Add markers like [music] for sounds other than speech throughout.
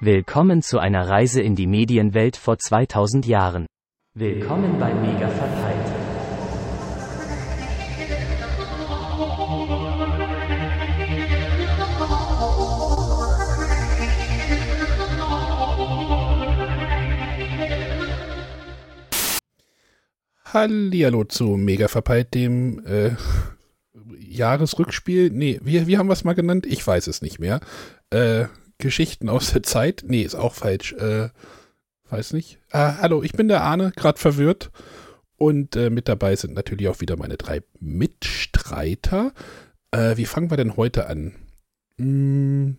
Willkommen zu einer Reise in die Medienwelt vor 2000 Jahren. Willkommen bei Mega Verpeilt. Hallihallo zu Mega Verpeilt, dem äh, Jahresrückspiel. Nee, wie, wie haben wir es mal genannt? Ich weiß es nicht mehr. Äh, Geschichten aus der Zeit. Nee, ist auch falsch. Äh, weiß nicht. Ah, hallo, ich bin der Arne, gerade verwirrt. Und äh, mit dabei sind natürlich auch wieder meine drei Mitstreiter. Äh, wie fangen wir denn heute an? Hm,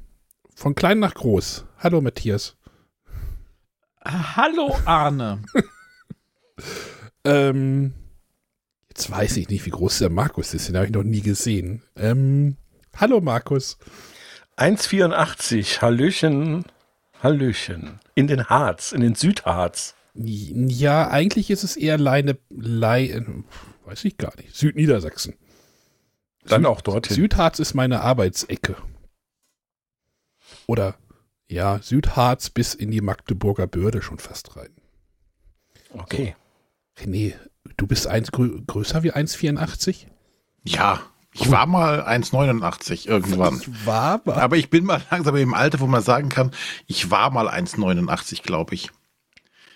von klein nach groß. Hallo, Matthias. Hallo, Arne. [laughs] ähm, jetzt weiß ich nicht, wie groß der Markus ist. Den habe ich noch nie gesehen. Ähm, hallo, Markus. 1,84. Hallöchen. Hallöchen. In den Harz, in den Südharz. Ja, eigentlich ist es eher Leine, Leine, weiß ich gar nicht, Südniedersachsen. Dann Süd, auch dorthin. Südharz ist meine Arbeitsecke. Oder, ja, Südharz bis in die Magdeburger Börde schon fast rein. Okay. René, du bist eins grö größer wie 1,84? Ja, ich war mal 1,89 irgendwann. Ich war mal. Aber ich bin mal langsam im Alter, wo man sagen kann, ich war mal 1,89, glaube ich.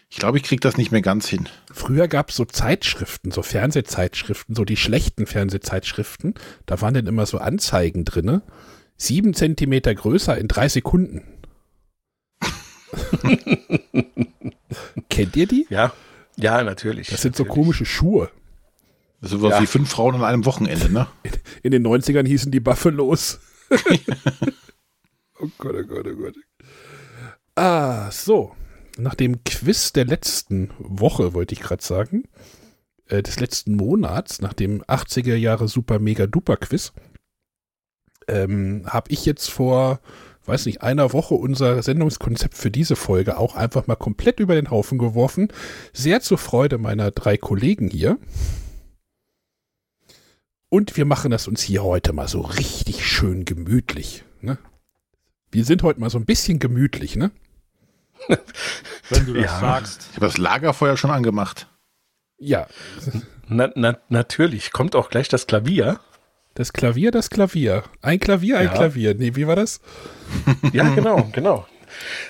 Ich glaube, ich kriege das nicht mehr ganz hin. Früher gab es so Zeitschriften, so Fernsehzeitschriften, so die schlechten Fernsehzeitschriften. Da waren dann immer so Anzeigen drinne. Sieben Zentimeter größer in drei Sekunden. [laughs] Kennt ihr die? Ja, ja, natürlich. Das sind so natürlich. komische Schuhe. Das ist was Ja. wie fünf Frauen an einem Wochenende, ne? In den 90ern hießen die Buffalos. [laughs] oh Gott, oh Gott, oh Gott. Ah, so. Nach dem Quiz der letzten Woche, wollte ich gerade sagen, äh, des letzten Monats, nach dem 80er Jahre Super Mega Duper Quiz, ähm, habe ich jetzt vor, weiß nicht, einer Woche unser Sendungskonzept für diese Folge auch einfach mal komplett über den Haufen geworfen. Sehr zur Freude meiner drei Kollegen hier. Und wir machen das uns hier heute mal so richtig schön gemütlich. Ne? Wir sind heute mal so ein bisschen gemütlich, ne? [laughs] Wenn du das Ja. sagst. Ich habe das Lagerfeuer schon angemacht. Ja, Na, na, natürlich. Kommt auch gleich das Klavier. das Klavier, das Klavier. Ein Klavier, ein Ja. Klavier. Nee, wie war das? Ja, genau, genau.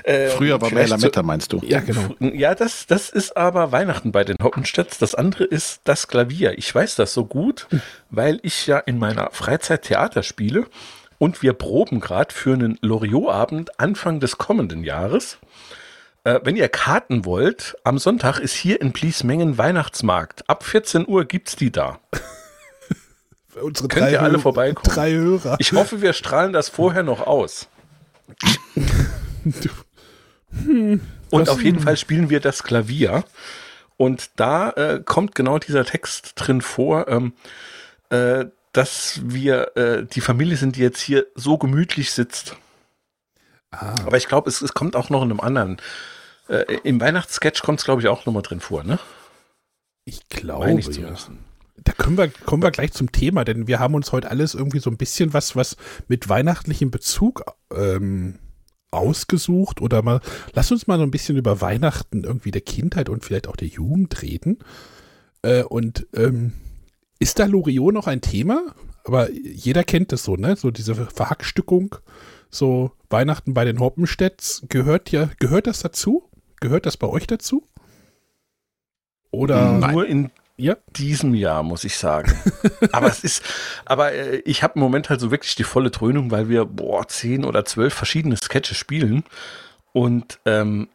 Äh, Früher war mehr Lametta, meinst du? Ja, genau. Ja, das, das ist aber Weihnachten bei den Hoppenstedts. Das andere ist das Klavier. Ich weiß das so gut, weil ich ja in meiner Freizeit Theater spiele und wir proben gerade für einen Loriot-Abend Anfang des kommenden Jahres. Äh, wenn ihr Karten wollt, am Sonntag ist hier in Bliesmengen Weihnachtsmarkt. Ab 14 Uhr gibt's die da. Unsere Könnt ihr alle vorbeikommen. Drei Hörer. Ich hoffe, wir strahlen das vorher noch aus. [laughs] Und Das- auf jeden Fall spielen wir das Klavier. Und da äh, kommt genau dieser Text drin vor, ähm, äh, dass wir äh, die Familie sind, die jetzt hier so gemütlich sitzt. Ah, Aber ich glaube, es, es kommt auch noch in einem anderen. Äh, Im Weihnachtssketch kommt es, glaube ich, auch nochmal drin vor, ne? ich glaube, ich ja. Da können wir, kommen wir gleich zum Thema, denn wir haben uns heute alles irgendwie so ein bisschen was, was mit weihnachtlichem Bezug ähm, ausgesucht oder mal, lass uns mal so ein bisschen über Weihnachten irgendwie der Kindheit und vielleicht auch der Jugend reden. Äh, und ähm, ist da Loriot noch ein Thema? Aber jeder kennt das so, ne? So diese Verhackstückung, so Weihnachten bei den Hoppenstedts, gehört ja, gehört das dazu? Gehört das bei euch dazu? Oder Nur in ja? diesem Jahr, muss ich sagen. [laughs] aber es ist, aber äh, ich habe im Moment halt so wirklich die volle Dröhnung, weil wir, boah, zehn oder zwölf verschiedene Sketche spielen. Und ähm,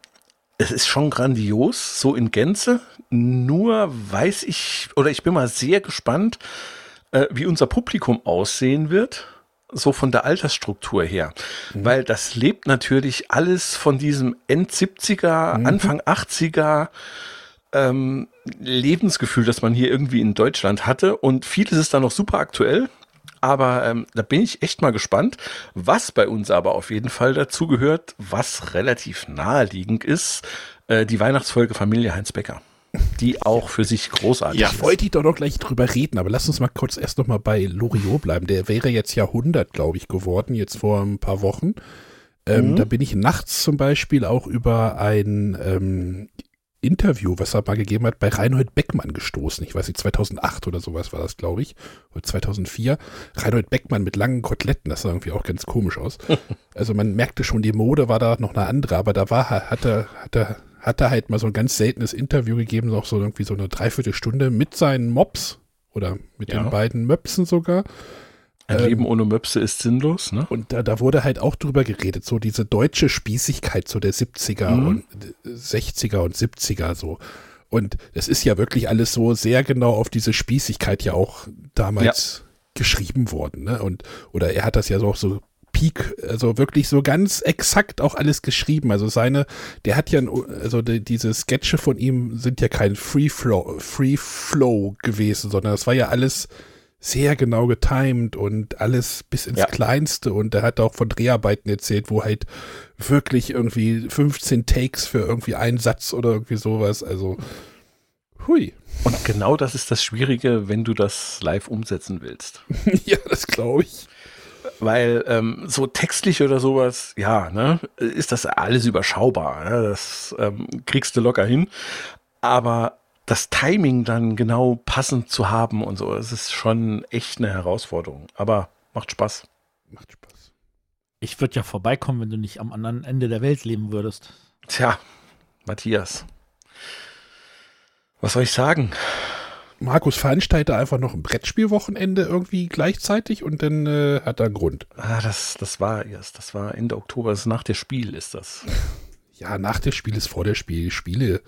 es ist schon grandios, so in Gänze. Nur weiß ich, oder ich bin mal sehr gespannt, äh, wie unser Publikum aussehen wird. So von der Altersstruktur her. Weil das lebt natürlich alles von diesem End 70er, Anfang 80er ähm, Lebensgefühl, das man hier irgendwie in Deutschland hatte. Und vieles ist da noch super aktuell. Aber ähm, da bin ich echt mal gespannt, was bei uns aber auf jeden Fall dazu gehört, was relativ naheliegend ist, äh, die Weihnachtsfolge Familie Heinz Becker, die auch für sich großartig Ja, ist. wollte ich doch noch gleich drüber reden, aber lass uns mal kurz erst noch mal bei Loriot bleiben. Der wäre jetzt Jahrhundert, glaube ich, geworden, jetzt vor ein paar Wochen. Ähm, Da bin ich nachts zum Beispiel auch über ein ähm, Interview, was er mal gegeben hat, bei Reinhold Beckmann gestoßen. Ich weiß nicht, 2008 oder sowas war das, glaube ich. Oder 2004. Reinhold Beckmann mit langen Koteletten, das sah irgendwie auch ganz komisch aus. [laughs] Also man merkte schon, die Mode war da noch eine andere, aber da war, hat er, hat er, hat er halt mal so ein ganz seltenes Interview gegeben, auch so irgendwie so eine Dreiviertelstunde mit seinen Mops oder mit Ja. den beiden Möpsen sogar. Ein Ähm, Leben ohne Möpse ist sinnlos, ne? Und da, da wurde halt auch drüber geredet, so diese deutsche Spießigkeit so der 70er Mhm. und äh, 60er und 70er so. Und es ist ja wirklich alles so sehr genau auf diese Spießigkeit ja auch damals geschrieben worden, ne? Und, oder er hat das ja so auch so Peak, also wirklich so ganz exakt auch alles geschrieben. Also seine, der hat ja, ein, also die, diese Sketche von ihm sind ja kein Free Flow, Free Flow gewesen, sondern das war ja alles sehr genau getimed und alles bis ins Ja. Kleinste. Und er hat auch von Dreharbeiten erzählt, wo halt wirklich irgendwie 15 Takes für irgendwie einen Satz oder irgendwie sowas. Also, hui. Und genau das ist das Schwierige, wenn du das live umsetzen willst. [laughs] ja, das glaube ich. Weil ähm, so textlich oder sowas, ja, ne, ist das alles überschaubar. Ne? Das ähm, kriegst du locker hin. Aber das Timing dann genau passend zu haben und so, das ist schon echt eine Herausforderung. Aber macht Spaß. Macht Spaß. Ich würde ja vorbeikommen, wenn du nicht am anderen Ende der Welt leben würdest. Tja, Matthias. Was soll ich sagen? Markus veranstaltet einfach noch ein Brettspielwochenende irgendwie gleichzeitig und dann äh, hat er einen Grund. Ah, das, das war erst, das war Ende Oktober, das ist nach dem Spiel ist das. [laughs] Ja, nach der Spiel ist vor der Spiel. Spiele.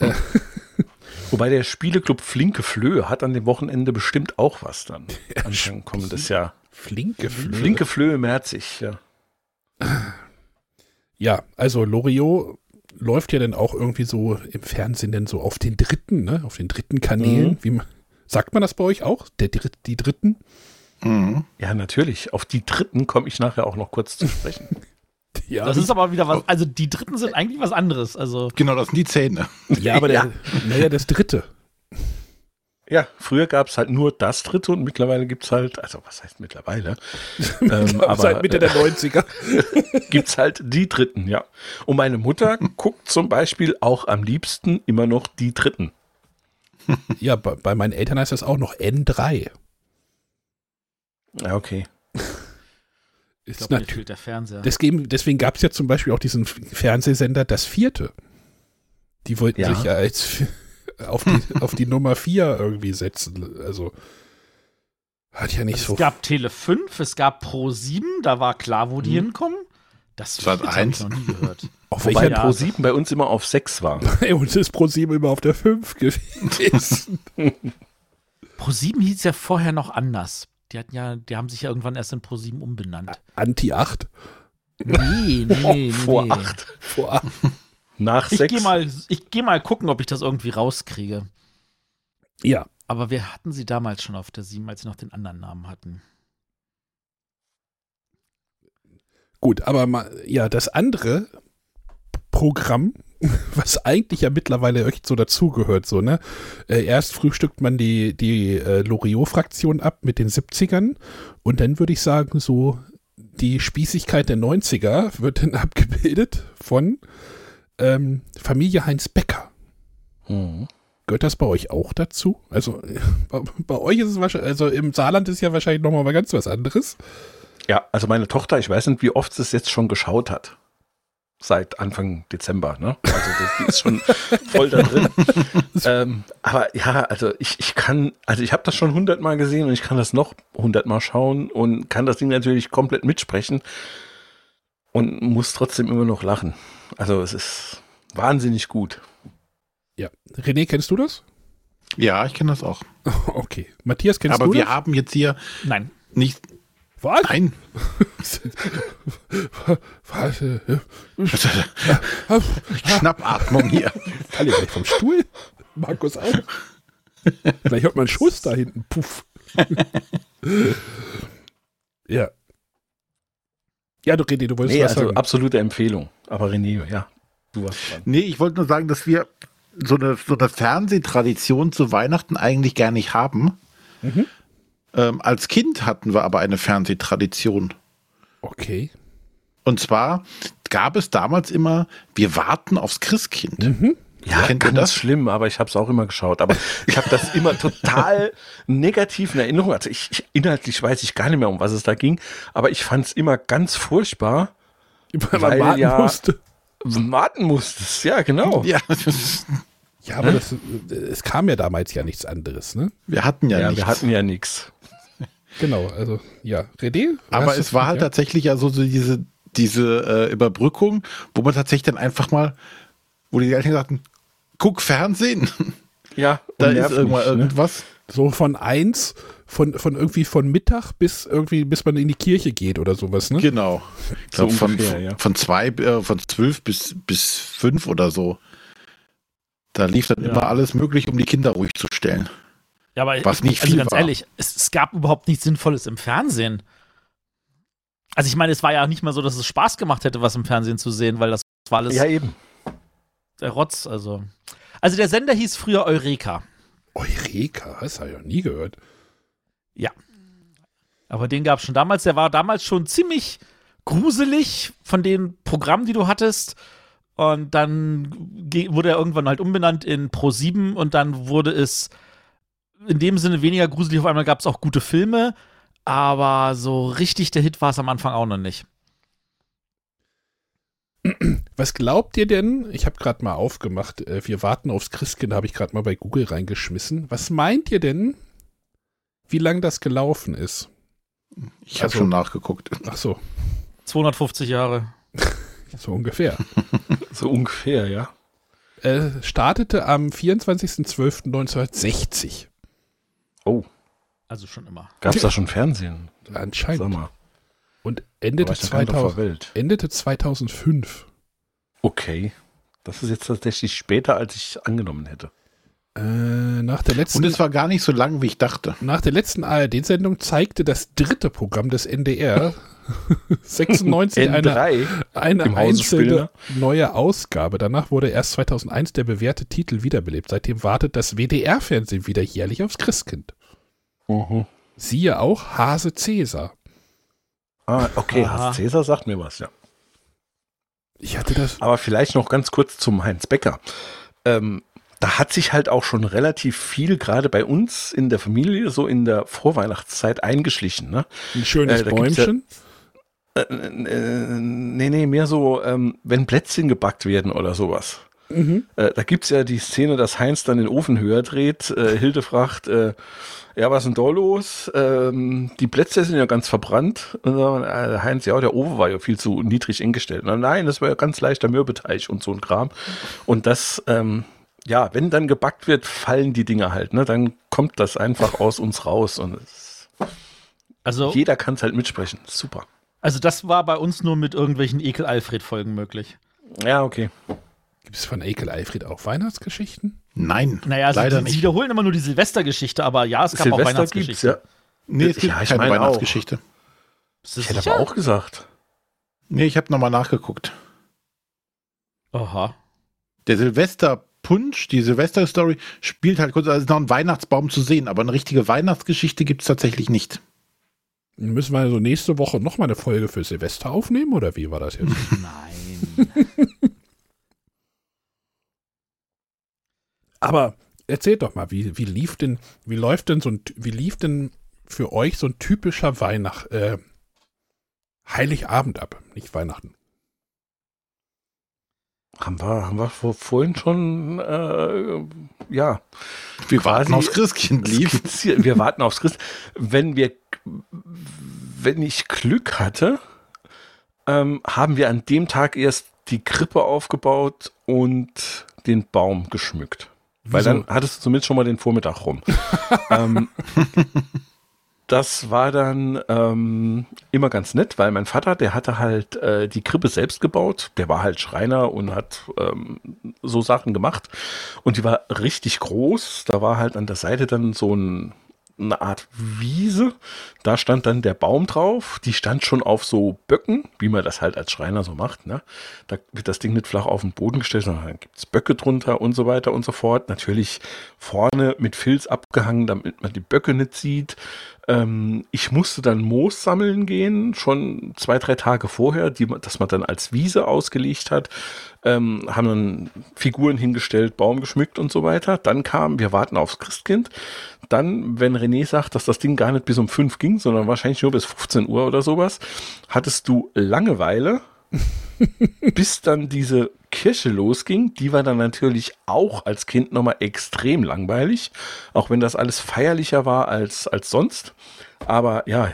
[laughs] Wobei der Spieleclub Flinke Flöhe hat an dem Wochenende bestimmt auch was dann. [laughs] Anfang kommendes Jahr. Flinke Flöhe. Flinke Flöhe Merzig, ja. [clears throat] Ja, also Loriot läuft ja dann auch irgendwie so im Fernsehen dann so auf den dritten, ne? Auf den dritten Kanälen. Mhm. Wie man, sagt man das bei euch auch? Der Dritt, die dritten? Mhm. Ja, natürlich. Auf die dritten komme ich nachher auch noch kurz zu sprechen. [laughs] [laughs] Ja, Das ist aber wieder was, also die dritten sind eigentlich was anderes. Also Genau, das sind die Zähne. ja, aber der, [laughs] naja, das dritte. ja, früher gab es halt nur das dritte und mittlerweile gibt es halt, also was heißt mittlerweile? [laughs] ähm, aber Seit Mitte der 90er. gibt es halt die dritten, ja. Und meine Mutter guckt zum Beispiel auch am liebsten immer noch die dritten. Ja, bei, bei meinen Eltern heißt das auch noch N3. Ja, okay. Ich Ist glaube, mir nat- fehlt der Fernseher. deswegen deswegen gab es ja zum Beispiel auch diesen Fernsehsender Das Vierte. Die wollten Ja. sich ja als [laughs] auf die, [laughs] auf die Nummer 4 irgendwie setzen. Also hat ja nicht es so. gab Tele 5, es gab Pro 7, da war klar, wo die hinkommen. Das Sat. Vierte hab 1. ich noch nie gehört. [laughs] Auf Wobei ja. Pro 7 bei uns immer auf 6 war. Ey, uns ist Pro 7 immer auf der 5 gewesen. Pro 7 hieß ja vorher noch anders. Die hatten ja, die haben sich ja irgendwann erst in Pro 7 umbenannt. Anti 8. Nee, nee, [laughs] nee. Vor nee. 8. Vor acht. Nach Ich 6. gehe mal, ich geh mal gucken, ob ich das irgendwie rauskriege. Ja, Aber wir hatten sie damals schon auf der 7, als sie noch den anderen Namen hatten. gut, aber mal, ja, das andere Programm, [laughs] was eigentlich ja mittlerweile echt so dazugehört, so, ne? Äh, erst frühstückt man die, die äh, Loriot-Fraktion ab mit den 70ern und dann würde ich sagen, so die Spießigkeit der 90er wird dann [laughs] abgebildet von ähm, Familie Heinz Becker. Mhm. Gehört das bei euch auch dazu? Also [laughs] bei, bei euch ist es wahrscheinlich, also im Saarland ist ja wahrscheinlich nochmal mal ganz was anderes. Ja, also meine Tochter, ich weiß nicht, wie oft sie es jetzt schon geschaut hat. Seit Anfang Dezember, ne? Also das, die ist schon voll da drin. [laughs] ähm, aber ja, also ich, ich kann, also ich habe das schon hundertmal gesehen und ich kann das noch hundertmal schauen und kann das Ding natürlich komplett mitsprechen und muss trotzdem immer noch lachen. Also es ist wahnsinnig gut. Ja. René, kennst du das? Ja, ich kenne das auch. [laughs] Okay. Matthias, kennst Aber du wir das? haben jetzt hier Nein. nicht. Was? Nein. Was? Schnappatmung hier. Fall ich gleich vom Stuhl? Markus auch. Vielleicht hört man einen Schuss da hinten. Puff. ja. Ja, du René, du wolltest Nee, was also sagen. absolute Empfehlung. Aber René, ja, du warst dran. Nee, ich wollte nur sagen, dass wir so eine, so eine Fernsehtradition zu Weihnachten eigentlich gar nicht haben. Mhm. Ähm, als Kind hatten wir aber eine Fernsehtradition. Okay. Und zwar gab es damals immer, wir warten aufs Christkind. Ja, Kennt ihr ganz das? schlimm, aber ich habe es auch immer geschaut. Aber ich habe das immer total [laughs] negativ in Erinnerung. Also ich, ich inhaltlich weiß ich gar nicht mehr, um was es da ging, aber ich fand es immer ganz furchtbar. Weil Weil man warten ja- musste. Warten musstest, ja, genau. Ja, Ja, aber das, äh, es kam ja damals ja nichts anderes, ne? wir hatten ja, Ja, nichts. wir hatten ja nichts. Genau, also ja, René? Aber es war halt ja? tatsächlich ja so, so diese, diese äh, Überbrückung, wo man tatsächlich dann einfach mal, wo die Eltern sagten, guck Fernsehen, [laughs] Ja, [laughs] da und ist irgendwann ne? irgendwas. so von eins, von, von irgendwie von Mittag bis irgendwie, bis man in die Kirche geht oder sowas, ne? Genau. Ich So glaub, von, ungefähr, ja. von zwei, äh, von zwölf bis, bis fünf oder so. Da lief dann Ja. immer alles möglich, um die Kinder ruhig zu stellen. Ja, aber Was nicht also viel ganz war. ehrlich, es, es gab überhaupt nichts Sinnvolles im Fernsehen. Also ich meine, es war ja nicht mal so, dass es Spaß gemacht hätte, was im Fernsehen zu sehen, weil das war alles Ja, eben. der Rotz. Also. also der Sender hieß früher Eureka. Eureka, das habe ich noch nie gehört. Aber den gab es schon damals. Der war damals schon ziemlich gruselig von den Programmen, die du hattest. Und dann wurde er irgendwann halt umbenannt in Pro7 und dann wurde es in dem Sinne weniger gruselig. Auf einmal gab es auch gute Filme, aber so richtig der Hit war es am Anfang auch noch nicht. Was glaubt ihr denn? Ich habe gerade mal aufgemacht, äh, wir warten aufs Christkind, habe ich gerade mal bei Google reingeschmissen. Was meint ihr denn, wie lang das gelaufen ist? Ich habe Also- schon nachgeguckt. Ach so, 250 Jahre. [laughs] so ungefähr. [laughs] So ungefähr, ja. äh, startete am 24.12.1960. Oh, Also schon immer. gab es [laughs] da schon Fernsehen? Anscheinend. Und endete, war ich noch gar nicht auf der 2000, Welt. endete 2005. Okay. Das ist jetzt tatsächlich später, als ich angenommen hätte. Äh, nach, der Und letzten, es war gar nicht so lang, wie ich dachte. nach der letzten ARD-Sendung zeigte das dritte Programm des NDR [laughs] 96 eine, N3 eine einzelne Spillner. neue Ausgabe. Danach wurde erst 2001 der bewährte Titel wiederbelebt. Seitdem wartet das WDR-Fernsehen wieder jährlich aufs Christkind. Mhm. Siehe auch Hase Cäsar. Ah, okay, Aha. Hans Cäsar sagt mir was, ja. Ich hatte das. Aber vielleicht noch ganz kurz zum Heinz Becker. Ähm, da hat sich halt auch schon relativ viel, gerade bei uns in der Familie, so in der Vorweihnachtszeit eingeschlichen. Ne? Ein schönes Äh, gibt's ja- Bäumchen. Äh, äh, nee, nee, mehr so, ähm, wenn Plätzchen gebackt werden oder sowas. Mhm. Äh, da gibt's ja die Szene, dass Heinz dann den Ofen höher dreht. Äh, Hilde fragt, äh, ja, was ist denn da los? Ähm, die Plätzchen sind ja ganz verbrannt. Und dann, äh, Heinz, ja, der Ofen war ja viel zu niedrig eingestellt. Na, nein, das war ja ganz leichter Mürbeteig und so ein Kram. Und das, ähm, ja, wenn dann gebackt wird, fallen die Dinger halt. Ne? Dann kommt das einfach aus uns raus. Und es, Also, jeder kann es halt mitsprechen. Super. Also das war bei uns nur mit irgendwelchen Ekel-Alfred-Folgen möglich. Ja, okay. Gibt es von Ekel Alfred auch Weihnachtsgeschichten? Nein, Naja, also leider die, sie nicht. wiederholen immer nur die Silvestergeschichte, aber ja, es gab auch Silvester Weihnachtsgeschichten. gibt's, ja. Nee, es gibt Ja, ich keine meine auch. Weihnachtsgeschichte. Ich hätte sicher? aber auch gesagt. Nee, ich habe nochmal nachgeguckt. Aha. Der Silvester-Punsch, die Silvester-Story, spielt halt kurz, also ist noch ein Weihnachtsbaum zu sehen, aber eine richtige Weihnachtsgeschichte gibt es tatsächlich nicht. Müssen wir also nächste Woche nochmal eine Folge für Silvester aufnehmen oder wie war das jetzt? [laughs] Nein. Aber erzählt doch mal, wie, wie lief denn, wie läuft denn so ein, wie lief denn für euch so ein typischer Weihnacht, äh, Heiligabend ab, nicht Weihnachten? Haben wir, haben wir vor, vorhin schon, äh, ja, Wir warten aufs Christkind lief. Wir warten aufs Christ. Wenn wir, wenn ich Glück hatte, ähm, haben wir an dem Tag erst die Krippe aufgebaut und den Baum geschmückt. Weil Wieso? dann hattest du zumindest schon mal den Vormittag rum. [laughs] ähm, das war dann ähm, immer ganz nett, weil mein Vater, der hatte halt äh, die Krippe selbst gebaut. Der war halt Schreiner und hat ähm, so Sachen gemacht. Und die war richtig groß. Da war halt an der Seite dann so ein, eine Art Wiese. Da stand dann der Baum drauf. Die stand schon auf so Böcken, wie man das halt als Schreiner so macht. Ne? Da wird das Ding nicht flach auf den Boden gestellt, sondern dann gibt's Böcke drunter und so weiter und so fort. Natürlich vorne mit Filz abgehangen, damit man die Böcke nicht sieht. Ähm, ich musste dann Moos sammeln gehen, schon zwei, drei Tage vorher, die, dass man dann als Wiese ausgelegt hat. Ähm, haben dann Figuren hingestellt, Baum geschmückt und so weiter. Dann kam, wir warten aufs Christkind. Dann, wenn René sagt, dass das Ding gar nicht bis um fünf ging, sondern wahrscheinlich nur bis 15 Uhr oder sowas, hattest du Langeweile, [laughs] bis dann diese Kirche losging. Die war dann natürlich auch als Kind nochmal extrem langweilig, auch wenn das alles feierlicher war als, als sonst. Aber ja,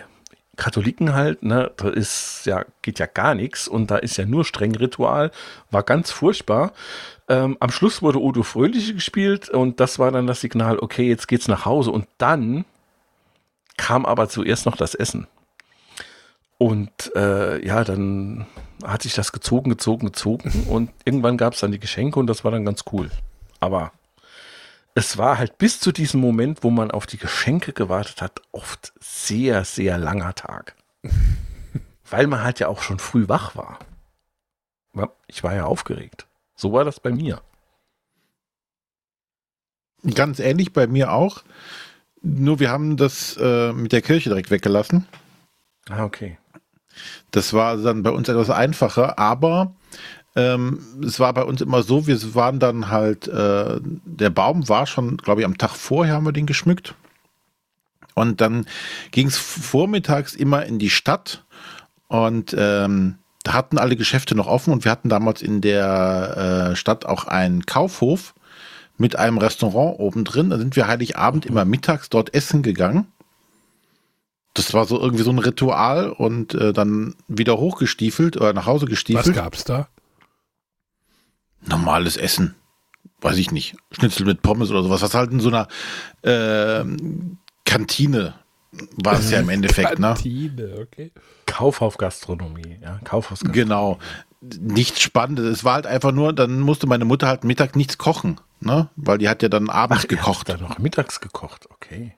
Katholiken halt, ne, da ist ja, geht ja gar nichts und da ist ja nur streng Ritual, war ganz furchtbar. Ähm, am Schluss wurde Udo Fröhliche gespielt und das war dann das Signal, okay, jetzt geht's nach Hause und dann kam aber zuerst noch das Essen. Und äh, ja, dann hat sich das gezogen, gezogen, gezogen und irgendwann gab es dann die Geschenke und das war dann ganz cool. Aber es war halt bis zu diesem Moment, wo man auf die Geschenke gewartet hat, oft sehr, sehr langer Tag. [laughs] Weil man halt ja auch schon früh wach war. Ich war ja aufgeregt. So war das bei mir. Ganz ähnlich bei mir auch. Nur wir haben das äh, mit der Kirche direkt weggelassen. Ah, okay. Das war dann bei uns etwas einfacher, aber ähm, es war bei uns immer so, wir waren dann halt, äh, der Baum war schon, glaube ich, am Tag vorher haben wir den geschmückt. Und dann ging es vormittags immer in die Stadt und ähm, da hatten alle Geschäfte noch offen und wir hatten damals in der äh, Stadt auch einen Kaufhof mit einem Restaurant oben drin. Da sind wir Heiligabend immer mittags dort essen gegangen das war so irgendwie so ein Ritual und äh, dann wieder hochgestiefelt oder nach Hause gestiefelt. Was gab's da? Normales Essen. Weiß ich nicht. Schnitzel mit Pommes oder sowas. Was halt in so einer äh, Kantine war es ja im [laughs] Endeffekt, ne? Kantine, okay. Kaufhausgastronomie, ja. Kaufhausgastronomie. Genau. Nichts Spannendes. Es war halt einfach nur, dann musste meine Mutter halt Mittag nichts kochen, ne? Weil die hat ja dann abends Ach, gekocht. Dann noch mittags gekocht, okay.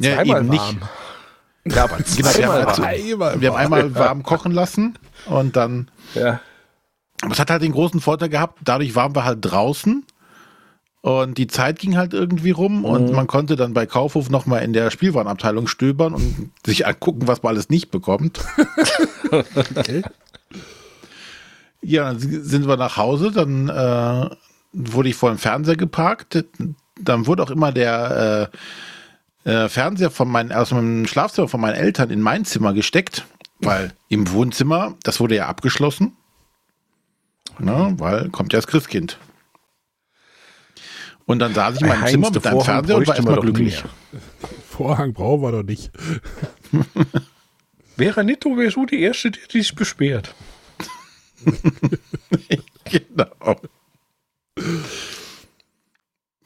Ja, zweimal eben warm. nicht. Ja, aber [laughs] genau, wir, haben also, wir haben einmal warm kochen lassen und dann. Ja. Aber es hat halt den großen Vorteil gehabt, dadurch waren wir halt draußen und die Zeit ging halt irgendwie rum mhm. und man konnte dann bei Kaufhof nochmal in der Spielwarenabteilung stöbern und sich angucken, was man alles nicht bekommt. okay. [laughs] Ja, dann sind wir nach Hause, dann äh, wurde ich vor dem Fernseher geparkt. Dann wurde auch immer der äh, äh, Fernseher von meinen, aus meinem Schlafzimmer von meinen Eltern in mein Zimmer gesteckt, weil im Wohnzimmer, das wurde ja abgeschlossen. Ne, weil kommt ja das Christkind. Und dann saß ich in meinem Heinz, Zimmer mit einem Fernseher und war erstmal glücklich. Vorhang brauchen wir doch nicht. [laughs] Wäre nicht, du wärst du die Erste, die sich beschwert. [laughs] genau.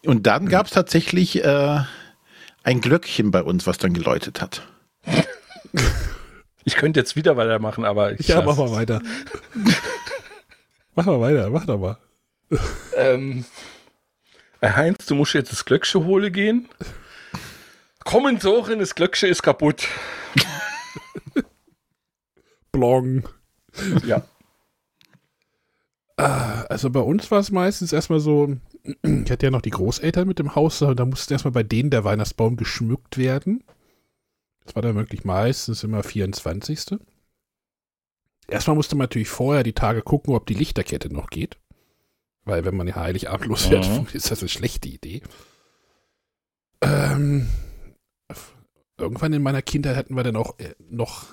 Und dann gab es tatsächlich äh, ein Glöckchen bei uns, was dann geläutet hat. Ich könnte jetzt wieder weitermachen, aber ich. Ja, mach mal weiter. mach mal weiter, mach doch mal. Ähm, Heinz, du musst jetzt das Glöckchen holen gehen. Kommen so rein, das Glöckchen ist kaputt. Blong. Ja. Ah, also bei uns war es meistens erstmal so, ich hatte ja noch die Großeltern mit dem Haus, da musste erstmal bei denen der Weihnachtsbaum geschmückt werden. Das war dann wirklich meistens immer 24. Erstmal musste man natürlich vorher die Tage gucken, ob die Lichterkette noch geht. Weil wenn man ja Heiligabend losfährt, mhm. [laughs] ist das eine schlechte Idee. Ähm, irgendwann in meiner Kindheit hatten wir dann auch äh, noch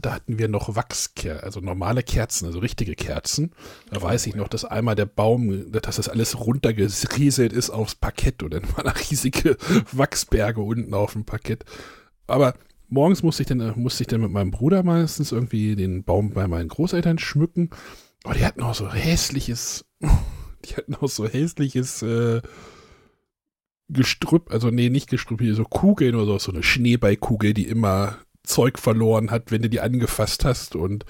da hatten wir noch Wachskerzen, also normale Kerzen, also richtige Kerzen. Da weiß ich noch, dass einmal der Baum, dass das alles runtergerieselt ist aufs Parkett und dann waren da riesige [laughs] Wachsberge unten auf dem Parkett. Aber morgens musste ich dann, musste ich dann mit meinem Bruder meistens irgendwie den Baum bei meinen Großeltern schmücken. Aber die hatten auch so hässliches, [laughs] die hatten auch so hässliches äh, Gestrüpp, also nee, nicht Gestrüpp, hier so Kugeln oder so, so eine Schneeballkugel, die immer Zeug verloren hat, wenn du die angefasst hast und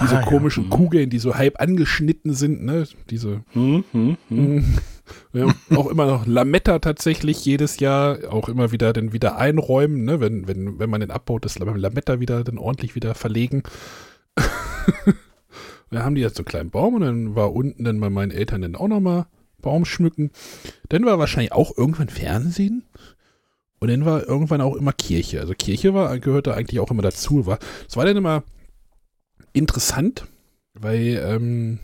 diese ah, komischen ja. Mhm. Kugeln, die so halb angeschnitten sind, ne? Diese hm, hm, hm. [laughs] Ja, auch immer noch Lametta tatsächlich jedes Jahr auch immer wieder dann wieder einräumen, ne? Wenn, wenn, wenn man den abbaut, das Lametta wieder dann ordentlich wieder verlegen. [laughs] dann haben die jetzt so einen kleinen Baum und dann war unten dann bei meinen Eltern dann auch nochmal Baum schmücken. Dann war wahrscheinlich auch irgendwann Fernsehen. Und dann war irgendwann auch immer Kirche. Also Kirche war, gehörte eigentlich auch immer dazu. War, es war dann immer interessant, weil ähm,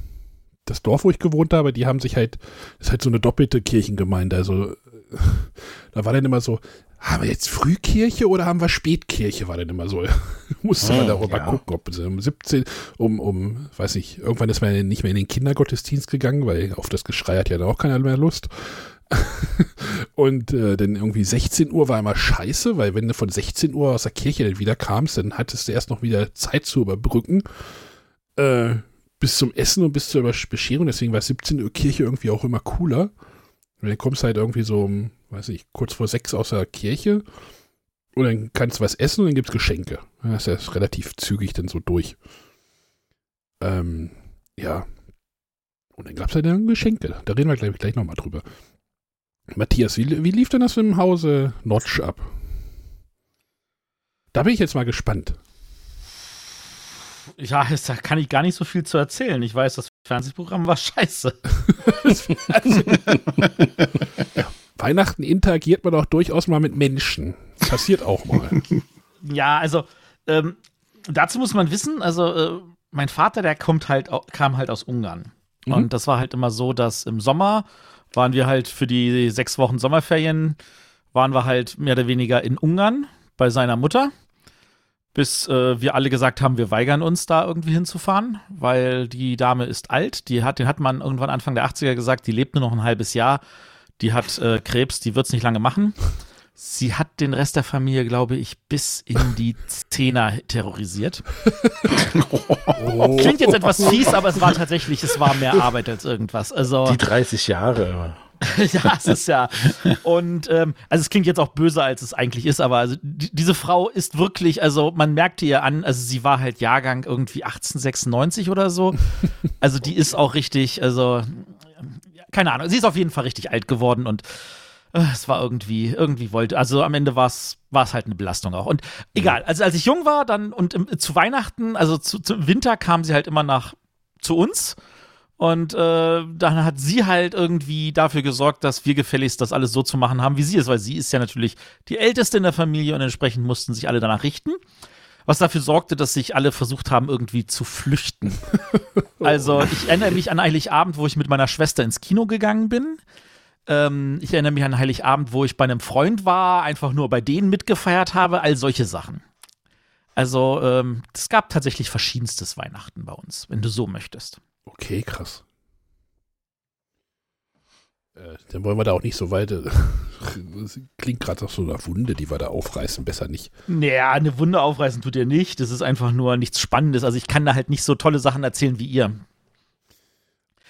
das Dorf, wo ich gewohnt habe, die haben sich halt, das ist halt so eine doppelte Kirchengemeinde. Also [laughs] da war dann immer so, haben wir jetzt Frühkirche oder haben wir Spätkirche, war dann immer so. [laughs] Musste man Hm, darüber ja. gucken, ob es um 17, um, um, weiß nicht, irgendwann ist man nicht mehr in den Kindergottesdienst gegangen, weil auf das Geschrei hat ja dann auch keiner mehr Lust. [laughs] Und äh, dann irgendwie 16 Uhr war immer scheiße, weil wenn du von 16 Uhr aus der Kirche dann wieder kamst, dann hattest du erst noch wieder Zeit zu überbrücken. Äh, bis zum Essen und bis zur Bescherung. Deswegen war 17 Uhr Kirche irgendwie auch immer cooler. Und dann kommst du halt irgendwie so weiß ich, kurz vor sechs aus der Kirche und dann kannst du was essen und dann gibt's Geschenke. Das ist ja relativ zügig dann so durch. Ähm, ja. Und dann gab's halt dann Geschenke. Da reden wir gleich, gleich nochmal drüber. Matthias, wie, wie lief denn das im Hause Notch ab? Da bin ich jetzt mal gespannt. Ja, da kann ich gar nicht so viel zu erzählen. Ich weiß, das Fernsehprogramm war scheiße. [laughs] Weihnachten interagiert man auch durchaus mal mit Menschen. Passiert auch mal. [laughs] Ja, also ähm, dazu muss man wissen, also äh, mein Vater, der kommt halt, kam halt aus Ungarn. Mhm. Und das war halt immer so, dass im Sommer waren wir halt für die sechs Wochen Sommerferien, waren wir halt mehr oder weniger in Ungarn bei seiner Mutter. Bis äh, wir alle gesagt haben, wir weigern uns da irgendwie hinzufahren, weil die Dame ist alt. Die hat, den hat man irgendwann Anfang der 80er gesagt, die lebt nur noch ein halbes Jahr. Die hat äh, Krebs, die wird es nicht lange machen. Sie hat den Rest der Familie, glaube ich, bis in die Zehner terrorisiert. [laughs] Klingt jetzt etwas fies, aber es war tatsächlich, es war mehr Arbeit als irgendwas. Also Die 30 Jahre. [laughs] ja, es ist ja. Und ähm, also es klingt jetzt auch böser, als es eigentlich ist, aber also die, diese Frau ist wirklich, also man merkte ihr an, also sie war halt Jahrgang irgendwie 1896 oder so. Also die ist auch richtig, also keine Ahnung, sie ist auf jeden Fall richtig alt geworden und es war irgendwie, irgendwie wollte, also am Ende war es war es halt eine Belastung auch. Und egal, also als ich jung war, dann und im, zu Weihnachten, also zu, zu Winter kam sie halt immer nach zu uns. Und äh, dann hat sie halt irgendwie dafür gesorgt, dass wir gefälligst das alles so zu machen haben, wie sie ist, weil sie ist ja natürlich die Älteste in der Familie und entsprechend mussten sich alle danach richten. Was dafür sorgte, dass sich alle versucht haben, irgendwie zu flüchten. [laughs] Also, ich erinnere mich an Heiligabend, wo ich mit meiner Schwester ins Kino gegangen bin. Ähm, ich erinnere mich an Heiligabend, wo ich bei einem Freund war, einfach nur bei denen mitgefeiert habe, all solche Sachen. Also, ähm, es gab tatsächlich verschiedenstes Weihnachten bei uns, wenn du so möchtest. Okay, krass. Äh, dann wollen wir da auch nicht so weit. äh, Das klingt gerade nach so einer Wunde, die wir da aufreißen. Besser nicht. Naja, eine Wunde aufreißen tut ihr nicht. Das ist einfach nur nichts Spannendes. Also ich kann da halt nicht so tolle Sachen erzählen wie ihr.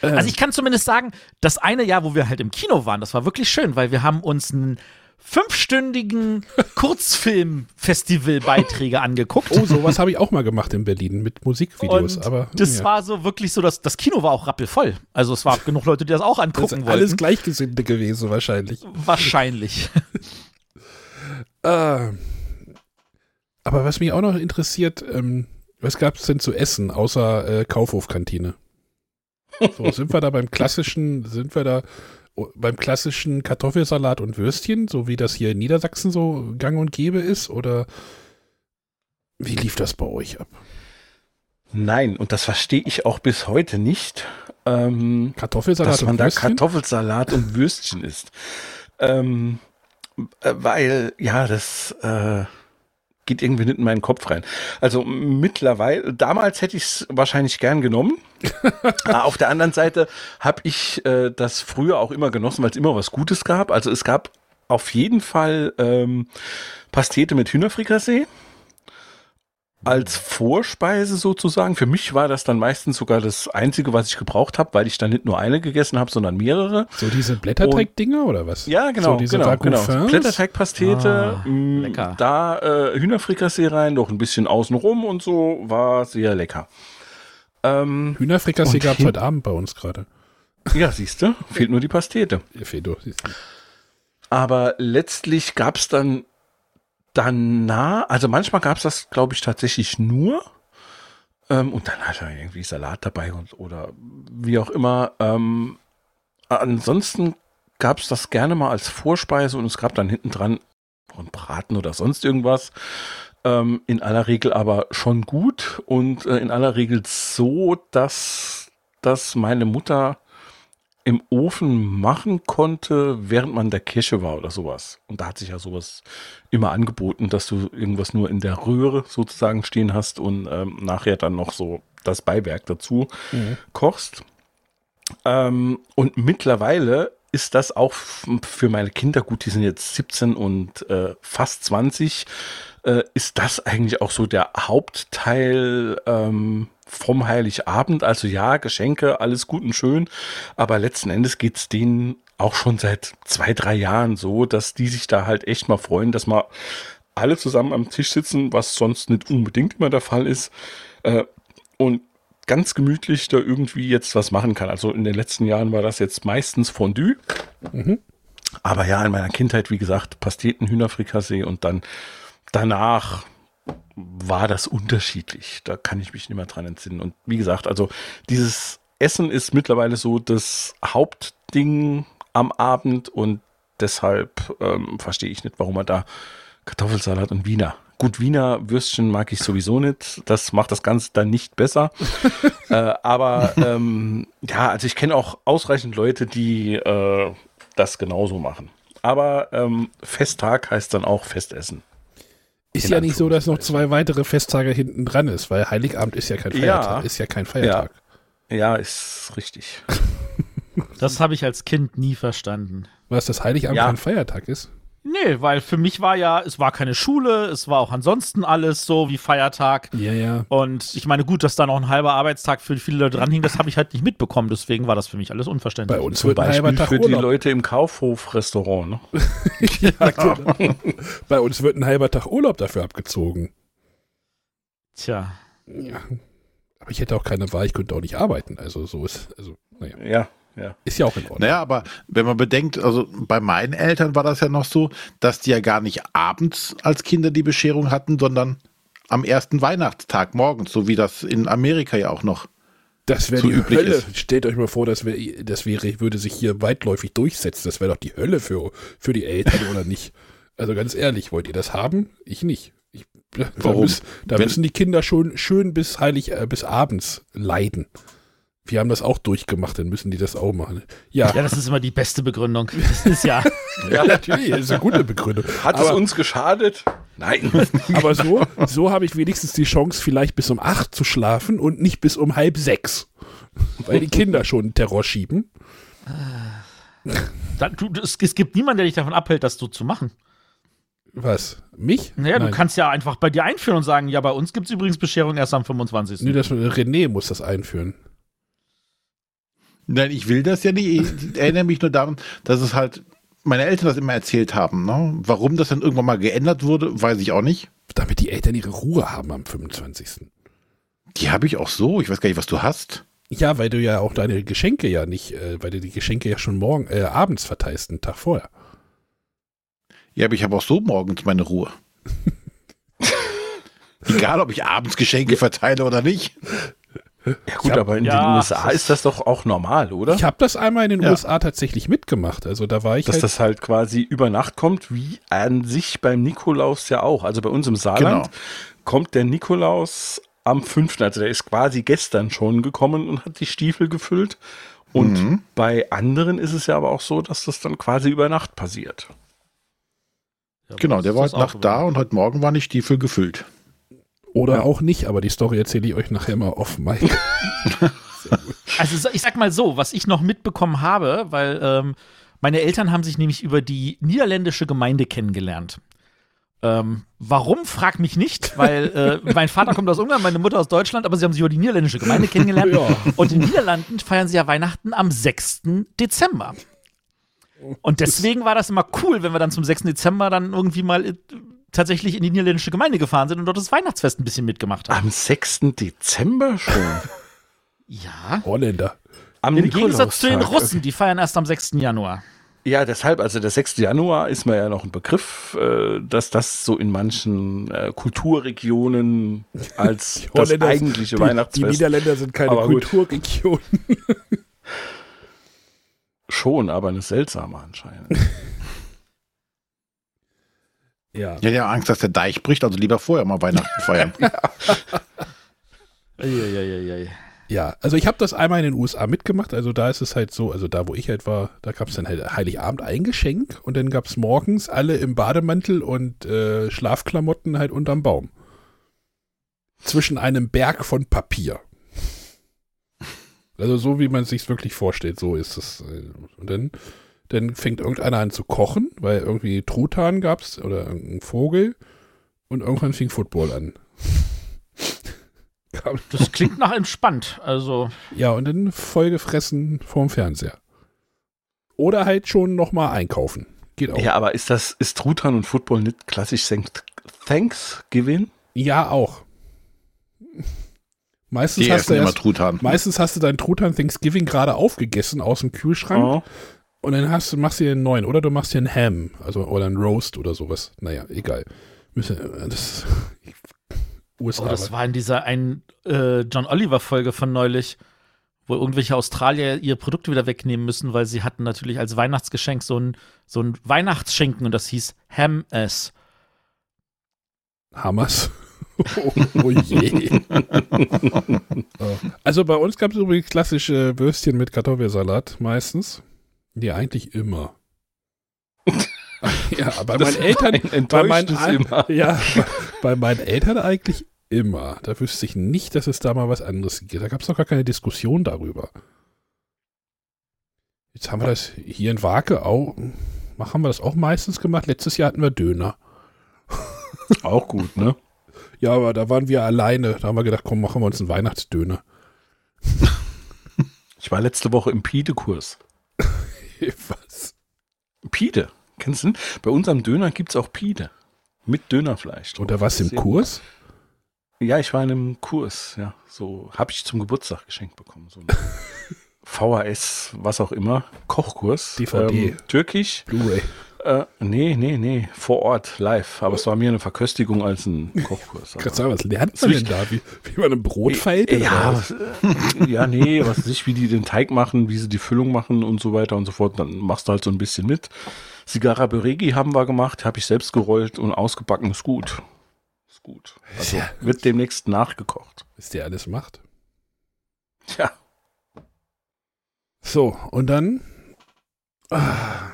Ähm, Also ich kann zumindest sagen, das eine Jahr, wo wir halt im Kino waren, das war wirklich schön, weil wir haben uns einen fünfstündigen [laughs] Kurzfilm-Festival-Beiträge angeguckt. oh, sowas habe ich auch mal gemacht in Berlin mit Musikvideos. Und aber das ja. war so wirklich so, dass das Kino war auch rappelvoll. Also es war genug Leute, die das auch das angucken ist wollten. alles Gleichgesinnte gewesen wahrscheinlich. Wahrscheinlich. Äh, [laughs] aber was mich auch noch interessiert, ähm, was gab es denn zu essen außer äh, Kaufhofkantine? So, sind wir da beim klassischen, sind wir da beim klassischen Kartoffelsalat und Würstchen, so wie das hier in Niedersachsen so gang und gäbe ist? Oder wie lief das bei euch ab? Nein, und das verstehe ich auch bis heute nicht, ähm, Kartoffelsalat dass man und da Würstchen? Kartoffelsalat und Würstchen isst. Ähm, äh, weil, ja, das äh, geht irgendwie nicht in meinen Kopf rein. Also mittlerweile, damals hätte ich es wahrscheinlich gern genommen. [laughs] Ah, Auf der anderen Seite habe ich äh, das früher auch immer genossen, weil es immer was Gutes gab. Also es gab auf jeden Fall ähm, Pastete mit Hühnerfrikassee als Vorspeise sozusagen. Für mich war das dann meistens sogar das Einzige, was ich gebraucht habe, weil ich dann nicht nur eine gegessen habe, sondern mehrere. So diese Blätterteig-Dinger oder was? Ja, genau, So diese genau, genau. Ragoufins? Blätterteigpastete, Ah, mh, lecker. da äh, Hühnerfrikassee rein, noch ein bisschen außenrum und so, war sehr lecker. Ähm, Hühnerfrikassee gab es heute Abend bei uns gerade. ja, siehst du, fehlt nur die Pastete. Ja, Fedo, siehst du. Aber letztlich gab es dann danach, also manchmal gab es das, glaube ich, tatsächlich nur. Ähm, und dann hat er irgendwie Salat dabei und, oder wie auch immer. Ähm, ansonsten gab es das gerne mal als Vorspeise und es gab dann hinten dran von Braten oder sonst irgendwas. Ähm, in aller Regel aber schon gut und äh, in aller Regel so, dass, dass meine Mutter im Ofen machen konnte, während man in der Kirche war oder sowas. Und da hat sich ja sowas immer angeboten, dass du irgendwas nur in der Röhre sozusagen stehen hast und ähm, nachher dann noch so das Beiwerk dazu Mhm. kochst. Ähm, und mittlerweile ist das auch für meine Kinder, gut, die sind jetzt 17 und äh, fast 20, äh, ist das eigentlich auch so der Hauptteil ähm, vom Heiligabend. Also ja, Geschenke, alles gut und schön, aber letzten Endes geht's denen auch schon seit zwei, drei Jahren so, dass die sich da halt echt mal freuen, dass mal alle zusammen am Tisch sitzen, was sonst nicht unbedingt immer der Fall ist. Äh, und ganz gemütlich da irgendwie jetzt was machen kann. Also in den letzten Jahren war das jetzt meistens Fondue. Aber ja, in meiner Kindheit, wie gesagt, Pasteten, Hühnerfrikassee und dann danach war das unterschiedlich. Da kann ich mich nicht mehr dran entsinnen. Und wie gesagt, also dieses Essen ist mittlerweile so das Hauptding am Abend und deshalb ähm, verstehe ich nicht, warum man da Kartoffelsalat und Wiener. Gut, Wiener Würstchen mag ich sowieso nicht. Das macht das Ganze dann nicht besser. [laughs] äh, aber ähm, ja, also ich kenne auch ausreichend Leute, die äh, das genauso machen. Aber ähm, Festtag heißt dann auch Festessen. Ist ja nicht so, dass noch zwei weitere Festtage hinten dran ist, weil Heiligabend ist ja kein Ja. Feiertag. Ist ja kein Feiertag. Ja, ist richtig. Das habe ich als Kind nie verstanden. Was das Heiligabend Ja. kein Feiertag ist? Nee, weil für mich war ja, es war keine Schule, es war auch ansonsten alles so wie Feiertag. Ja, ja. Und ich meine, gut, dass da noch ein halber Arbeitstag für viele Leute dranhing, das habe ich halt nicht mitbekommen. Deswegen war das für mich alles unverständlich. Bei uns Zum wird ein halber Beispiel Tag für die Urlaub. Leute im Kaufhof-Restaurant. Ne? [laughs] ja, genau. Bei uns wird ein halber Tag Urlaub dafür abgezogen. Tja. Ja. Aber ich hätte auch keine Wahl, ich könnte auch nicht arbeiten. Also so ist, also, naja, Ja, ja. ist ja auch in Ordnung. Naja, aber wenn man bedenkt, also bei meinen Eltern war das ja noch so, dass die ja gar nicht abends als Kinder die Bescherung hatten, sondern am ersten Weihnachtstag morgens, so wie das in Amerika ja auch noch. Das wäre so die üblich Hölle. ist. Stellt euch mal vor, das, wär, das wäre, würde sich hier weitläufig durchsetzen. Das wäre doch die Hölle für, für die Eltern, oder nicht? Also ganz ehrlich, wollt ihr das haben? Ich nicht. Ich, da Warum? müssen, da müssen die Kinder schon schön bis heilig, äh, bis abends leiden. Wir haben das auch durchgemacht, dann müssen die das auch machen. Ja, Ja, das ist immer die beste Begründung. Das ist ja. [laughs] ja natürlich, das ist eine gute Begründung. Hat es aber, uns geschadet? Nein. [laughs] aber so, so habe ich wenigstens die Chance, vielleicht bis um acht zu schlafen und nicht bis um halb sechs. Weil die Kinder schon Terror schieben. Da, du, es, es gibt niemanden, der dich davon abhält, das so zu machen. Was? Mich? Naja, Nein. du kannst ja einfach bei dir einführen und sagen, ja, bei uns gibt es übrigens Bescherung erst am 25. Nee, das, René muss das einführen. Nein, ich will das ja nicht. Ich erinnere mich nur daran, dass es halt meine Eltern das immer erzählt haben. Ne? Warum das dann irgendwann mal geändert wurde, weiß ich auch nicht. Damit die Eltern ihre Ruhe haben am 25. Die habe ich auch so. Ich weiß gar nicht, was du hast. Ja, weil du ja auch deine Geschenke ja nicht, äh, weil du die Geschenke ja schon morgen, äh, abends verteilst, einen Tag vorher. Ja, aber ich habe auch so morgens meine Ruhe. [laughs] Egal, ob ich abends Geschenke verteile oder nicht. Ja gut, hab- aber in ja, den USA ist das doch auch normal, oder? Ich habe das einmal in den Ja. USA tatsächlich mitgemacht. Also da war ich Dass halt, das halt quasi über Nacht kommt, wie an sich beim Nikolaus ja auch. Also bei uns im Saarland Genau. kommt der Nikolaus am 5. Also der ist quasi gestern schon gekommen und hat die Stiefel gefüllt. Und Mhm. bei anderen ist es ja aber auch so, dass das dann quasi über Nacht passiert. Ja, Genau, der war heute Nacht da und heute Morgen waren die Stiefel gefüllt. Oder ja. auch nicht, aber die Story erzähle ich euch nachher mal off Mike. [laughs] Also so- ich sag mal so, was ich noch mitbekommen habe, weil ähm, meine Eltern haben sich nämlich über die niederländische Gemeinde kennengelernt. Ähm, warum, frag mich nicht, weil äh, [laughs] mein Vater kommt aus Ungarn, meine Mutter aus Deutschland, aber sie haben sich über die niederländische Gemeinde kennengelernt. Ja. Und in den Niederlanden feiern sie ja Weihnachten am 6. Dezember. Und deswegen war das immer cool, wenn wir dann zum 6. Dezember dann irgendwie mal äh, tatsächlich in die niederländische Gemeinde gefahren sind und dort das Weihnachtsfest ein bisschen mitgemacht haben. Am 6. Dezember schon. Ja. Holländer. Am Im Gegensatz zu den. Russen, die feiern erst am 6. Januar. Ja, deshalb, also der 6. Januar ist mir ja noch ein Begriff, äh, dass das so in manchen äh, Kulturregionen als [laughs] das eigentliche die, Die Weihnachtsfest Niederländer sind keine Aber gut. Kulturregion. schon, aber eine seltsame anscheinend. [laughs] Ja. Ja, ja, Angst, dass der Deich bricht, also lieber vorher mal Weihnachten feiern. [laughs] Ja, also ich habe das einmal in den USA mitgemacht. Also da ist es halt so, also da, wo ich halt war, da gab es dann halt Heiligabend ein Geschenk und dann gab es morgens alle im Bademantel und äh, Schlafklamotten halt unterm Baum. Zwischen einem Berg von Papier. Also so, wie man es sich wirklich vorstellt, so ist es. Und dann, dann fängt irgendeiner an zu kochen, weil irgendwie Truthahn gab es oder irgendein Vogel und irgendwann fing Football an. [laughs] Das klingt nach entspannt. Also, Ja, und dann vollgefressen vorm Fernseher. Oder halt schon nochmal einkaufen. Geht auch. Ja, aber ist das, ist Truthahn und Football nicht klassisch Thank- Thanksgiving? Ja, auch. Meistens Die hast, du erst, Truthahn. meistens hast du deinen Truthahn Thanksgiving gerade aufgegessen aus dem Kühlschrank Oh. Und dann hast machst du dir einen neuen oder du machst dir einen Ham, also oder einen Roast oder sowas. Naja, egal. Müssen, das, USA. [laughs] oh, das war in dieser einen äh, John Oliver-Folge von neulich, wo irgendwelche Australier ihre Produkte wieder wegnehmen müssen, weil sie hatten natürlich als Weihnachtsgeschenk so ein, so ein Weihnachtsschenken und das hieß Ham S. Hammers. [laughs] oh, oh je. [laughs] Also bei uns gab es übrigens klassische Würstchen mit Kartoffelsalat meistens. Nee, eigentlich immer. [laughs] ja, bei meinen Eltern, bei meinen, immer. [laughs] ja, bei, bei meinen Eltern eigentlich immer. Da wüsste ich nicht, dass es da mal was anderes gibt. Da gab es doch gar keine Diskussion darüber. Jetzt haben wir das hier in Wake auch, haben wir das auch meistens gemacht. Letztes Jahr hatten wir Döner. [laughs] Auch gut, ne? Ja, aber da waren wir alleine. Da haben wir gedacht, komm, machen wir uns einen Weihnachtsdöner. Ich war letzte Woche im Pide-Kurs. [laughs] Was? Pide, kennst du? den? Bei unserem Döner gibt es auch Pide. Mit Dönerfleisch. drauf. Oder was im Kurs? Ja, ich war in einem Kurs, ja. So habe ich zum Geburtstag geschenkt bekommen. So ein [laughs] VHS, was auch immer, Kochkurs. DVD. Ähm, Türkisch. Blu-ray. Äh, nee, nee, nee, vor Ort, live. Aber es war mir eine Verköstigung als ein Kochkurs. Kannst Aber- sagen, was lernt man denn da? Wie, wie man ein Brot feilt? oder Ja, was? äh, ja, nee, was weiß ich, wie die den Teig machen, wie sie die Füllung machen und so weiter und so fort. Dann machst du halt so ein bisschen mit. Sigara Beregi haben wir gemacht, habe ich selbst gerollt und ausgebacken. Ist gut. Ist gut. Also Ja. wird demnächst nachgekocht. Was der alles macht. Ja. So, und dann. Ah,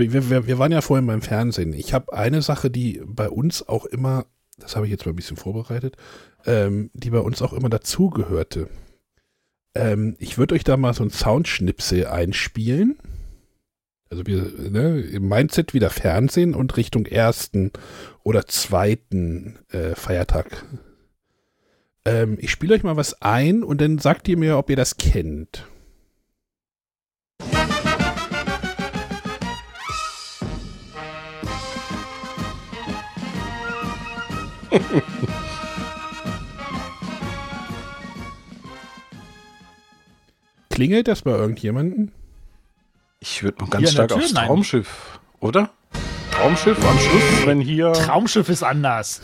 wir, wir, wir waren ja vorhin beim Fernsehen. Ich habe eine Sache, die bei uns auch immer, das habe ich jetzt mal ein bisschen vorbereitet, ähm, die bei uns auch immer dazugehörte. Ähm, ich würde euch da mal so ein Soundschnipsel einspielen. Also wir, ne, im Mindset wieder Fernsehen und Richtung ersten oder zweiten äh, Feiertag. Ähm, ich spiele euch mal was ein und dann sagt ihr mir, ob ihr das kennt. [laughs] Klingelt das bei irgendjemandem? Ich würde noch ganz Hier stark aufs Tür? Nein. Traumschiff, oder? Traumschiff am Schluss, wenn hier. Traumschiff ist anders.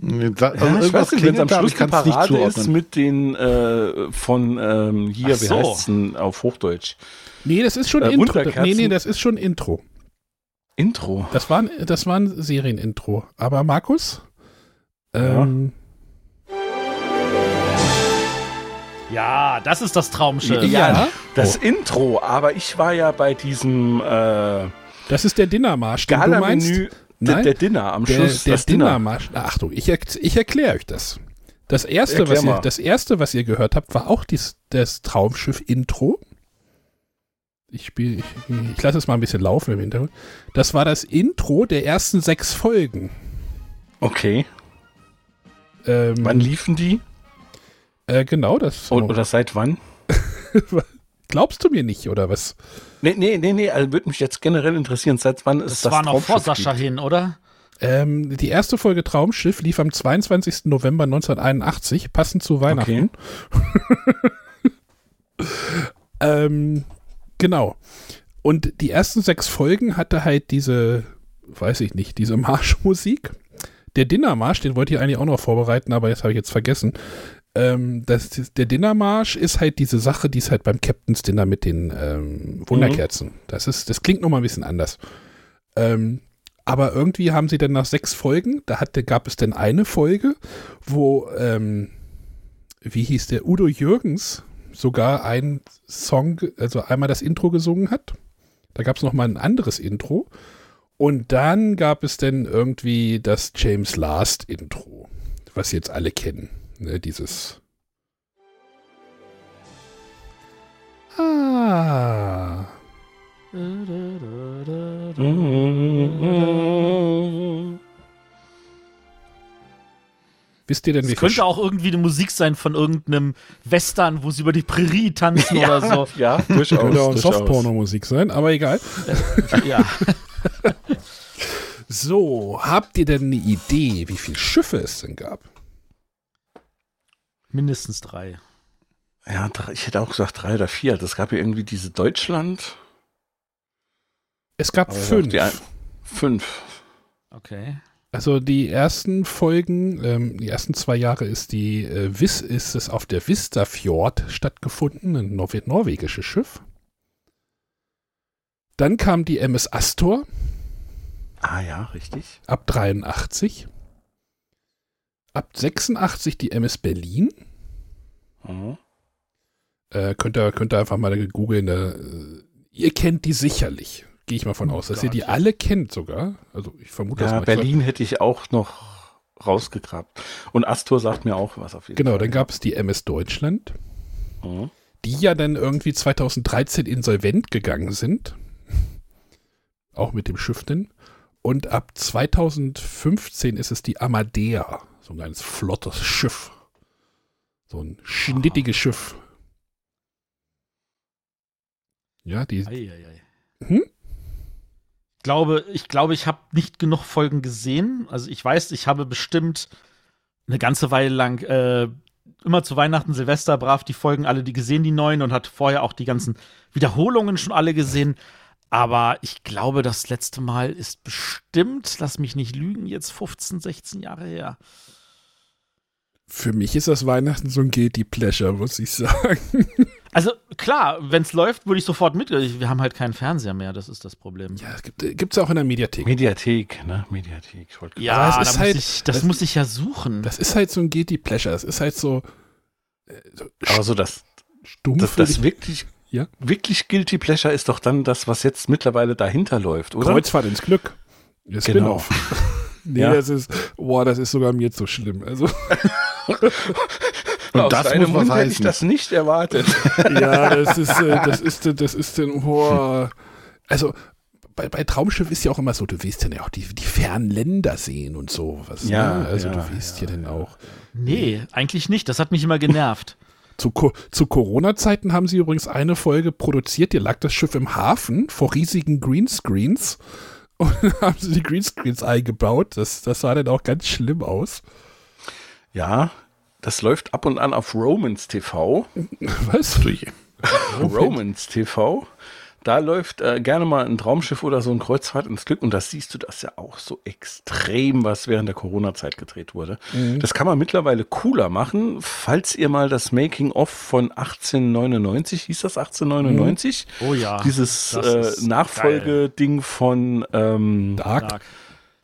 Also Ja, ich weiß nicht, wenn es am Schluss die kann es nicht Parade ist mit den äh, von ähm, hier, Ach wie so. heißt es denn auf Hochdeutsch? Nee, das ist schon Äh, Intro. Nee, nee, das ist schon Intro. Intro. Das war, ein- das war ein Serienintro. Aber Markus? Ähm, Ja, das ist das Traumschiff. Ja. Das Intro, aber ich war ja bei diesem äh, das ist der Dinnermarsch, den du meinst. Gala-Menü, der, Nein, der Dinner am der, Schluss. der das Dinner. Dinnermarsch. Na, Achtung, ich, erk- ich erkläre euch das. Das erste, Erklär was ihr, das erste, was ihr gehört habt, war auch dies, das Traumschiff-Intro. Ich spiele, ich, ich lasse es mal ein bisschen laufen im Hintergrund. Das war das Intro der ersten sechs Folgen. Okay. Ähm, Wann liefen die? äh, genau, das. Und, oder seit wann? [laughs] Glaubst du mir nicht, oder was? Nee, nee, nee, nee, also würde mich jetzt generell interessieren, seit wann es Das, das war noch vor Sascha gibt. hin, oder? Ähm, die erste Folge Traumschiff lief am 22. November 1981, passend zu Weihnachten. [laughs] ähm, genau. Und die ersten sechs Folgen hatte halt diese, weiß ich nicht, diese Marschmusik. Der Dinnermarsch, den wollte ich eigentlich auch noch vorbereiten, aber jetzt habe ich jetzt vergessen. Ähm, das, der Dinnermarsch ist halt diese Sache, die ist halt beim Captain's Dinner mit den ähm, Wunderkerzen. Das ist, das klingt nochmal ein bisschen anders. Ähm, Aber irgendwie haben sie dann nach sechs Folgen, da hat, gab es dann eine Folge, wo, ähm, wie hieß der, Udo Jürgens sogar einen Song, also einmal das Intro gesungen hat. Da gab es nochmal ein anderes Intro. Und dann gab es dann irgendwie das James Last Intro, was jetzt alle kennen. Ne, dieses. Ah. Wisst ihr denn, wie Es könnte auch irgendwie eine Musik sein von irgendeinem Western, wo sie über die Prärie tanzen oder [laughs] so. Ja, durchaus. könnte auch. Softporno-Musik sein, aber egal. Ja. [laughs] [laughs] So, habt ihr denn eine Idee, wie viele Schiffe es denn gab? Mindestens drei. Ja, ich hätte auch gesagt drei oder vier. Das gab ja irgendwie diese Deutschland. Es gab Aber fünf. Die fünf. Okay. Also die ersten Folgen, ähm, die ersten zwei Jahre ist die äh, Wiss ist es auf der Vistafjord stattgefunden, ein Norwe norwegisches Schiff. Dann kam die MS Astor Ah ja, richtig. ab 83. Ab 86 die MS Berlin. Mhm. Äh, könnt, ihr, könnt ihr einfach mal googeln. Äh, ihr kennt die sicherlich. Gehe ich mal von Oh aus, dass ihr die alle kennt sogar. Also ich vermute das Ja, mal. Berlin hätte ich auch noch rausgegrabt. Und Astor sagt mir auch was auf jeden Genau, Fall. dann gab es die MS Deutschland. Mhm. die ja dann irgendwie 2013 insolvent gegangen sind. Auch mit dem Schiff denn. Und ab 2015 ist es die Amadea. So ein ganz flottes Schiff. So ein schnittiges Schiff. Ja, die. Eieiei. Hm? Ich glaube, ich glaube, ich habe nicht genug Folgen gesehen. Also ich weiß, ich habe bestimmt eine ganze Weile lang äh, immer zu Weihnachten, Silvester brav die Folgen alle die gesehen, die neuen und hat vorher auch die ganzen Wiederholungen schon alle gesehen. Aber ich glaube, das letzte Mal ist bestimmt, lass mich nicht lügen, jetzt 15, 16 Jahre her. Für mich ist das Weihnachten so ein Guilty Pleasure, muss ich sagen. [laughs] Also klar, wenn es läuft, würde ich sofort mit. Wir haben halt keinen Fernseher mehr, das ist das Problem. Ja, es gibt es auch in der Mediathek. Mediathek, ne? Mediathek. Ja, Aber es da ist muss halt- ich, das das- muss ich ja suchen. Das ist halt so ein Guilty Pleasure. Das ist halt so, äh, so Aber so das, stumpf. das, das ich- wirklich, Ja. wirklich Guilty Pleasure ist doch dann das, was jetzt mittlerweile dahinter läuft, oder? Kreuzfahrt ins Glück. Das Genau. [laughs] Nee, Ja. das ist, boah, das ist sogar mir zu schlimm. Also, [laughs] Und Aus das muss was Mund hätte ich heißen. das nicht erwartet. [laughs] ja, das ist, äh, das ist, das ist denn, boah. Also, bei, bei Traumschiff ist ja auch immer so, du willst dann ja auch die, die fernen Länder sehen und so. Was, Ja, ne? Also, ja, du willst ja, ja, dann auch. Nee, eigentlich nicht. Das hat mich immer genervt. Zu, Co zu Corona-Zeiten haben sie übrigens eine Folge produziert, hier lag das Schiff im Hafen vor riesigen Greenscreens. [laughs] Und haben sie die Greenscreens eingebaut. Das, das sah dann auch ganz schlimm aus. Ja, das läuft ab und an auf Romans TV. [laughs] Was? [laughs] Romans TV. Da läuft äh, gerne mal ein Traumschiff oder so ein Kreuzfahrt ins Glück und das siehst du, das ja auch so extrem, was während der Corona-Zeit gedreht wurde. Mhm. Das kann man mittlerweile cooler machen. Falls ihr mal das Making-of von 1899, hieß das 1899? Oh ja. Dieses äh, Nachfolgeding von ähm, Dark. Dark.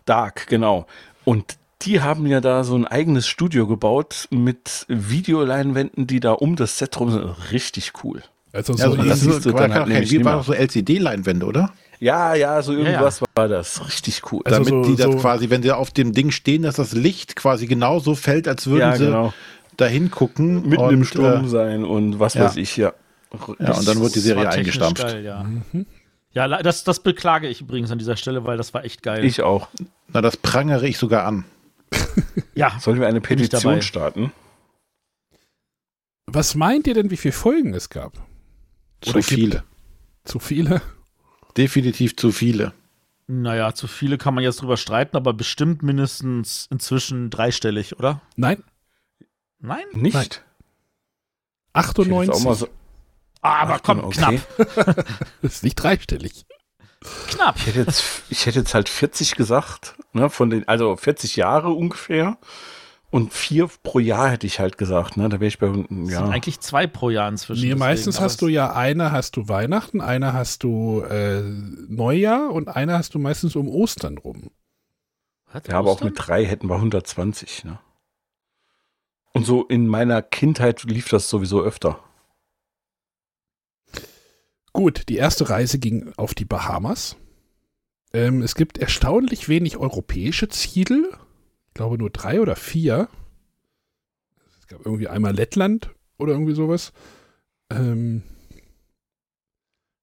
Dark, genau. Und die haben ja da so ein eigenes Studio gebaut mit Videoleinwänden, die da um das Set rum sind. Richtig cool. Also Ja, so so, das das siehst du war, dann halt nämlich wie, nicht war mehr. doch so LCD-Leinwände, oder? Ja, ja, so ja. irgendwas war das. Richtig cool. Also Damit so- die das so- quasi, wenn sie auf dem Ding stehen, dass das Licht quasi genauso fällt, als würden ja, sie genau. dahin gucken. Mitten und, im Sturm Äh, sein und was ja. weiß ich, ja. ja, und dann wird die Serie eingestampft. Geil, ja, ja la- das, das beklage ich übrigens an dieser Stelle, weil das war echt geil. Ich auch. Na, das prangere ich sogar an. [laughs] ja, Sollen wir eine. Petition starten? Was meint ihr denn, wie viele Folgen es gab? Zu Oder gibt- viele. Zu viele? Definitiv zu viele. naja, zu viele kann man jetzt drüber streiten, aber bestimmt mindestens inzwischen dreistellig, oder? Nein, Nein? Nicht? Nein. Ich hätte jetzt 98. auch mal so, Ah, aber Ach, komm, okay. knapp, [laughs] Das ist nicht dreistellig. knapp. Ich hätte jetzt, ich hätte jetzt halt 40 gesagt, ne, von den, also 40 Jahre ungefähr. Und vier pro Jahr hätte ich halt gesagt, ne? Da wäre ich bei, Das sind ja. eigentlich zwei pro Jahr inzwischen. Nee, deswegen, meistens hast du ja eine hast du Weihnachten, eine hast du äh, Neujahr und eine hast du meistens um Ostern rum. Was, Ja, aber auch Ostern? mit drei hätten wir 120, ne? Und so in meiner Kindheit lief das sowieso öfter. Gut, die erste Reise ging auf die Bahamas. Ähm, es gibt erstaunlich wenig europäische Ziele. Ich glaube nur drei oder vier. Es gab irgendwie einmal Lettland oder irgendwie sowas. Ähm,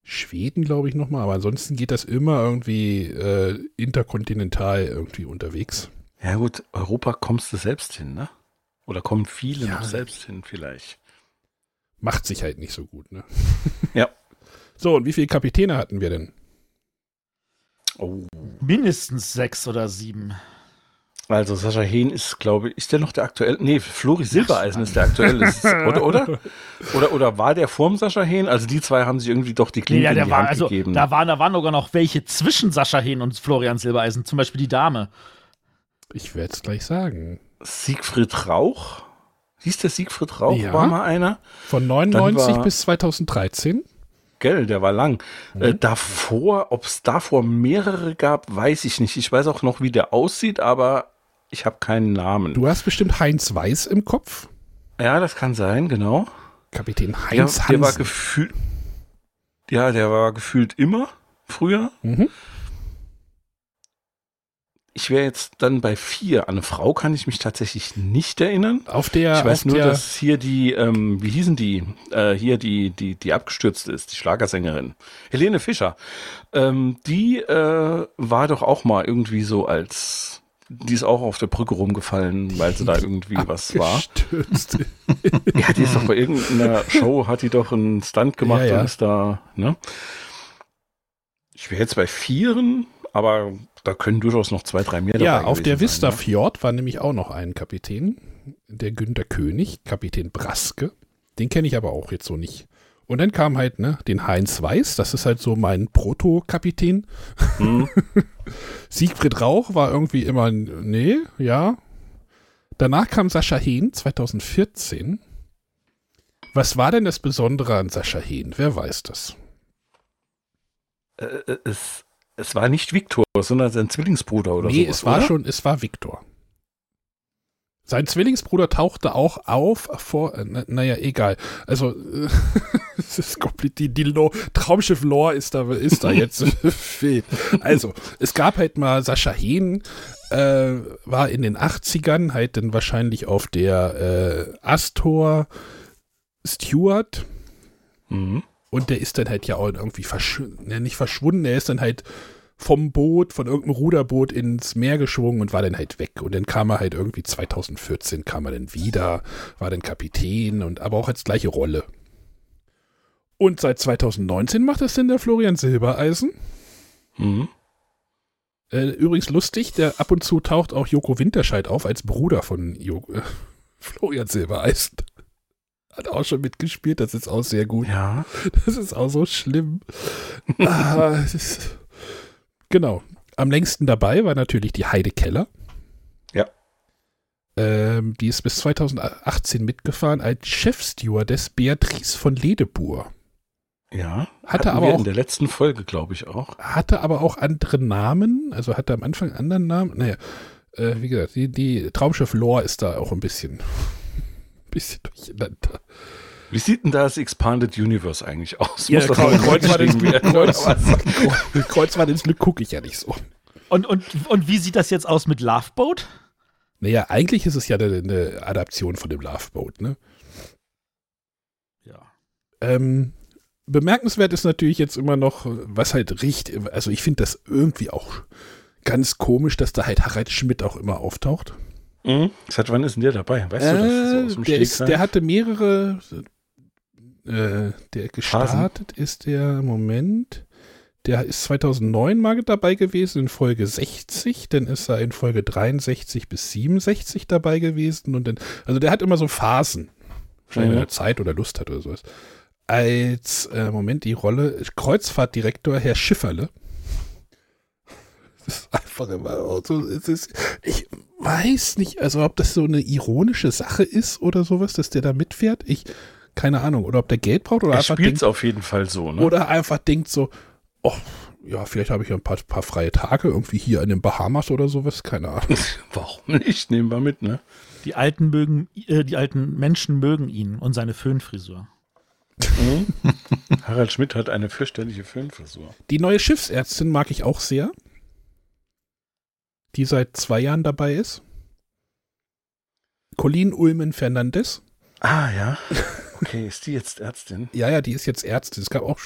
Schweden, glaube ich, nochmal. Aber ansonsten geht das immer irgendwie äh, interkontinental irgendwie unterwegs. Ja gut, Europa kommst du selbst hin, ne? Oder kommen viele Ja. noch selbst hin vielleicht. Macht sich halt nicht so gut, ne? [laughs] Ja. So, und wie viele Kapitäne hatten wir denn? Oh. Mindestens sechs oder sieben. Also Sascha Hehn ist, glaube ich, ist der noch der aktuelle? Nee, Flori Silbereisen ist der aktuelle. Ist- oder, oder? Oder, oder war der vorm Sascha Hehn? Also die zwei haben sich irgendwie doch die Klinke ja, in der die war, Hand also, gegeben. da waren, da waren sogar noch welche zwischen Sascha Hehn und Florian Silbereisen, zum Beispiel die Dame. Ich werde es gleich sagen. Siegfried Rauch? Hieß der Siegfried Rauch? Ja. War mal einer? Von 99 war- bis 2013. Gell, der war lang. Mhm. Äh, davor, ob es davor mehrere gab, weiß ich nicht. Ich weiß auch noch, wie der aussieht, aber ich habe keinen Namen. Du hast bestimmt Heinz Weiß im Kopf. Ja, das kann sein, genau. Kapitän Heinz der war Hansen. gefühlt. Ja, der war gefühlt immer früher. Mhm. Ich wäre jetzt dann bei vier. An eine Frau kann ich mich tatsächlich nicht erinnern. Auf der, Ich weiß nur, der, dass hier die, ähm, wie hießen die, äh, hier die, die, die abgestürzt ist, die Schlagersängerin, Helene Fischer. Ähm, die äh, war doch auch mal irgendwie so als, die ist auch auf der Brücke rumgefallen, weil sie da irgendwie was war. [laughs] Ja, die ist doch bei irgendeiner Show, hat die doch einen Stunt gemacht Ja, ja. und ist da, ne? Ich wäre jetzt bei vieren, aber da können durchaus noch zwei, drei mehr ja, dabei auf der Vista ne? Fjord war nämlich auch noch ein Kapitän, der Günter König, Kapitän Braske. Den kenne ich aber auch jetzt so nicht. Und dann kam halt, ne, den Heinz Weiß, das ist halt so mein Proto-Kapitän. Hm. [laughs] Siegfried Rauch war irgendwie immer, nee, ja. Danach kam Sascha Hehn 2014. Was war denn das Besondere an Sascha Hehn? Wer weiß das? Äh, äh, es, es war nicht Viktor, sondern sein Zwillingsbruder oder so. nee, es war schon, es war Viktor. Sein Zwillingsbruder tauchte auch auf vor, äh, na, naja, egal. Also, [laughs] es ist komplett, die, die Lore, Traumschiff Lore ist da, ist da jetzt [laughs] [laughs] viel. Also, es gab halt mal Sascha Hehn, äh, war in den 80ern halt dann wahrscheinlich auf der äh, Astor Stewart Mhm. und der ist dann halt ja auch irgendwie verschwunden, ja, nicht verschwunden, er ist dann halt vom Boot, von irgendeinem Ruderboot ins Meer geschwungen und war dann halt weg. Und dann kam er halt irgendwie 2014 kam er dann wieder, war dann Kapitän und aber auch als gleiche Rolle. Und seit 2019 macht das denn der Florian Silbereisen. Mhm. Äh, übrigens lustig, der ab und zu taucht auch Joko Winterscheid auf als Bruder von jo äh, [laughs] Florian Silbereisen. Hat auch schon mitgespielt, das ist auch sehr gut. Ja. Das ist auch so schlimm. [laughs] ah, ist, genau. Am längsten dabei war natürlich die Heide Keller. Ja. Ähm, die ist bis 2018 mitgefahren als Chefstewardess Beatrice von Ledebur. Ja. Hatte Hatten aber wir auch- in der letzten Folge, glaube ich, auch. Hatte aber auch andere Namen, also hatte am Anfang einen anderen Namen. Naja, äh, wie gesagt, die, die Traumschiff Lore ist da auch ein bisschen, [laughs] bisschen durcheinander. Wie sieht denn das Expanded Universe eigentlich aus? Ja, Muss das Kreuz- mal Kreuzfahrt ins Glück, Kreuz-? Kreuzfahrt ins Glück gucke ich ja nicht so. Und, und, und wie sieht das jetzt aus mit Loveboat? Naja, eigentlich ist es ja eine, eine Adaption von dem Loveboat, ne? Ja. Ähm, bemerkenswert ist natürlich jetzt immer noch, was halt riecht, also ich finde das irgendwie auch ganz komisch, dass da halt Harald Schmidt auch immer auftaucht. Mhm. Seit wann ist denn der dabei? Weißt du das? So aus dem Äh, der, ist, der hatte mehrere, äh, der gestartet ist der, Moment, der ist 2009 mal dabei gewesen in Folge 60, dann ist er in Folge 63 bis 67 dabei gewesen und dann, also der hat immer so Phasen, wahrscheinlich wenn Mhm. er Zeit oder Lust hat oder sowas. Als, äh, Moment, die Rolle, Kreuzfahrtdirektor Herr Schifferle. Das ist einfach immer so, es ist, ich weiß nicht, also ob das so eine ironische Sache ist oder sowas, dass der da mitfährt. Ich, keine Ahnung. Oder ob der Geld braucht oder Er einfach spielt es denkt, auf jeden Fall so, ne? oder einfach denkt so, oh, ja, vielleicht habe ich ja ein paar, paar freie Tage irgendwie hier in den Bahamas oder sowas, keine Ahnung. [laughs] Warum nicht? Nehmen wir mit, ne? Die alten mögen, äh, die alten Menschen mögen ihn und seine Föhnfrisur. Harald Schmidt hat eine fürchterliche Föhnfrisur. Die neue Schiffsärztin mag ich auch sehr. Die seit zwei Jahren dabei ist. Colleen Ulmen Fernandes. Ah, ja. Okay, ist die jetzt Ärztin? Ja, ja, die ist jetzt Ärztin. Es gab auch,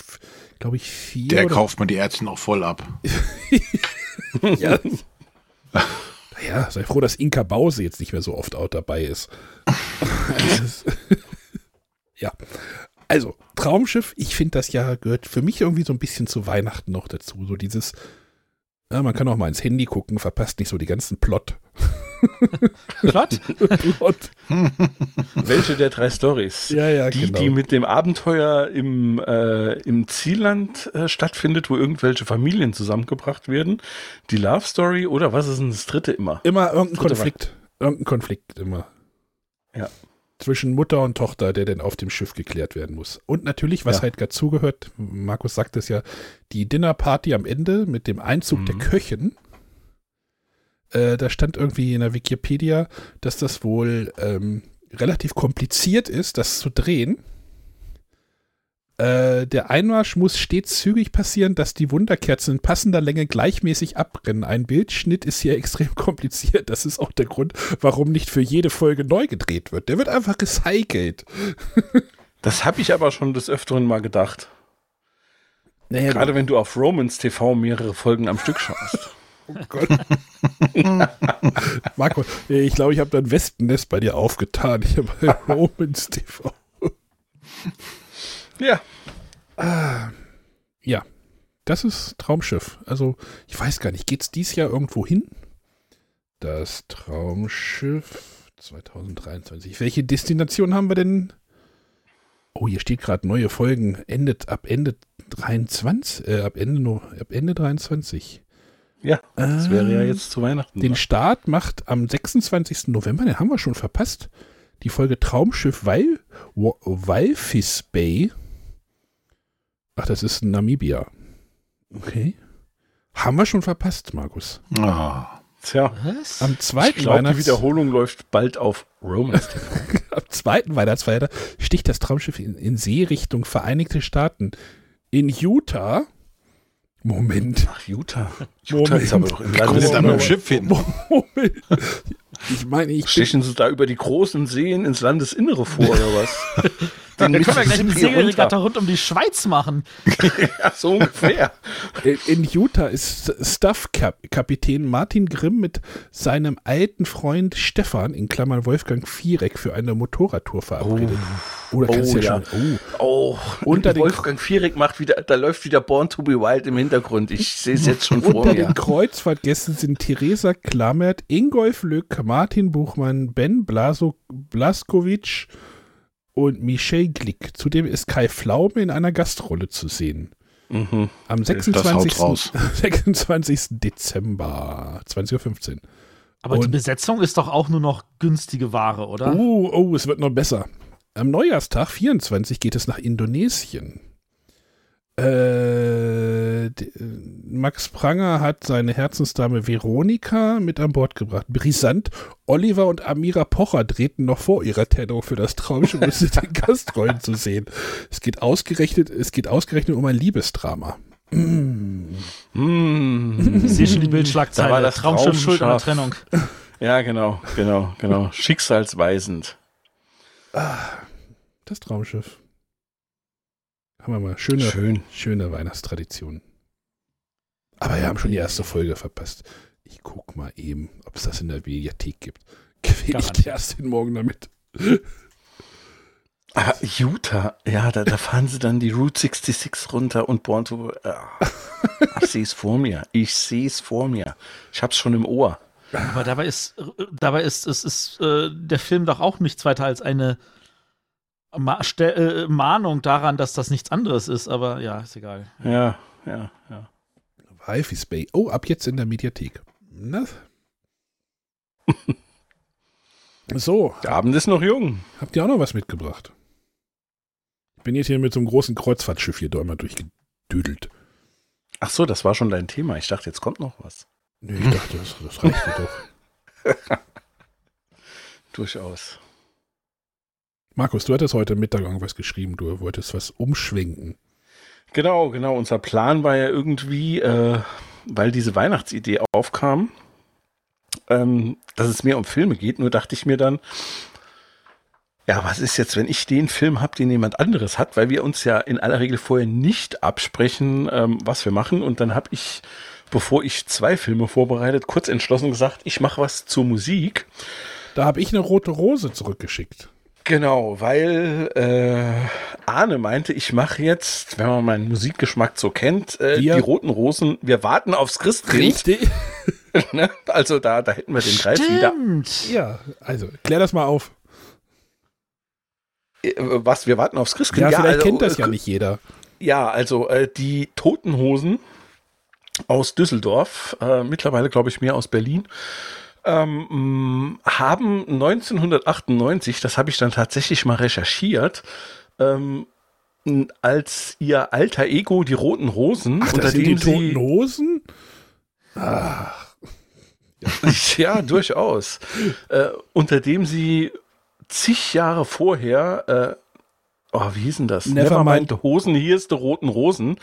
glaube ich, vier. Der oder- kauft mir die Ärzte noch voll ab. [laughs] Ja. Naja, sei froh, dass Inka Bause jetzt nicht mehr so oft auch dabei ist- [laughs] [laughs] ja. Also, Traumschiff, ich finde das ja gehört für mich irgendwie so ein bisschen zu Weihnachten noch dazu. So dieses, ja, man kann auch mal ins Handy gucken, verpasst nicht so die ganzen Plot. [laughs] Plot? Plot. [laughs] Welche der drei Stories? Ja, ja, Die, genau. die mit dem Abenteuer im, äh, im Zielland äh, stattfindet, wo irgendwelche Familien zusammengebracht werden. Die Love Story oder was ist denn das dritte immer? Immer irgendein Dritte Konflikt. Irgendein Konflikt immer. Ja. Zwischen Mutter und Tochter, der denn auf dem Schiff geklärt werden muss. Und natürlich, was Ja. halt dazugehört, Markus sagt es ja, die Dinnerparty am Ende mit dem Einzug der Mhm. Köchin. Äh, da stand irgendwie in der Wikipedia, dass das wohl ähm, relativ kompliziert ist, das zu drehen. Äh, der Einmarsch muss stets zügig passieren, dass die Wunderkerzen in passender Länge gleichmäßig abbrennen. Ein Bildschnitt ist hier [laughs] extrem kompliziert. Das ist auch der Grund, warum nicht für jede Folge neu gedreht wird. Der wird einfach recycelt. [laughs] Das habe ich aber schon des Öfteren mal gedacht. Naja, Gerade wenn du auf Romans TV mehrere Folgen am Stück schaust. [laughs] Oh Gott. Marco, ich glaube, ich habe da ein Wespennest bei dir aufgetan. Ich habe bei Romans TV. Ja. Ja, das ist Traumschiff. Also, ich weiß gar nicht, geht's dies Jahr irgendwo hin? Das Traumschiff 2023. Welche Destination haben wir denn? Oh, hier steht gerade neue Folgen. Endet ab Ende 23, äh, ab Ende nur, ab Ende 23. Ja, das wäre ja Ah. jetzt zu Weihnachten. Den ne? Start macht am 26. November, den haben wir schon verpasst, die Folge Traumschiff Wal Wa- Walvis Bay. Ach, das ist Namibia. Okay. Haben wir schon verpasst, Markus. Ah. Tja, Was? Am ich zweiten, glaube, die Weihnachts Wiederholung läuft bald auf Romans TV. [laughs] am zweiten Weihnachtsfeiertag sticht das Traumschiff in, in See Richtung Vereinigte Staaten. In Utah. Moment. Ach, Utah. Utah Moment. ist aber doch im dann mit dem Moment. Schiff hin. Moment. Ich meine, ich bin, Stechen sie da über die großen Seen ins Landesinnere vor, oder was? [laughs] Den Wir können ja gleich eine Mississippi Segelregatta rund um die Schweiz machen. [laughs] Ja, so ungefähr. In- Utah ist Staff-Kapitän Martin Grimm mit seinem alten Freund Stefan, in Klammern Wolfgang Viereck, für eine Motorradtour verabredet. Oh, da du Oh, ja, ja. schon. Oh. Oh, Unter unter den- Wolfgang Viereck macht wieder, da läuft wieder Born to be Wild im Hintergrund. Ich sehe es jetzt schon vor Unter mir. den Kreuzfahrtgästen sind Theresa Klammert, Ingolf Lück, Martin Buchmann, Ben Blaso, Blaskowitsch und Michel Glick. Zudem ist Kai Pflaume in einer Gastrolle zu sehen. Mhm. Am Das 26. haut raus. [laughs] 26. Dezember, 20.15 Uhr. Aber die Und- Besetzung ist doch auch nur noch günstige Ware, oder? Oh, oh, es wird noch besser. Am Neujahrstag, 24, geht es nach Indonesien. Äh, d- Max Pranger hat seine Herzensdame Veronika mit an Bord gebracht. Brisant, Oliver und Amira Pocher drehten noch vor ihrer Trennung für das Traumschiff, um den [laughs] Gastrollen zu sehen. Es geht ausgerechnet, es geht ausgerechnet um ein Liebesdrama. Mm. Mm. Ich sehe schon die Bildschlagzeile. Da war das Traumschiff schuld an der Traumschiff. Trennung. Ja, genau, genau, genau. [laughs] Schicksalsweisend. Das Traumschiff. Haben wir mal. Schöne, Schön. schöne Weihnachtstradition. Aber wir haben schon die erste Folge verpasst. Ich guck mal eben, ob es das in der Mediathek gibt. [laughs] Quäl ich Garantiert. erst den Morgen damit. Ah, Utah, ja, da, da fahren sie dann die Route 66 runter und Born to. Ah, [laughs] ich sehe es vor mir. Ich sehe es vor mir. Ich hab's schon im Ohr. Aber dabei ist, dabei ist, ist, ist äh, der Film doch auch nichts weiter als eine Ma Ste äh, Mahnung daran, dass das nichts anderes ist. Aber ja, ist egal. Ja, ja, ja. Walvis Bay. Oh, ab jetzt in der Mediathek. Na, [laughs] So, Der Abend ist noch jung. habt ihr auch noch was mitgebracht? Ich bin jetzt hier mit so einem großen Kreuzfahrtschiff hier immer durchgedüdelt. Ach so, das war schon dein Thema. Ich dachte, jetzt kommt noch was. Nee, ich dachte, das, das reicht doch. [laughs] Durchaus. Markus, du hattest heute Mittag irgendwas geschrieben, du wolltest was umschwenken. Genau, genau. Unser Plan war ja irgendwie, äh, weil diese Weihnachtsidee aufkam, ähm, dass es mehr um Filme geht. Nur dachte ich mir dann, ja, was ist jetzt, wenn ich den Film habe, den jemand anderes hat, weil wir uns ja in aller Regel vorher nicht absprechen, ähm, was wir machen. Und dann habe ich, bevor ich zwei Filme vorbereitet, kurz entschlossen gesagt, ich mache was zur Musik. Da habe ich eine rote Rose zurückgeschickt. Genau, weil äh, Arne meinte, ich mache jetzt, wenn man meinen Musikgeschmack so kennt, äh, die roten Rosen, wir warten aufs Christkind. [laughs] Ne? Also da, da hätten wir den Greif wieder. Stimmt. Ja, also klär das mal auf. Äh, Was, wir warten aufs Christkind? Ja, vielleicht also, kennt das äh, ja nicht jeder. Ja, also äh, die Toten Hosen aus Düsseldorf, äh, mittlerweile glaube ich mehr aus Berlin, ähm, mh, haben 1998, das habe ich dann tatsächlich mal recherchiert, ähm, als ihr alter Ego die Roten Rosen, Ach, unter sind die dem toten sie Hosen? ja durchaus, äh, unter dem sie zig Jahre vorher äh, Oh, wie hieß denn das? Nevermind. the Hosen, hier ist die roten Rosen.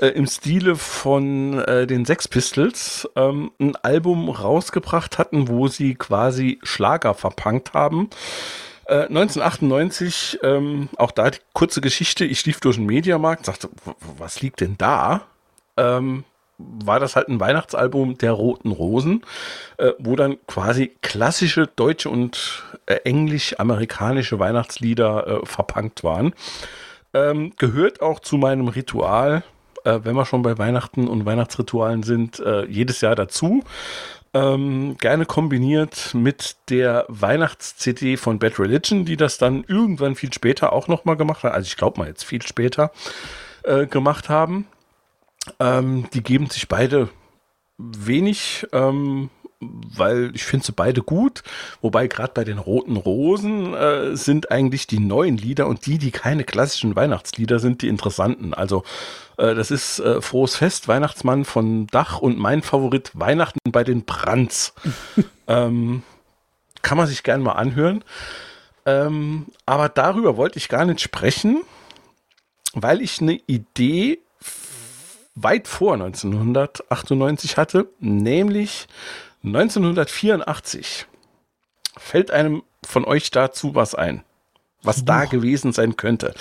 Äh, Im Stile von äh, den Sex Pistols ähm, ein Album rausgebracht hatten, wo sie quasi Schlager verpunkt haben. Äh, 1998, ähm, auch da die kurze Geschichte, ich lief durch den Mediamarkt, sagte, "W- was liegt denn da? Ähm, war das halt ein Weihnachtsalbum der Roten Rosen, äh, wo dann quasi klassische deutsche und äh, englisch-amerikanische Weihnachtslieder äh, verpunkt waren. Ähm, gehört auch zu meinem Ritual, äh, wenn wir schon bei Weihnachten und Weihnachtsritualen sind, äh, jedes Jahr dazu. Ähm, gerne kombiniert mit der Weihnachts-CD von Bad Religion, die das dann irgendwann viel später auch nochmal gemacht hat. Also ich glaube mal jetzt viel später äh, gemacht haben. Ähm, die geben sich beide wenig, ähm, weil ich finde sie beide gut. Wobei gerade bei den Roten Rosen äh, sind eigentlich die neuen Lieder und die, die keine klassischen Weihnachtslieder sind, die interessanten. Also äh, das ist äh, Frohes Fest, Weihnachtsmann von Dach und mein Favorit Weihnachten bei den Brands. [laughs] ähm, kann man sich gern mal anhören. Ähm, aber darüber wollte ich gar nicht sprechen, weil ich eine Idee weit vor 1998 hatte, nämlich 1984. Fällt einem von euch dazu was ein? Was da gewesen sein könnte.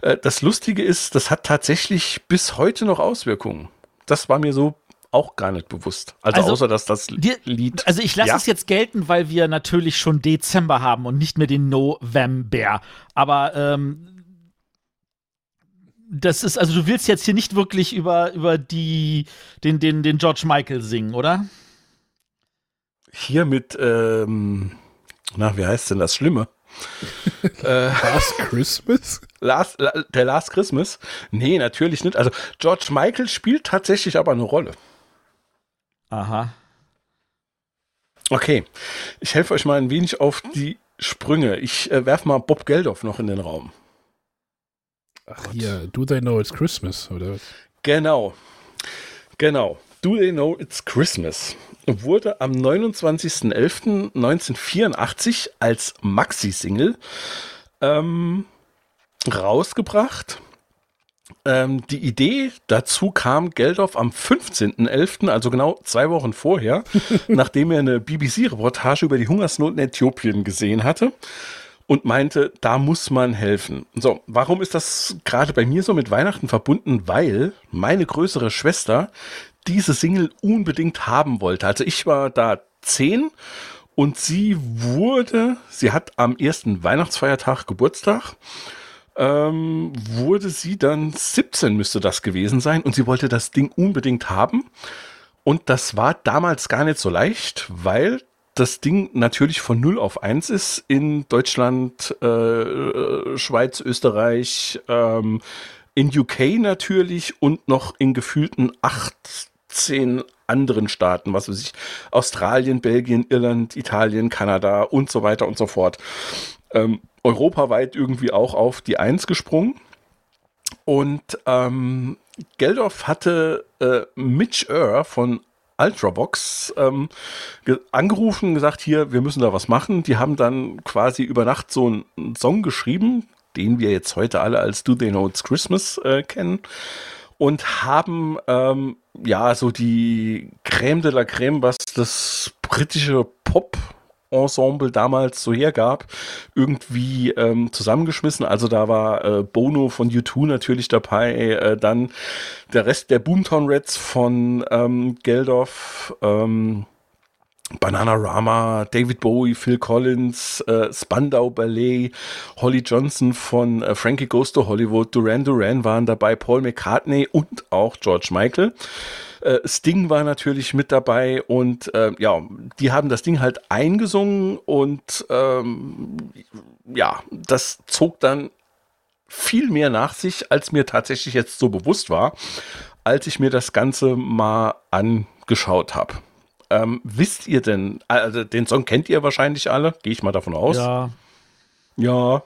Äh, Das Lustige ist, das hat tatsächlich bis heute noch Auswirkungen. Das war mir so auch gar nicht bewusst. Also, Also, außer dass das Dir- Lied. Also ich lasse Ja. es jetzt gelten, weil wir natürlich schon Dezember haben und nicht mehr den November. Aber ähm, das ist, also du willst jetzt hier nicht wirklich über, über die, den, den, den George Michael singen, oder? hier mit, ähm, na, wie heißt denn das Schlimme? [laughs] äh, Last Christmas? Last, La- der Last Christmas? Nee, natürlich nicht. Also George Michael spielt tatsächlich aber eine Rolle. Aha. Okay, ich helfe euch mal ein wenig auf die Sprünge. Ich äh, werfe mal Bob Geldof noch in den Raum. Ach hier, Do They Know It's Christmas, oder? Genau, genau. Do They Know It's Christmas wurde am 29.11.1984 als Maxi-Single ähm, rausgebracht. Ähm, die Idee dazu kam Geldof am 15.11., also genau zwei Wochen vorher, [laughs] nachdem er eine BBC-Reportage über die Hungersnot in Äthiopien gesehen hatte und meinte, da muss man helfen. So, warum ist das gerade bei mir so mit Weihnachten verbunden? Weil meine größere Schwester diese Single unbedingt haben wollte. Also ich war da zehn und sie wurde, sie hat am ersten Weihnachtsfeiertag Geburtstag, ähm, wurde sie dann 17 müsste das gewesen sein und sie wollte das Ding unbedingt haben. Und das war damals gar nicht so leicht, weil das Ding natürlich von 0 auf 1 ist in Deutschland, äh, Schweiz, Österreich, ähm, in UK natürlich und noch in gefühlten 18 anderen Staaten, was weiß ich, Australien, Belgien, Irland, Italien, Kanada und so weiter und so fort. Ähm, europaweit irgendwie auch auf die Eins gesprungen. Und ähm, Geldorf hatte äh, Mitch Earr von Ultravox ähm, angerufen gesagt, hier, wir müssen da was machen. Die haben dann quasi über Nacht so einen Song geschrieben, den wir jetzt heute alle als Do They Know It's Christmas äh, kennen. Und haben ähm, ja so die Crème de la Crème, was das britische Pop Ensemble damals so hergab, irgendwie ähm, zusammengeschmissen. Also da war äh, Bono von U2 natürlich dabei, äh, dann der Rest der Boomtown Reds von ähm, Geldorf, ähm, Bananarama, David Bowie, Phil Collins, äh, Spandau Ballet, Holly Johnson von äh, Frankie Goes to Hollywood, Duran Duran waren dabei, Paul McCartney und auch George Michael. Äh, Sting war natürlich mit dabei und äh, ja, die haben das Ding halt eingesungen und ähm, ja, das zog dann viel mehr nach sich, als mir tatsächlich jetzt so bewusst war, als ich mir das Ganze mal angeschaut habe. Ähm, wisst ihr denn, also den Song kennt ihr wahrscheinlich alle, gehe ich mal davon aus. Ja. Ja.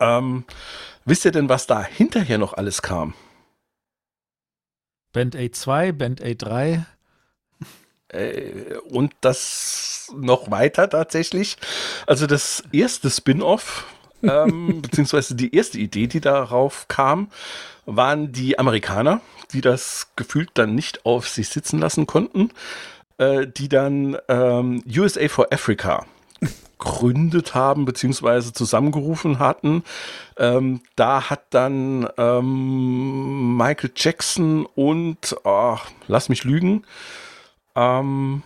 Ähm, wisst ihr denn, was da hinterher noch alles kam? Band Aid 2, Band Aid 3. Äh, und das noch weiter tatsächlich. Also das erste Spin-off, ähm, [laughs] beziehungsweise die erste Idee, die darauf kam, waren die Amerikaner, die das gefühlt dann nicht auf sich sitzen lassen konnten, äh, die dann ähm, USA for Africa gegründet haben, beziehungsweise zusammengerufen hatten. Ähm, da hat dann ähm, Michael Jackson und, oh, lass mich lügen, ähm,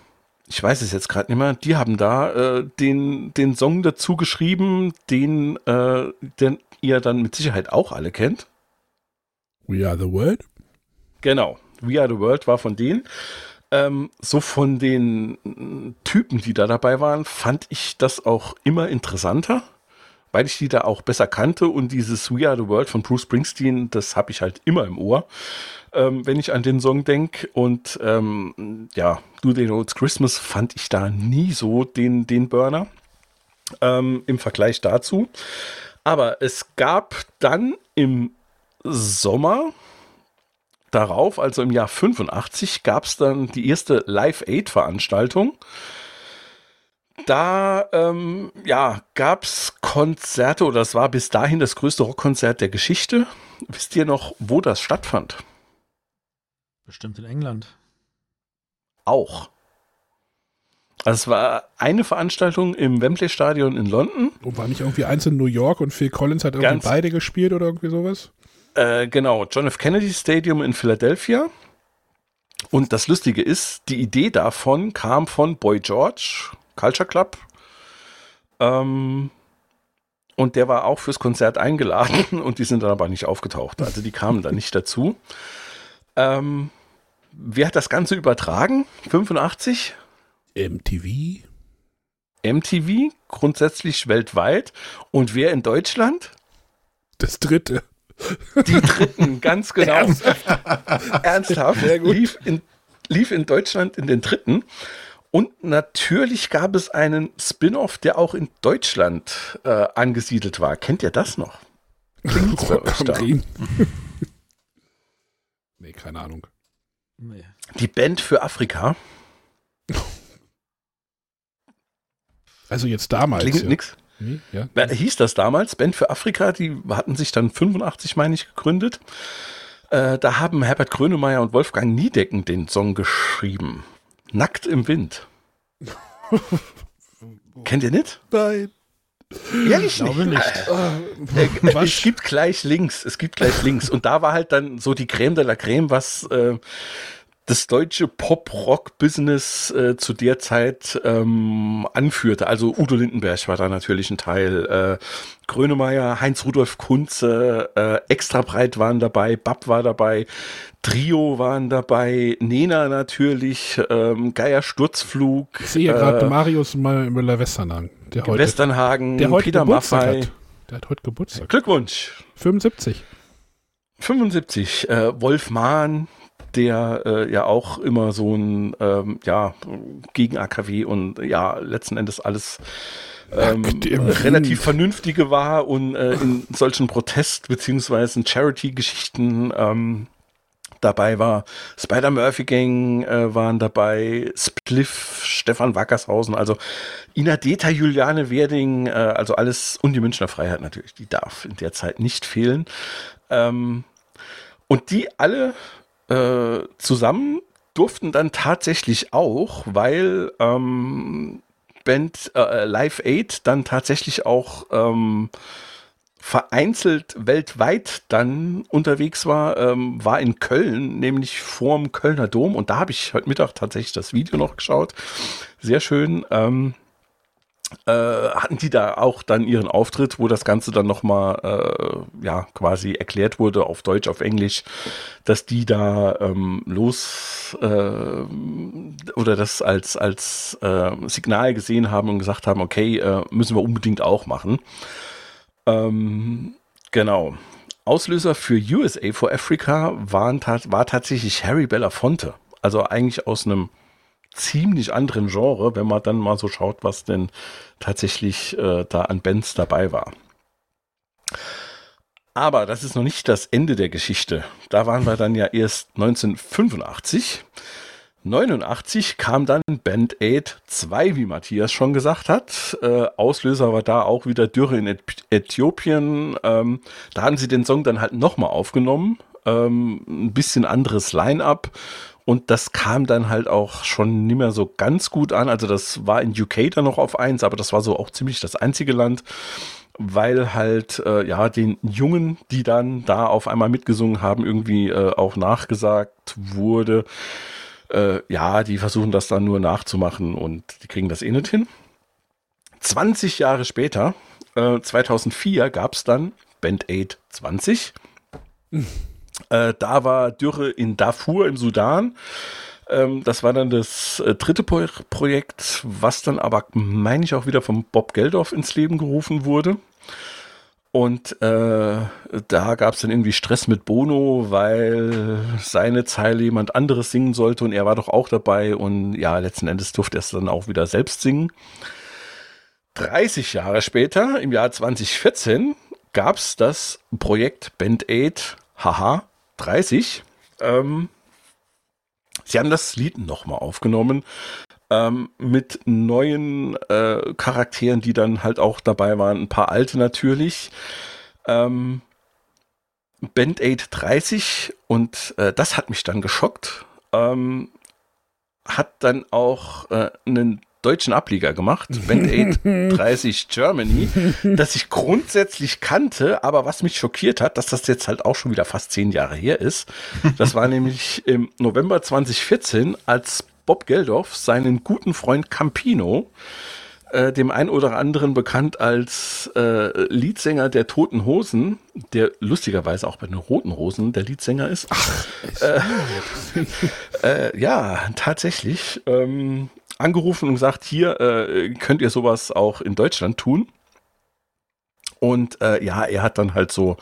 ich weiß es jetzt gerade nicht mehr, die haben da äh, den, den Song dazu geschrieben, den, äh, den ihr dann mit Sicherheit auch alle kennt. We Are the World? Genau, We Are the World war von denen. Ähm, so von den Typen, die da dabei waren, fand ich das auch immer interessanter, weil ich die da auch besser kannte und dieses We Are the World von Bruce Springsteen, das habe ich halt immer im Ohr, ähm, wenn ich an den Song denke. Und ähm, ja, Do They Know It's Christmas fand ich da nie so den, den Burner ähm, im Vergleich dazu. Aber es gab dann im Sommer darauf, also im Jahr 85, gab es dann die erste Live-Aid-Veranstaltung. Da ähm, ja, gab es Konzerte, oder es war bis dahin das größte Rockkonzert der Geschichte. Wisst ihr noch, wo das stattfand? Bestimmt in England. Auch. Also es war eine Veranstaltung im Wembley Stadion in London. Und war nicht irgendwie eins in New York und Phil Collins hat irgendwie Ganz- beide gespielt oder irgendwie sowas? Äh, genau, John F. Kennedy Stadium in Philadelphia. Und das Lustige ist, die Idee davon kam von Boy George, Culture Club. Ähm, und der war auch fürs Konzert eingeladen [laughs] und die sind dann aber nicht aufgetaucht. Also die kamen da nicht dazu. Ähm, wer hat das Ganze übertragen? 85? MTV? MTV, grundsätzlich weltweit. Und wer in Deutschland? Das dritte. Die dritten, ganz [laughs] genau. Ernsthaft. Gut. Lief, in, lief in Deutschland in den dritten. Und natürlich gab es einen Spin-off, der auch in Deutschland äh, angesiedelt war. Kennt ihr das noch? Klingelt's bei euch da? Nee, keine Ahnung. Nee. Die Band für Afrika. Also jetzt damals. Klingelt ja. nix. Nee, ja. Na, hieß das damals, Band für Afrika, die hatten sich dann 85, meine ich, gegründet. Äh, da haben Herbert Grönemeyer und Wolfgang Niedecken den Song geschrieben. Nackt im Wind. [laughs] Kennt ihr nicht? Nein. Ehrlich Glaube nicht. Äh, [laughs] Was? es gibt gleich links, es gibt gleich links. Und da war halt dann so die Creme de la Creme, was äh, das deutsche Pop-Rock-Business äh, zu der Zeit ähm, anführte. Also Udo Lindenberg war da natürlich ein Teil. Äh, Grönemeyer, Heinz-Rudolf Kunze, äh, Extra Breit waren dabei, Bab war dabei, Trio waren dabei, Nena natürlich, ähm, Geier Sturzflug, Ich sehe gerade äh, Marius Mal- Müller-Westernhagen, der heute, Westernhagen, der heute Peter Geburtstag Maffei. hat. Der hat heute Geburtstag. Glückwunsch! 75. 75, äh, Wolf Mahn, der äh, ja auch immer so ein, ähm, ja, gegen AKW und ja, letzten Endes alles ähm, relativ vernünftige war und äh, in solchen Protest- beziehungsweise Charity-Geschichten ähm, dabei war. Spider Murphy Gang äh, waren dabei, Spliff, Stefan Wackershausen, also Ina Deta, Juliane Werding, äh, also alles und die Münchner Freiheit natürlich, die darf in der Zeit nicht fehlen. Ähm, und die alle äh, zusammen durften dann tatsächlich auch, weil ähm, Band äh, Live Aid dann tatsächlich auch ähm, vereinzelt weltweit dann unterwegs war, ähm, war in Köln, nämlich vorm Kölner Dom. Und da habe ich heute Mittag tatsächlich das Video noch geschaut. Sehr schön. Ähm, äh, hatten die da auch dann ihren Auftritt, wo das Ganze dann nochmal, äh, ja, quasi erklärt wurde auf Deutsch, auf Englisch, dass die da ähm, los äh, oder das als, als äh, Signal gesehen haben und gesagt haben, okay, äh, müssen wir unbedingt auch machen. Ähm, genau. Auslöser für USA for Africa waren, war tatsächlich Harry Belafonte. Also eigentlich aus einem ziemlich anderen Genre, wenn man dann mal so schaut, was denn tatsächlich äh, da an Bands dabei war. Aber das ist noch nicht das Ende der Geschichte. Da waren wir dann ja erst 1985. 89 kam dann Band Aid 2, wie Matthias schon gesagt hat. Äh, Auslöser war da auch wieder Dürre in Äthiopien. Ähm, da haben sie den Song dann halt nochmal aufgenommen. Ähm, ein bisschen anderes Line-up. Und das kam dann halt auch schon nicht mehr so ganz gut an. Also das war in UK dann noch auf eins, aber das war so auch ziemlich das einzige Land, weil halt äh, ja den Jungen, die dann da auf einmal mitgesungen haben, irgendwie äh, auch nachgesagt wurde, äh, ja, die versuchen das dann nur nachzumachen und die kriegen das eh nicht hin. 20 Jahre später, 2004, gab es dann Band Aid 20. Äh, da war Dürre in Darfur im Sudan. Ähm, das war dann das äh, dritte Pro Projekt, was dann aber, meine ich, auch wieder von Bob Geldorf ins Leben gerufen wurde. Und äh, da gab es dann irgendwie Stress mit Bono, weil seine Zeile jemand anderes singen sollte und er war doch auch dabei und ja, letzten Endes durfte er es dann auch wieder selbst singen. 30 Jahre später, im Jahr 2014, gab es das Projekt Band Aid, haha, 30. Ähm, sie haben das Lied nochmal aufgenommen ähm, mit neuen äh, Charakteren, die dann halt auch dabei waren. Ein paar alte natürlich. Ähm, Band Aid 30 und äh, das hat mich dann geschockt. Ähm, hat dann auch äh, einen deutschen Ableger gemacht, Band Aid [laughs] 30 Germany, das ich grundsätzlich kannte, aber was mich schockiert hat, dass das jetzt halt auch schon wieder fast zehn Jahre her ist. Das war nämlich im November 2014, als Bob Geldorf seinen guten Freund Campino äh, dem ein oder anderen bekannt als äh, Leadsänger der Toten Hosen, der lustigerweise auch bei den Roten Hosen der Leadsänger ist. Ach, äh, [laughs] äh, ja, tatsächlich. Ähm, angerufen und gesagt, hier äh, könnt ihr sowas auch in Deutschland tun. Und äh, ja, er hat dann halt so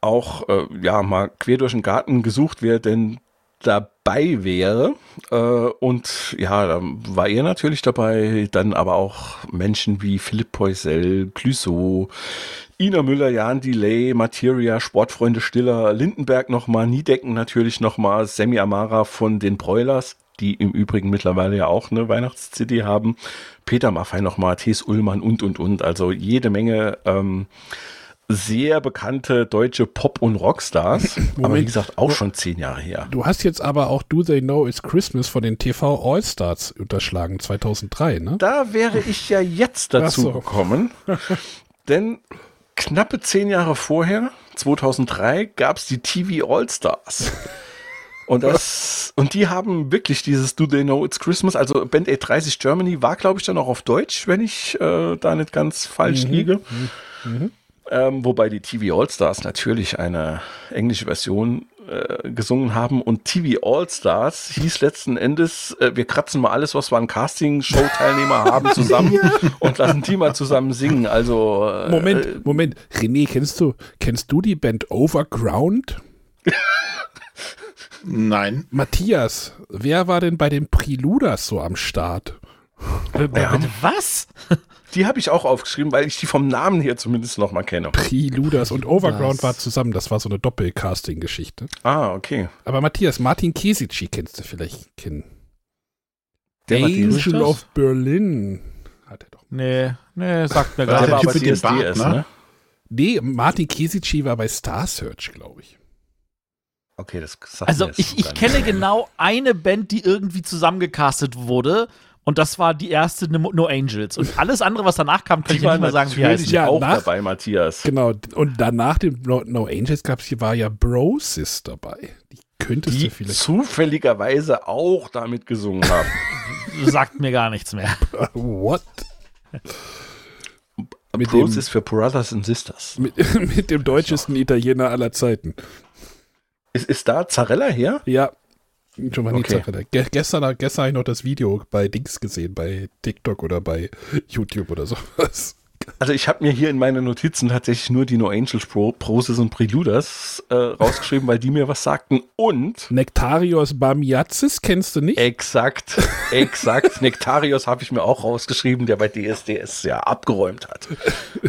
auch äh, ja mal quer durch den Garten gesucht, wer denn dabei wäre. Äh, und ja, da war er natürlich dabei, dann aber auch Menschen wie Philipp Poisel, Clüso, Ina Müller, Jan Delay, Materia, Sportfreunde Stiller, Lindenberg nochmal, Niedecken natürlich nochmal, Semi Amara von den Broilers, die im Übrigen mittlerweile ja auch eine Weihnachts-CD haben. Peter Maffei nochmal, Thies Ullmann und, und, und. Also jede Menge ähm, sehr bekannte deutsche Pop- und Rockstars. Moment, [clears throat] aber wie gesagt, auch schon zehn Jahre her. Du hast jetzt aber auch Do They Know It's Christmas von den TV All-Stars unterschlagen, 2003, ne? Da wäre ich ja jetzt dazu so. gekommen. [laughs] denn knappe zehn Jahre vorher, 2003, gab es die TV All-Stars. Und das, und die haben wirklich dieses Do They Know It's Christmas, also Band 830 Germany war, glaube ich, dann auch auf Deutsch, wenn ich äh, da nicht ganz falsch mhm. liege. Mhm. mhm. Ähm, wobei die TV All-Stars natürlich eine englische Version äh, gesungen haben und TV All-Stars hieß letzten Endes, äh, wir kratzen mal alles, was wir an Casting-Show-Teilnehmer [laughs] haben, zusammen und lassen die mal zusammen singen. Also äh, Moment, Moment, René, kennst du, kennst du die Band Overground? [laughs] Nein. Matthias, wer war denn bei den Preluders so am Start? Äh, bitte was? Die habe ich auch aufgeschrieben, weil ich die vom Namen her zumindest noch mal kenne. Preluders und Overground Was? war zusammen. Das war so eine Doppelcasting-Geschichte. Ah, okay. Aber Matthias, Martin Kesici kennst du vielleicht kennen. Der. Angel of Berlin. Hat er doch. Nee, nee, sagt mir Der gar Typ mit dem Bart, ne? ne? Nee, Martin Kesici war bei Star Search, glaube ich. Okay, das sagt Also ich, ich kenne genau [laughs] eine Band, die irgendwie zusammengecastet wurde. Und das war die erste No Angels. Und alles andere, was danach kam, kann ich waren nicht mehr sagen, wie heißt. Ja, auch nach- dabei, Matthias. Genau. Und danach dem No, no Angels gab es hier war ja Brosis dabei. Die könntest Die du vielleicht. zufälligerweise auch damit gesungen haben. [laughs] Sagt mir gar nichts mehr. [laughs] What? Mit Bros dem- ist für Brothers and Sisters. Mit, mit dem deutschesten Italiener aller Zeiten. Ist, ist da Zarella her? Ja. Giovanni Okay. Zarella. Ge gestern gestern habe ich noch das Video bei Dings gesehen, bei TikTok oder bei YouTube oder sowas. Also ich habe mir hier in meine Notizen tatsächlich nur die No Angels Pro, Proses und Preluders äh, rausgeschrieben, weil die mir was sagten. Und Nektarios Bamiazis kennst du nicht? exakt, exakt, [laughs] Nektarios habe ich mir auch rausgeschrieben, der bei DSDS ja abgeräumt hat.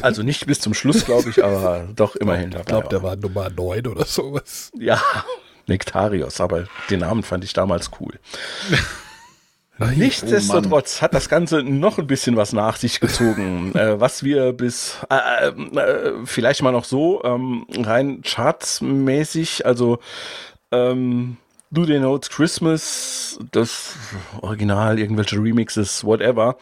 Also nicht bis zum Schluss, glaube ich, aber doch immerhin dabei. ich glaube, der war. war Nummer 9 oder sowas. Ja, Nektarios, aber den Namen fand ich damals cool. Nichtsdestotrotz hat das Ganze noch ein bisschen was nach sich gezogen, [laughs] äh, was wir bis äh, äh, vielleicht mal noch so ähm, rein chartsmäßig, also ähm, Do They Know It's Christmas, das Original, irgendwelche Remixes, whatever,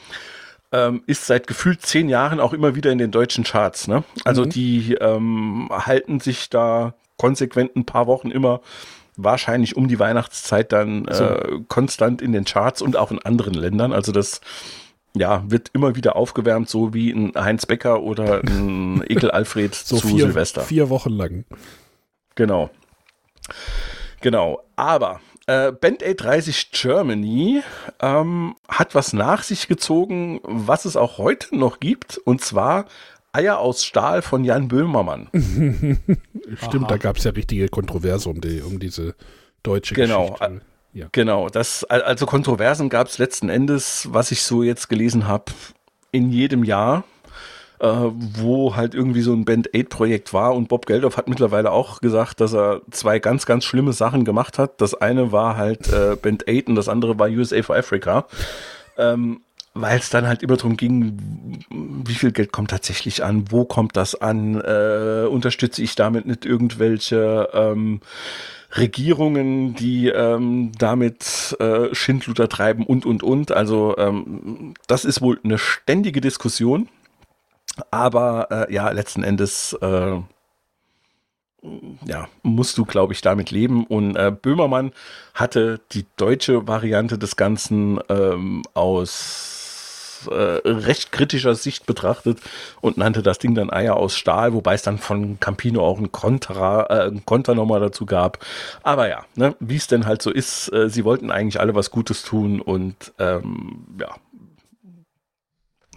ähm, ist seit gefühlt zehn Jahren auch immer wieder in den deutschen Charts. Ne? Also die ähm, halten sich da konsequent ein paar Wochen immer wahrscheinlich um die Weihnachtszeit dann äh, konstant in den Charts und auch in anderen Ländern. Also das ja, wird immer wieder aufgewärmt, so wie ein Heinz Becker oder ein [laughs] Ekel Alfred So zu vier, Silvester. vier Wochen lang. Genau. Genau. Aber äh, Band 830 Germany ähm, hat was nach sich gezogen, was es auch heute noch gibt. Und zwar Eier aus Stahl von Jan Böhmermann. [laughs] Stimmt, Aha. da gab es ja richtige Kontroverse um, die, um diese deutsche Genau. Geschichte. Ja. Genau, das, al- also Kontroversen gab es letzten Endes, was ich so jetzt gelesen habe, in jedem Jahr, äh, wo halt irgendwie so ein Band 8 Projekt war und Bob Geldof hat mittlerweile auch gesagt, dass er zwei ganz, ganz schlimme Sachen gemacht hat. Das eine war halt äh, Band 8 und das andere war USA for Africa. Ähm, weil es dann halt immer darum ging, wie viel Geld kommt tatsächlich an, wo kommt das an, äh, unterstütze ich damit nicht irgendwelche ähm, Regierungen, die ähm, damit äh, Schindluder treiben und, und, und. Also ähm, das ist wohl eine ständige Diskussion. Aber äh, ja, letzten Endes äh, ja, musst du, glaube ich, damit leben. Und äh, Böhmermann hatte die deutsche Variante des Ganzen ähm, aus äh, recht kritischer Sicht betrachtet und nannte das Ding dann Eier aus Stahl, wobei es dann von Campino auch ein Kontra, äh, ein Konter nochmal dazu gab. Aber ja, ne, wie es denn halt so ist, äh, sie wollten eigentlich alle was Gutes tun und ähm, ja,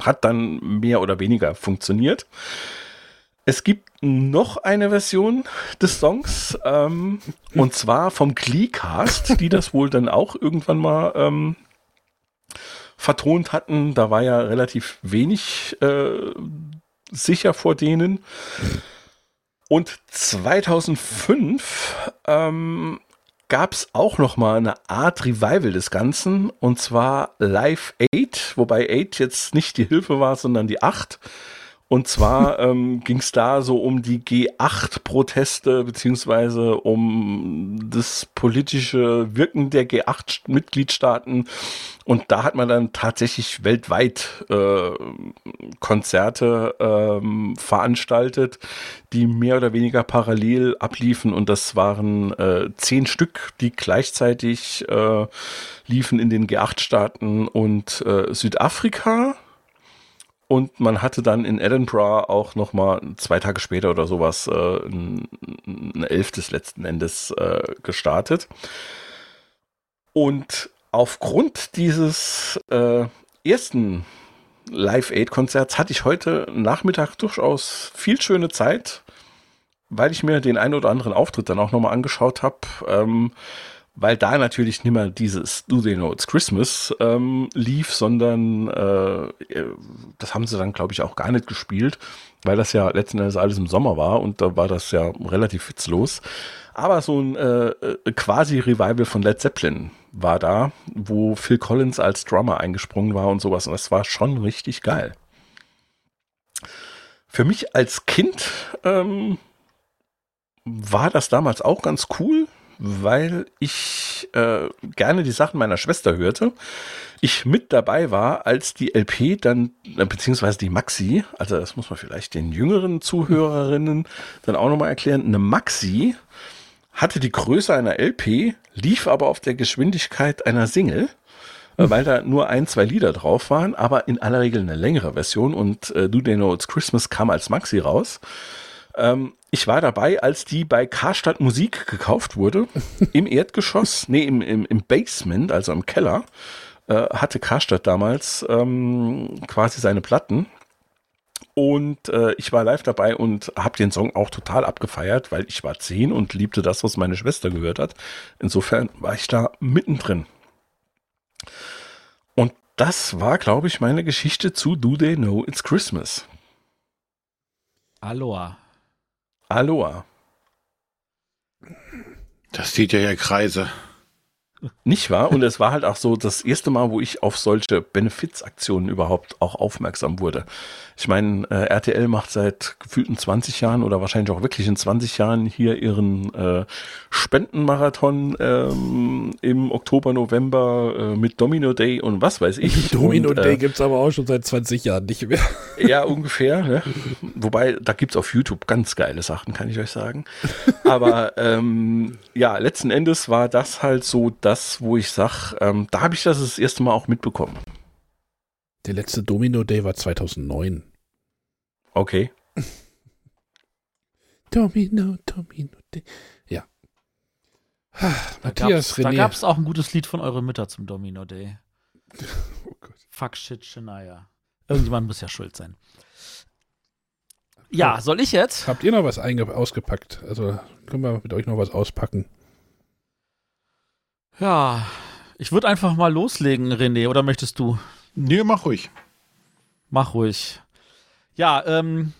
hat dann mehr oder weniger funktioniert. Es gibt noch eine Version des Songs, ähm, und zwar vom Gleecast, die das wohl dann auch irgendwann mal ähm, vertont hatten. Da war ja relativ wenig äh, sicher vor denen. Und 2005 ähm, gab es auch noch mal eine Art Revival des Ganzen, und zwar Live 8, wobei 8 jetzt nicht die Hilfe war, sondern die 8. Und zwar [laughs] ähm, ging es da so um die G8-Proteste beziehungsweise um das politische Wirken der G8-Mitgliedstaaten. Und da hat man dann tatsächlich weltweit äh, Konzerte ähm, veranstaltet, die mehr oder weniger parallel abliefen. Und das waren äh, zehn Stück, die gleichzeitig äh, liefen in den G8-Staaten und äh, Südafrika. Und man hatte dann in Edinburgh auch noch mal zwei Tage später oder sowas äh, ein, ein elftes letzten Endes äh, gestartet. Und aufgrund dieses äh, ersten Live Aid Konzerts hatte ich heute Nachmittag durchaus viel schöne Zeit, weil ich mir den einen oder anderen Auftritt dann auch noch mal angeschaut habe. Ähm, weil da natürlich nicht mehr dieses Do They Know It's Christmas ähm, lief, sondern äh, das haben sie dann, glaube ich, auch gar nicht gespielt, weil das ja letzten Endes alles im Sommer war und da war das ja relativ witzlos. Aber so ein äh, äh quasi Revival von Led Zeppelin war da, wo Phil Collins als Drummer eingesprungen war und sowas. Und das war schon richtig geil. Für mich als Kind ähm, war das damals auch ganz cool, weil ich äh, gerne die Sachen meiner Schwester hörte. Ich mit dabei war, als die LP dann, äh, beziehungsweise die Maxi, also das muss man vielleicht den jüngeren Zuhörerinnen dann auch nochmal erklären, eine Maxi hatte die Größe einer LP, lief aber auf der Geschwindigkeit einer Single, äh, weil da nur ein, zwei Lieder drauf waren, aber in aller Regel eine längere Version und äh, Do They Know It's Christmas kam als Maxi raus. Ähm, ich war dabei, als die bei Karstadt Musik gekauft wurde, [laughs] im Erdgeschoss, nee, im, im, im Basement, also im Keller, äh, hatte Karstadt damals ähm, quasi seine Platten und äh, ich war live dabei und habe den Song auch total abgefeiert, weil ich war zehn und liebte das, was meine Schwester gehört hat. Insofern war ich da mittendrin. Und das war, glaube ich, meine Geschichte zu Do They Know It's Christmas. Aloha. Aloha. Das zieht ja ja Kreise. Nicht wahr? Und es war halt auch so das erste Mal, wo ich auf solche Benefizaktionen überhaupt auch aufmerksam wurde. Ich meine, äh, RTL macht seit gefühlten 20 Jahren oder wahrscheinlich auch wirklich in 20 Jahren hier ihren äh, Spendenmarathon ähm, im Oktober, November äh, mit Domino Day und was weiß ich. [laughs] Domino und, Day gibt es aber auch schon seit 20 Jahren nicht mehr. [laughs] Ja, [laughs] ungefähr. Ne? Wobei, da gibt es auf YouTube ganz geile Sachen, kann ich euch sagen. Aber ähm, ja, letzten Endes war das halt so das, wo ich sage, ähm, da habe ich das das erste Mal auch mitbekommen. Der letzte Domino Day war 2009. Okay. [laughs] Domino, Domino Day. Ja. Da Matthias gab's, René. Da gab es auch ein gutes Lied von eurer Mütter zum Domino Day. [laughs] oh Gott. Fuck shit, Shania. Irgendjemand muss ja schuld sein. Ja, soll ich jetzt? Habt ihr noch was ausgepackt? Also können wir mit euch noch was auspacken? Ja, ich würde einfach mal loslegen, René, oder möchtest du? Nee, mach ruhig. Mach ruhig. Ja, ähm,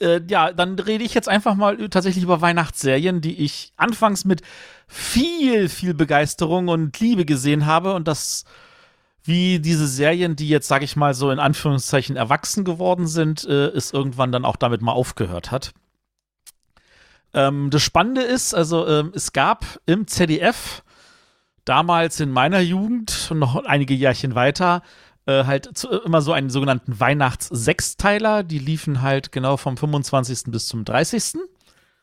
äh, ja, dann rede ich jetzt einfach mal tatsächlich über Weihnachtsserien, die ich anfangs mit viel, viel Begeisterung und Liebe gesehen habe und das wie diese Serien, die jetzt, sage ich mal, so in Anführungszeichen erwachsen geworden sind, äh, es irgendwann dann auch damit mal aufgehört hat. Ähm, das Spannende ist, also ähm, es gab im ZDF damals in meiner Jugend und noch einige Jährchen weiter äh, halt zu, immer so einen sogenannten Weihnachts-Sechsteiler. Die liefen halt genau vom 25. bis zum 30.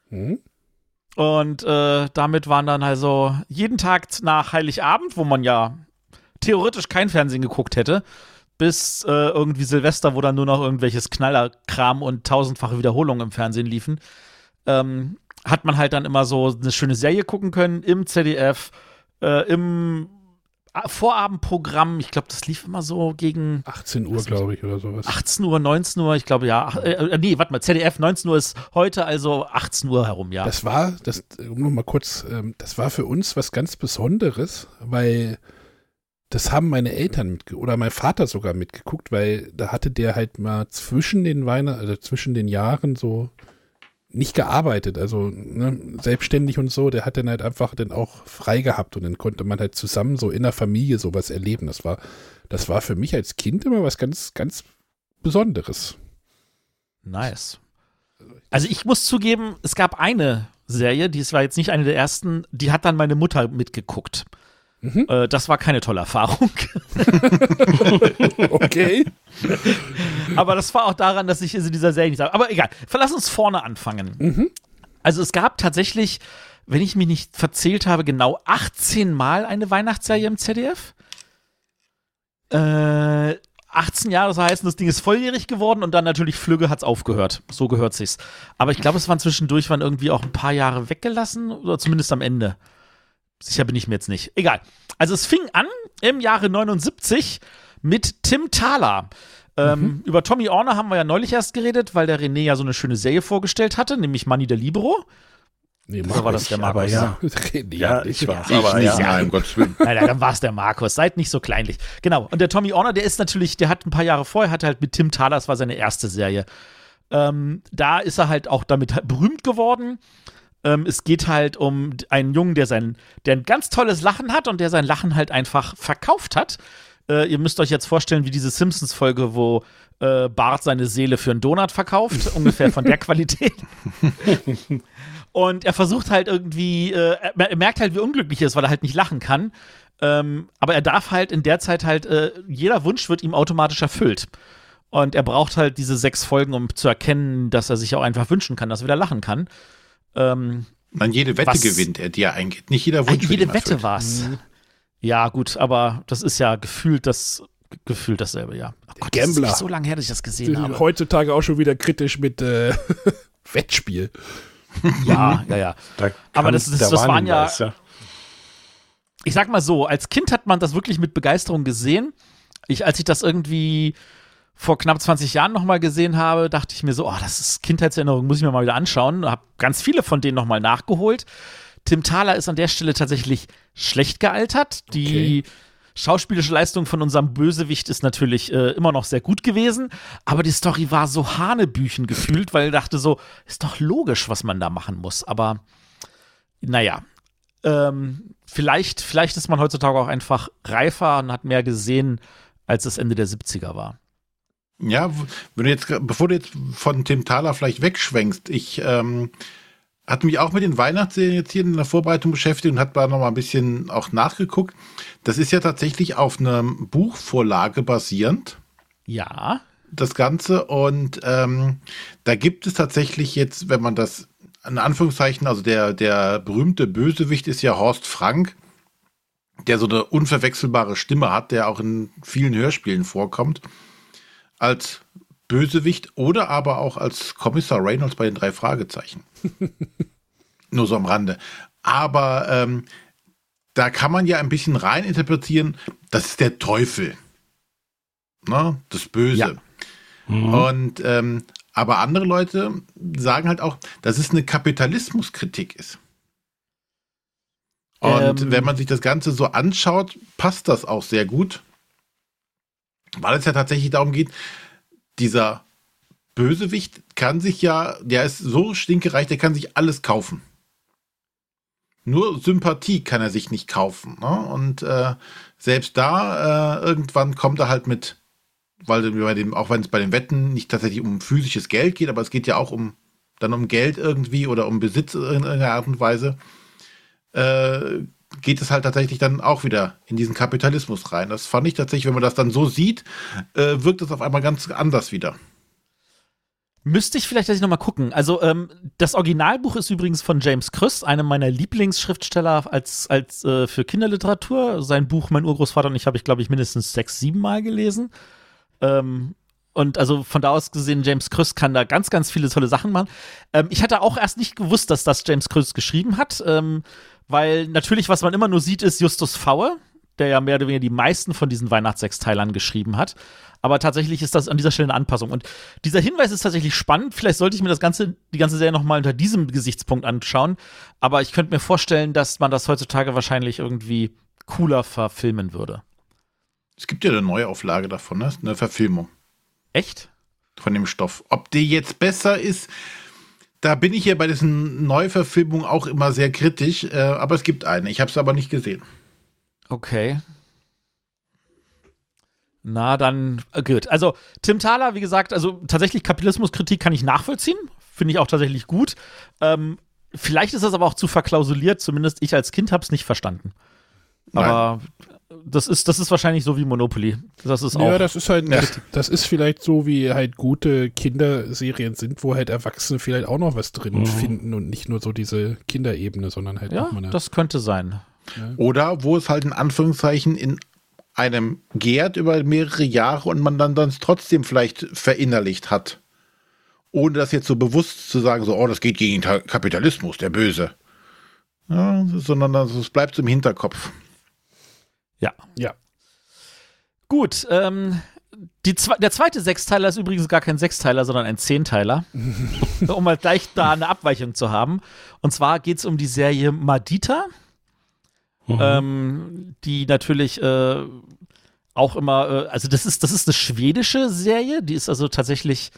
Mhm. Und äh, damit waren dann also jeden Tag nach Heiligabend, wo man ja theoretisch kein Fernsehen geguckt hätte, bis äh, irgendwie Silvester, wo dann nur noch irgendwelches Knallerkram und tausendfache Wiederholungen im Fernsehen liefen, ähm, hat man halt dann immer so eine schöne Serie gucken können im ZDF äh, im Vorabendprogramm, ich glaube, das lief immer so gegen 18 Uhr, glaube ich, oder sowas. 18 Uhr, 19 Uhr, ich glaube, ja. Äh, äh, nee, warte mal, ZDF, 19 Uhr ist heute, also 18 Uhr herum, ja. Das war, das, um nochmal kurz, ähm, das war für uns was ganz Besonderes, weil das haben meine Eltern oder mein Vater sogar mitgeguckt, weil da hatte der halt mal zwischen den Weihnachten, also zwischen den Jahren so nicht gearbeitet, also ne, selbstständig und so, der hat dann halt einfach dann auch frei gehabt und dann konnte man halt zusammen so in der Familie sowas erleben. Das war, das war für mich als Kind immer was ganz, ganz Besonderes. Nice. Also ich muss zugeben, es gab eine Serie, die war jetzt nicht eine der ersten, die hat dann meine Mutter mitgeguckt. Mhm. Äh, das war keine tolle Erfahrung. [laughs] okay. Aber das war auch daran, dass ich in dieser Serie nicht sage. Aber egal, lass uns vorne anfangen. Mhm. Also es gab tatsächlich, wenn ich mich nicht verzählt habe, genau 18 Mal eine Weihnachtsserie im ZDF. Äh, 18 Jahre, das heißt, das Ding ist volljährig geworden und dann natürlich Flügge hat es aufgehört. So gehört sich's. Aber ich glaube, es waren zwischendurch waren irgendwie auch ein paar Jahre weggelassen oder zumindest am Ende. Sicher bin ich mir jetzt nicht. Egal. Also es fing an im Jahre 79 mit Tim Thaler. Ähm, mhm. Über Tommy Orner haben wir ja neulich erst geredet, weil der René ja so eine schöne Serie vorgestellt hatte, nämlich Money der Libero. Nee, So war das der Markus. ja. Reden Ja, [laughs] ich weiß. Ich Aber nicht, ja. nein, um Gottes Willen. Nein, dann war es der Markus. Seid nicht so kleinlich. Genau. Und der Tommy Orner, der ist natürlich, der hat ein paar Jahre vorher, hat halt mit Tim Thaler, das war seine erste Serie. Ähm, da ist er halt auch damit berühmt geworden. Ähm, es geht halt um einen Jungen, der sein, der ein ganz tolles Lachen hat und der sein Lachen halt einfach verkauft hat. Äh, ihr müsst euch jetzt vorstellen, wie diese Simpsons-Folge, wo äh, Bart seine Seele für einen Donut verkauft, [laughs] ungefähr von der Qualität. [laughs] Und er versucht halt irgendwie, äh, er er merkt halt, wie unglücklich er ist, weil er halt nicht lachen kann. Ähm, aber er darf halt in der Zeit halt, äh, jeder Wunsch wird ihm automatisch erfüllt. Und er braucht halt diese sechs Folgen, um zu erkennen, dass er sich auch einfach wünschen kann, dass er wieder lachen kann. Ähm, Dann jede Wette Was- gewinnt er, die er eingeht. Nicht jeder Wunsch jede Wette erfüllt. war's. Ja, gut, aber das ist ja gefühlt das gefühlt dasselbe, ja. Oh Gott, das Gambler. ist so lange her, dass ich das gesehen habe. Heutzutage auch schon wieder kritisch mit äh, [laughs] Wettspiel. Ja, ja, ja. Da Aber das ist- der das waren ja- Warnhinweis, ich sag mal so, als Kind hat man das wirklich mit Begeisterung gesehen. Ich, als ich das irgendwie vor knapp 20 Jahren nochmal gesehen habe, dachte ich mir so, oh, das ist Kindheitserinnerung, muss ich mir mal wieder anschauen. Hab ganz viele von denen nochmal nachgeholt. Tim Thaler ist an der Stelle tatsächlich schlecht gealtert. Die schauspielische Leistung von unserem Bösewicht ist natürlich äh, immer noch sehr gut gewesen, aber die Story war so hanebüchen gefühlt, weil ich dachte so, ist doch logisch, was man da machen muss. Aber naja, ähm, vielleicht, vielleicht ist man heutzutage auch einfach reifer und hat mehr gesehen, als es Ende der 70er war. Ja, wenn du jetzt, bevor du jetzt von Tim Thaler vielleicht wegschwenkst, ich ähm, hatte mich auch mit den Weihnachtsserien jetzt hier in der Vorbereitung beschäftigt und hat da noch mal ein bisschen auch nachgeguckt. Das ist ja tatsächlich auf einer Buchvorlage basierend, Ja, das Ganze. Und ähm, da gibt es tatsächlich jetzt, wenn man das in Anführungszeichen, also der, der berühmte Bösewicht ist ja Horst Frank, der so eine unverwechselbare Stimme hat, der auch in vielen Hörspielen vorkommt, als Bösewicht oder aber auch als Kommissar Reynolds bei den drei Fragezeichen. [laughs] Nur so am Rande. Aber ähm, da kann man ja ein bisschen rein interpretieren, das ist der Teufel. Ne? Das Böse. Ja. Und ähm, aber andere Leute sagen halt auch, dass es eine Kapitalismuskritik ist. Und Ähm. wenn man sich das Ganze so anschaut, passt das auch sehr gut. Weil es ja tatsächlich darum geht, dieser Bösewicht kann sich ja, der ist so stinkereich, der kann sich alles kaufen. Nur Sympathie kann er sich nicht kaufen. Ne? Und äh, selbst da, äh, irgendwann kommt er halt mit, weil bei dem, auch wenn es bei den Wetten nicht tatsächlich um physisches Geld geht, aber es geht ja auch um dann um Geld irgendwie oder um Besitz in irgendeiner Art und Weise, äh, geht es halt tatsächlich dann auch wieder in diesen Kapitalismus rein. Das fand ich tatsächlich, wenn man das dann so sieht, äh, wirkt es auf einmal ganz anders wieder. Müsste ich vielleicht dass ich noch mal gucken. Also ähm, das Originalbuch ist übrigens von James Krüss, einem meiner Lieblingsschriftsteller als, als äh, für Kinderliteratur. Sein Buch Mein Urgroßvater und ich habe ich glaube ich mindestens sechs, sieben Mal gelesen. Ähm, und also von da aus gesehen, James Krüss kann da ganz, ganz viele tolle Sachen machen. Ähm, ich hatte auch erst nicht gewusst, dass das James Krüss geschrieben hat, ähm, weil natürlich, was man immer nur sieht, ist Justus Faue, der ja mehr oder weniger die meisten von diesen Weihnachtssechsteilern geschrieben hat. Aber tatsächlich ist das an dieser Stelle eine Anpassung. Und dieser Hinweis ist tatsächlich spannend. Vielleicht sollte ich mir das ganze, die ganze Serie nochmal unter diesem Gesichtspunkt anschauen. Aber ich könnte mir vorstellen, dass man das heutzutage wahrscheinlich irgendwie cooler verfilmen würde. Es gibt ja eine Neuauflage davon, ne? eine Verfilmung Echt? von dem Stoff. Ob die jetzt besser ist, da bin ich ja bei diesen Neuverfilmungen auch immer sehr kritisch, äh, aber es gibt eine. Ich habe es aber nicht gesehen. Okay. Na, dann äh, gut. Also, Tim Thaler, wie gesagt, also tatsächlich Kapitalismuskritik kann ich nachvollziehen. Finde ich auch tatsächlich gut. Ähm, vielleicht ist das aber auch zu verklausuliert. Zumindest ich als Kind habe es nicht verstanden. Aber das ist, das ist wahrscheinlich so wie Monopoly. Das ist auch. Ja, das ist halt, das, [laughs] das ist vielleicht so, wie halt gute Kinderserien sind, wo halt Erwachsene vielleicht auch noch was drin finden und nicht nur so diese Kinderebene, sondern halt ja, auch mal eine. das könnte sein. Oder wo es halt in Anführungszeichen in einem gärt über mehrere Jahre und man dann, dann trotzdem vielleicht verinnerlicht hat. Ohne das jetzt so bewusst zu sagen, so, oh, das geht gegen Kapitalismus, der Böse. Ja, sondern das, es bleibt im Hinterkopf. Ja. Ja. Gut, ähm, die, zwe- der zweite Sechsteiler ist übrigens gar kein Sechsteiler, sondern ein Zehnteiler. [laughs] um mal gleich da eine Abweichung zu haben. Und zwar geht es um die Serie Madita, ähm, die natürlich äh, auch immer, äh, also das ist, das ist eine schwedische Serie, die ist also tatsächlich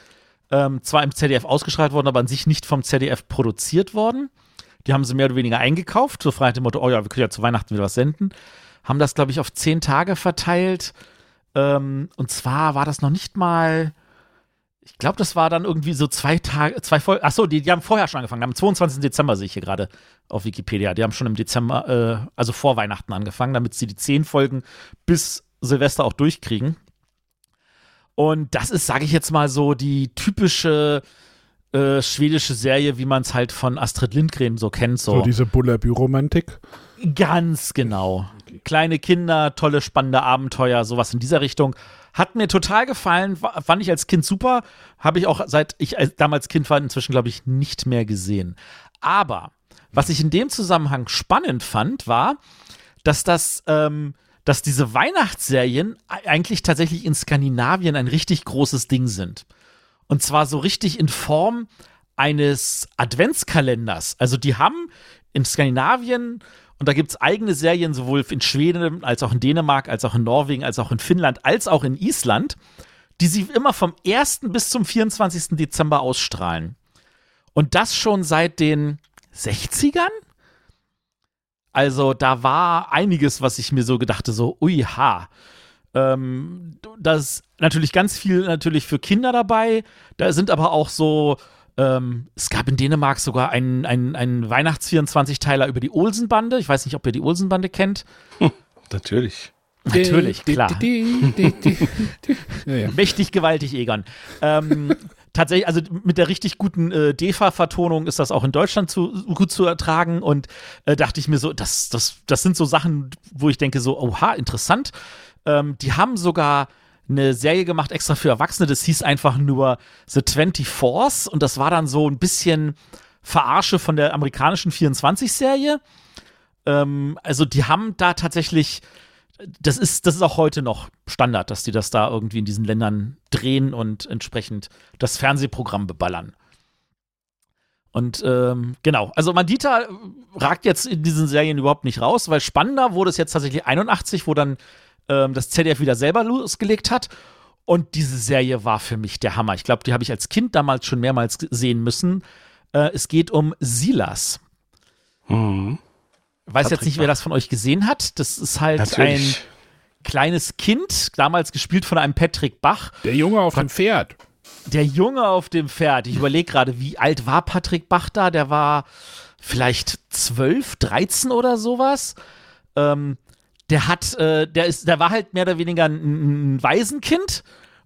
ähm, zwar im ZDF ausgestrahlt worden, aber an sich nicht vom ZDF produziert worden. Die haben sie mehr oder weniger eingekauft, so frei nach dem Motto, oh ja, wir können ja zu Weihnachten wieder was senden. Haben das, glaube ich, auf zehn Tage verteilt. Ähm, und zwar war das noch nicht mal, ich glaube, das war dann irgendwie so zwei Tage, zwei Folgen. Achso, die, die haben vorher schon angefangen. Am 22. Dezember sehe ich hier gerade auf Wikipedia. Die haben schon im Dezember, äh, also vor Weihnachten angefangen, damit sie die zehn Folgen bis Silvester auch durchkriegen. Und das ist, sage ich jetzt mal so, die typische äh, schwedische Serie, wie man es halt von Astrid Lindgren so kennt. So, diese Bullabü-Romantik. Ganz genau. Kleine Kinder, tolle, spannende Abenteuer, sowas in dieser Richtung. Hat mir total gefallen, fand ich als Kind super. Habe ich auch seit ich als- damals Kind war, inzwischen, glaube ich, nicht mehr gesehen. Aber was ich in dem Zusammenhang spannend fand, war, dass das, ähm, dass diese Weihnachtsserien eigentlich tatsächlich in Skandinavien ein richtig großes Ding sind. Und zwar so richtig in Form eines Adventskalenders. Also die haben in Skandinavien, und da gibt es eigene Serien, sowohl in Schweden als auch in Dänemark, als auch in Norwegen, als auch in Finnland, als auch in Island, die sie immer vom 1. bis zum 24. Dezember ausstrahlen. Und das schon seit den 60ern? Also da war einiges, was ich mir so gedachte, so, ui, ha. Ähm, da ist natürlich ganz viel natürlich für Kinder dabei. Da sind aber auch so, ähm, es gab in Dänemark sogar einen, einen, einen Weihnachts-24-Teiler über die Olsenbande. Ich weiß nicht, ob ihr die Olsenbande kennt. [laughs] Natürlich. Natürlich, klar. [laughs] Mächtig gewaltig, Egon. Ähm, [laughs] tatsächlich, also mit der richtig guten äh, DEFA-Vertonung ist das auch in Deutschland zu, gut zu ertragen und äh, dachte ich mir so, das, das, das sind so Sachen, wo ich denke so, oha, interessant. Ähm, die haben sogar eine Serie gemacht extra für Erwachsene, das hieß einfach nur The 24s und das war dann so ein bisschen Verarsche von der amerikanischen 24-Serie. Ähm, also die haben da tatsächlich das ist, das ist auch heute noch Standard, dass die das da irgendwie in diesen Ländern drehen und entsprechend das Fernsehprogramm beballern. Und ähm, genau, also Mandita ragt jetzt in diesen Serien überhaupt nicht raus, weil spannender wurde es jetzt tatsächlich 81, wo dann ähm, das ZDF wieder selber losgelegt hat. Und diese Serie war für mich der Hammer. Ich glaube, die habe ich als Kind damals schon mehrmals sehen müssen. Äh, es geht um Silas. Mhm. Weiß jetzt nicht, wer das von euch gesehen hat. Das ist halt ein Natürlich. kleines Kind, damals gespielt von einem Patrick Bach. Der Junge auf dem Pferd. Der Junge auf dem Pferd. Ich überlege gerade, wie alt war Patrick Bach da? Der war vielleicht 12, 13 oder sowas. Ähm, der hat, äh, der ist, der war halt mehr oder weniger ein, ein Waisenkind.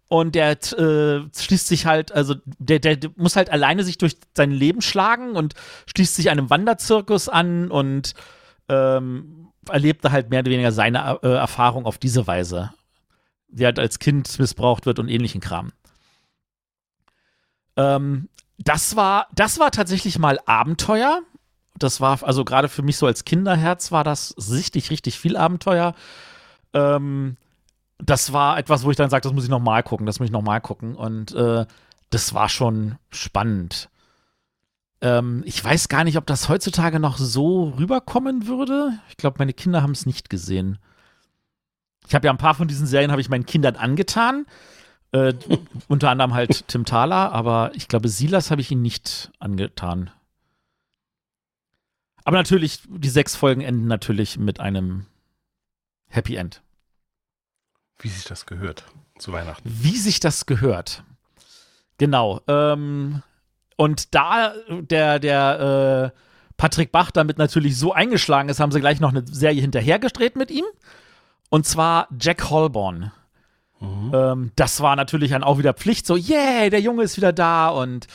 Und der äh, schließt sich halt, also der, der, der muss halt alleine sich durch sein Leben schlagen und schließt sich einem Wanderzirkus an und ähm, erlebte halt mehr oder weniger seine äh, Erfahrung auf diese Weise. Die halt als Kind missbraucht wird und ähnlichen Kram. Ähm, das war, das war tatsächlich mal Abenteuer. Das war, also gerade für mich so als Kinderherz war das richtig, richtig viel Abenteuer. Ähm, das war etwas, wo ich dann sage, das muss ich noch mal gucken, das muss ich noch mal gucken. Und äh, das war schon spannend. Ähm, ich weiß gar nicht, ob das heutzutage noch so rüberkommen würde. Ich glaube, meine Kinder haben es nicht gesehen. Ich habe ja ein paar von diesen Serien habe ich meinen Kindern angetan. Äh, [laughs] unter anderem halt Tim Thaler, aber ich glaube, Silas habe ich ihn nicht angetan. Aber natürlich, die sechs Folgen enden natürlich mit einem Happy End. Wie sich das gehört zu Weihnachten. Wie sich das gehört. Genau. Ähm, und da der, der äh, Patrick Bach damit natürlich so eingeschlagen ist, haben sie gleich noch eine Serie hinterhergedreht mit ihm. Und zwar Jack Holborn. Ähm, das war natürlich dann auch wieder Pflicht, so, yeah, der Junge ist wieder da und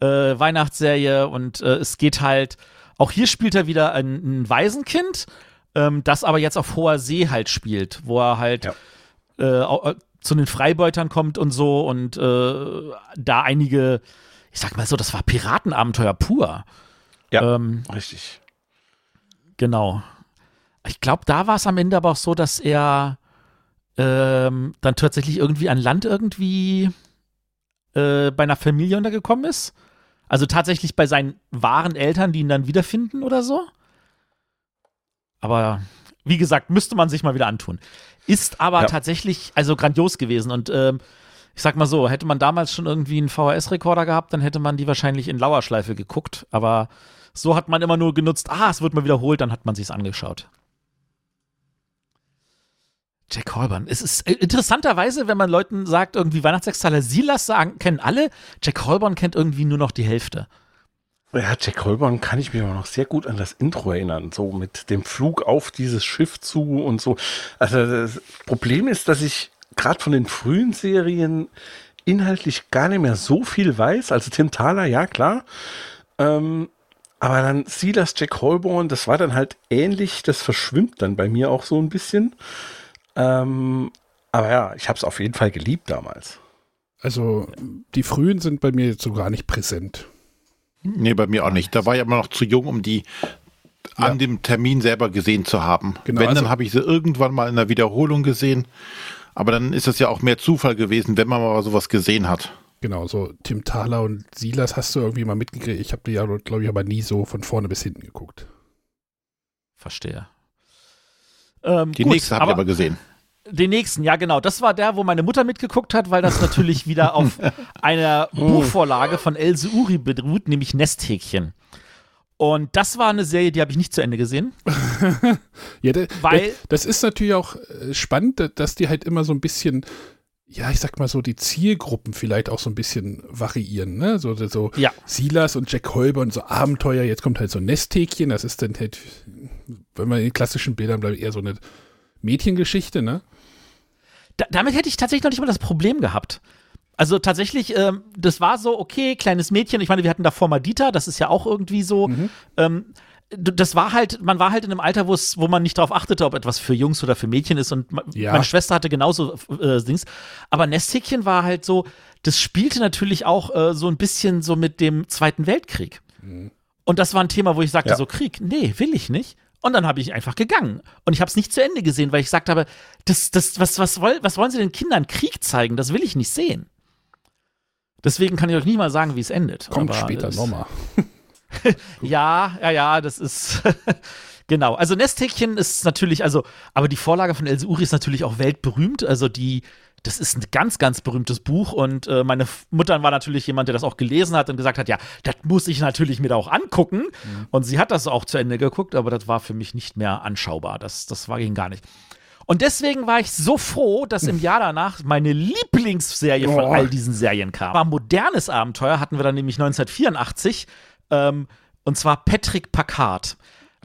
äh, Weihnachtsserie und äh, es geht halt, auch hier spielt er wieder ein, ein Waisenkind, ähm, das aber jetzt auf hoher See halt spielt, wo er halt Ja. äh, äh, zu den Freibeutern kommt und so und äh, da einige, ich sag mal so, das war Piratenabenteuer pur. Ja, Ähm, richtig. Genau. Ich glaube, da war es am Ende aber auch so, dass er ähm, dann tatsächlich irgendwie an Land irgendwie äh, bei einer Familie untergekommen ist. Also tatsächlich bei seinen wahren Eltern, die ihn dann wiederfinden oder so. Aber wie gesagt, müsste man sich mal wieder antun. Ist aber Ja. tatsächlich also grandios gewesen und ähm, ich sag mal so, hätte man damals schon irgendwie einen VHS-Rekorder gehabt, dann hätte man die wahrscheinlich in Lauerschleife geguckt. Aber so hat man immer nur genutzt, ah, es wird mal wiederholt, dann hat man sich's angeschaut. Jack Holborn. Es ist äh, interessanterweise, wenn man Leuten sagt, irgendwie Weihnachtssechstaler Silas sagen, kennen alle. Jack Holborn kennt irgendwie nur noch die Hälfte. Ja, Jack Holborn kann ich mich aber noch sehr gut an das Intro erinnern, so mit dem Flug auf dieses Schiff zu und so. Also das Problem ist, dass ich gerade von den frühen Serien inhaltlich gar nicht mehr so viel weiß. Also Tim Thaler, ja klar. Ähm, aber dann Silas Jack Holborn, das war dann halt ähnlich, das verschwimmt dann bei mir auch so ein bisschen. Ähm, aber ja, ich habe es auf jeden Fall geliebt damals. Also die frühen sind bei mir jetzt so gar nicht präsent. Nee, bei mir auch nicht. Da war ich aber noch zu jung, um die an dem Termin selber gesehen zu haben. Genau, wenn, also- dann habe ich sie irgendwann mal in der Wiederholung gesehen. Aber dann ist es ja auch mehr Zufall gewesen, wenn man mal sowas gesehen hat. Genau, so Tim Thaler und Silas hast du irgendwie mal mitgekriegt. Ich habe die ja, glaube ich, aber nie so von vorne bis hinten geguckt. Verstehe. Ähm, Die gut, nächste habe ich aber gesehen. Den nächsten, ja genau. Das war der, wo meine Mutter mitgeguckt hat, weil das [laughs] natürlich wieder auf einer [laughs] Buchvorlage von Else Uri beruht, nämlich Nesthäkchen. Und das war eine Serie, die habe ich nicht zu Ende gesehen. [laughs] Ja, da, Weil- da, das ist natürlich auch äh, spannend, da- dass die halt immer so ein bisschen, ja, ich sag mal so, die Zielgruppen vielleicht auch so ein bisschen variieren, ne? So, so Ja. Silas und Jack Holborn, so Abenteuer, jetzt kommt halt so ein Nesthäkchen, das ist dann halt, wenn man in den klassischen Bildern bleibt, eher so eine Mädchengeschichte, ne? Da, damit hätte ich tatsächlich noch nicht mal das Problem gehabt. Also tatsächlich, ähm, das war so, okay, kleines Mädchen. Ich meine, wir hatten davor mal Dieter, das ist ja auch irgendwie so. Ähm, d- das war halt, man war halt in einem Alter, wo man nicht darauf achtete, ob etwas für Jungs oder für Mädchen ist. Und Ja. meine Schwester hatte genauso äh, Dings. Aber Nesthäkchen war halt so, das spielte natürlich auch äh, so ein bisschen so mit dem Zweiten Weltkrieg. Und das war ein Thema, wo ich sagte, Ja. so Krieg, nee, will ich nicht. Und dann habe ich einfach gegangen. Und ich habe es nicht zu Ende gesehen, weil ich gesagt habe, das, das, was, was, woll, was wollen sie den Kindern Krieg zeigen? Das will ich nicht sehen. Deswegen kann ich euch nicht mal sagen, wie es endet. Kommt Aber später nochmal. [laughs] Ja, ja, ja, das ist. [laughs] genau. Also Nesthäkchen ist natürlich, also, aber die Vorlage von Else Uri ist natürlich auch weltberühmt. Also die, das ist ein ganz, ganz berühmtes Buch und äh, meine Mutter war natürlich jemand, der das auch gelesen hat und gesagt hat, ja, das muss ich natürlich mir da auch angucken. Und sie hat das auch zu Ende geguckt, aber das war für mich nicht mehr anschaubar. Das, das war ging gar nicht. Und deswegen war ich so froh, dass im Jahr danach meine Lieblingsserie von Oh. all diesen Serien kam. War modernes Abenteuer, hatten wir dann nämlich 1984, ähm, und zwar Patrick Packard.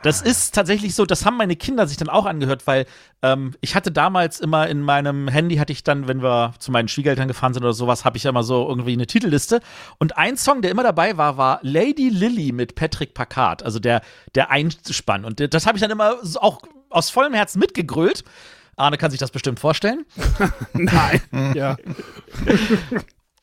Das ist tatsächlich so, das haben meine Kinder sich dann auch angehört, weil ähm, ich hatte damals immer in meinem Handy, hatte ich dann, wenn wir zu meinen Schwiegereltern gefahren sind oder sowas, habe ich ja immer so irgendwie eine Titelliste. Und ein Song, der immer dabei war, war Lady Lily mit Patrick Packard, also der, der Einspann. Und das habe ich dann immer auch aus vollem Herzen mitgegrölt. Arne kann sich das bestimmt vorstellen. [laughs] Nein. ja. [laughs]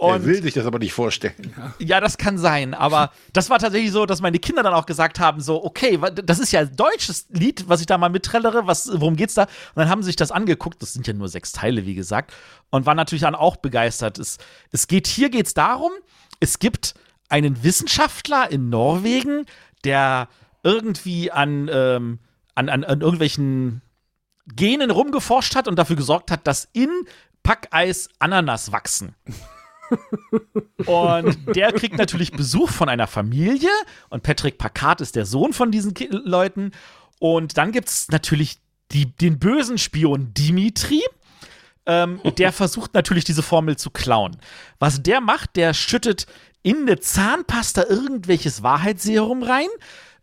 Er Und will sich das aber nicht vorstellen. Ja, das kann sein, aber [laughs] das war tatsächlich so, dass meine Kinder dann auch gesagt haben, so, okay, das ist ja ein deutsches Lied, was ich da mal mitträllere, was, worum geht's da? Und dann haben sie sich das angeguckt, das sind ja nur sechs Teile, wie gesagt, und waren natürlich dann auch begeistert. Es, es geht, hier geht's darum, es gibt einen Wissenschaftler in Norwegen, der irgendwie an, ähm, an, an, an irgendwelchen Genen rumgeforscht hat und dafür gesorgt hat, dass in Packeis Ananas wachsen. Und der kriegt natürlich Besuch von einer Familie und Patrick Packard ist der Sohn von diesen Ki Leuten. Und dann gibt es natürlich die, den bösen Spion Dimitri. Ähm, [laughs] der versucht natürlich diese Formel zu klauen. Was der macht, der schüttet in eine Zahnpasta irgendwelches Wahrheitsserum rein,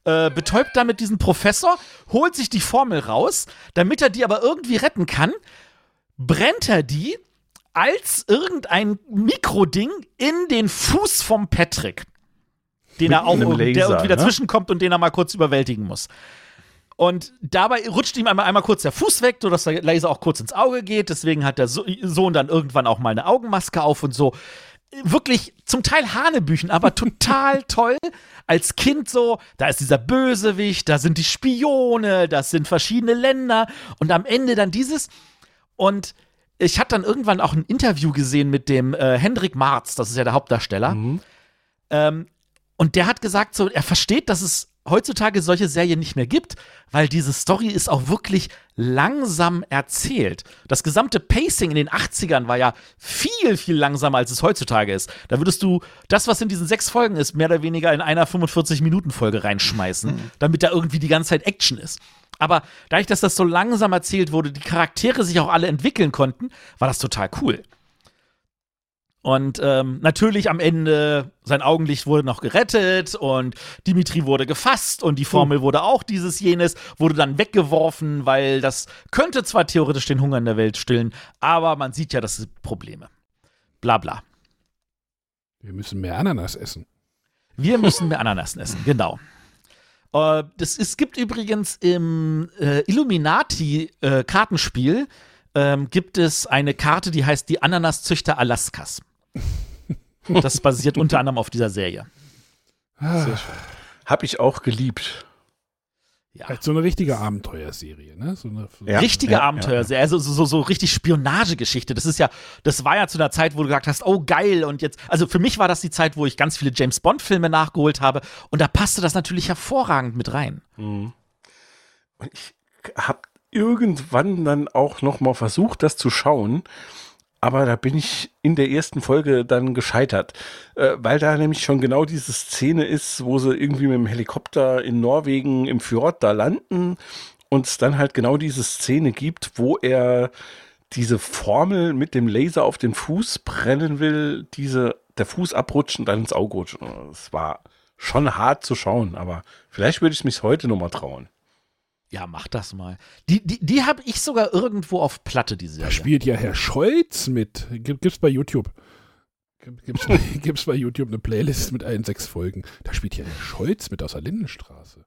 äh, betäubt damit diesen Professor, holt sich die Formel raus, damit er die aber irgendwie retten kann, brennt er die als irgendein Mikroding in den Fuß vom Patrick. Den er auch irgend- der Laser, irgendwie ne? dazwischen kommt und den er mal kurz überwältigen muss. Und dabei rutscht ihm einmal, einmal kurz der Fuß weg, sodass der Laser auch kurz ins Auge geht. Deswegen hat der So- Sohn dann irgendwann auch mal eine Augenmaske auf und so. Wirklich zum Teil Hanebüchen, aber total [laughs] toll. Als Kind so, da ist dieser Bösewicht, da sind die Spione, das sind verschiedene Länder und am Ende dann dieses. Und ich hatte dann irgendwann auch ein Interview gesehen mit dem äh, Hendrik Marz, das ist ja der Hauptdarsteller. Mhm. Ähm, und der hat gesagt, so, er versteht, dass es heutzutage solche Serien nicht mehr gibt, weil diese Story ist auch wirklich langsam erzählt. Das gesamte Pacing in den 80ern war ja viel, viel langsamer, als es heutzutage ist. Da würdest du das, was in diesen sechs Folgen ist, mehr oder weniger in einer 45-Minuten-Folge reinschmeißen, damit da irgendwie die ganze Zeit Action ist. Aber dadurch, dass das so langsam erzählt wurde, die Charaktere sich auch alle entwickeln konnten, war das total cool. Und ähm, natürlich am Ende, sein Augenlicht wurde noch gerettet und Dimitri wurde gefasst und die Formel wurde auch dieses jenes, wurde dann weggeworfen, weil das könnte zwar theoretisch den Hunger in der Welt stillen, aber man sieht ja, das sind Probleme. Bla bla. Wir müssen mehr Ananas essen. Wir müssen mehr Ananas essen, genau. Äh, das, es gibt übrigens im äh, Illuminati-Kartenspiel ähm, gibt es eine Karte, die heißt die Ananaszüchter Alaskas. Das basiert unter anderem auf dieser Serie. Habe ich auch geliebt. Ja. Halt so eine richtige Abenteuerserie, ne? So eine, Ja. Richtige ja, Abenteuerserie, also so, so, so richtig Spionagegeschichte. Das ist ja, das war ja zu einer Zeit, wo du gesagt hast, oh geil, und jetzt, also für mich war das die Zeit, wo ich ganz viele James Bond-Filme nachgeholt habe und da passte das natürlich hervorragend mit rein. Mhm. Und ich habe irgendwann dann auch noch mal versucht, das zu schauen, aber da bin ich in der ersten Folge dann gescheitert, äh, weil da nämlich schon genau diese Szene ist, wo sie irgendwie mit dem Helikopter in Norwegen im Fjord da landen und es dann halt genau diese Szene gibt, wo er diese Formel mit dem Laser auf den Fuß brennen will, diese der Fuß abrutscht und dann ins Auge rutscht. Es war schon hart zu schauen, aber vielleicht würde ich mich heute noch mal trauen. Ja, mach das mal. Die, die, die habe ich sogar irgendwo auf Platte, die Da Serie. spielt ja Herr Scholz mit. Gibt, gibt's bei YouTube. Gibt- Gibt's bei, gibt's bei YouTube eine Playlist mit allen sechs Folgen. Da spielt ja Herr Scholz mit aus der Lindenstraße.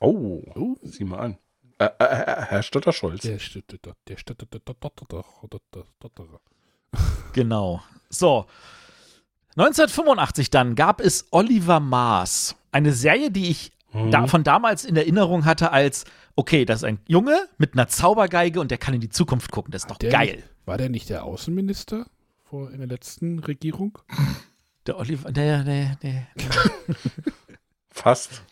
Oh, Oh. sieh mal an. Äh, äh, äh, Herr. Der steht dort, der dort, dort. Genau. So. 1985 dann gab es Oliver Maas. Eine Serie, die ich da, von damals in Erinnerung hatte als, okay, das ist ein Junge mit einer Zaubergeige und der kann in die Zukunft gucken. Das ist doch Der geil. War der nicht der Außenminister vor, in der letzten Regierung? Der Oliver, der, der, der, [laughs] Fast.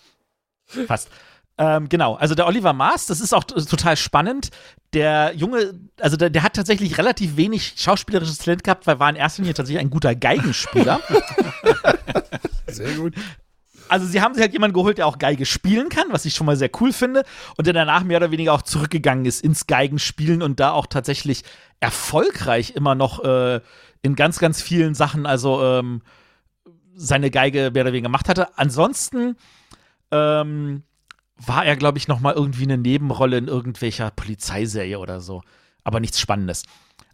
Fast. Ähm, genau, also der Oliver Maas, das ist auch total spannend. Der Junge, also der, der hat tatsächlich relativ wenig schauspielerisches Talent gehabt, weil er war in erster Linie tatsächlich ein guter Geigenspieler. [laughs] Sehr gut. Also sie haben sich halt jemanden geholt, der auch Geige spielen kann, was ich schon mal sehr cool finde. Und der danach mehr oder weniger auch zurückgegangen ist ins Geigenspielen und da auch tatsächlich erfolgreich immer noch äh, in ganz, ganz vielen Sachen, also ähm, seine Geige mehr oder weniger gemacht hatte. Ansonsten ähm, war er, glaube ich, noch mal irgendwie eine Nebenrolle in irgendwelcher Polizeiserie oder so. Aber nichts Spannendes.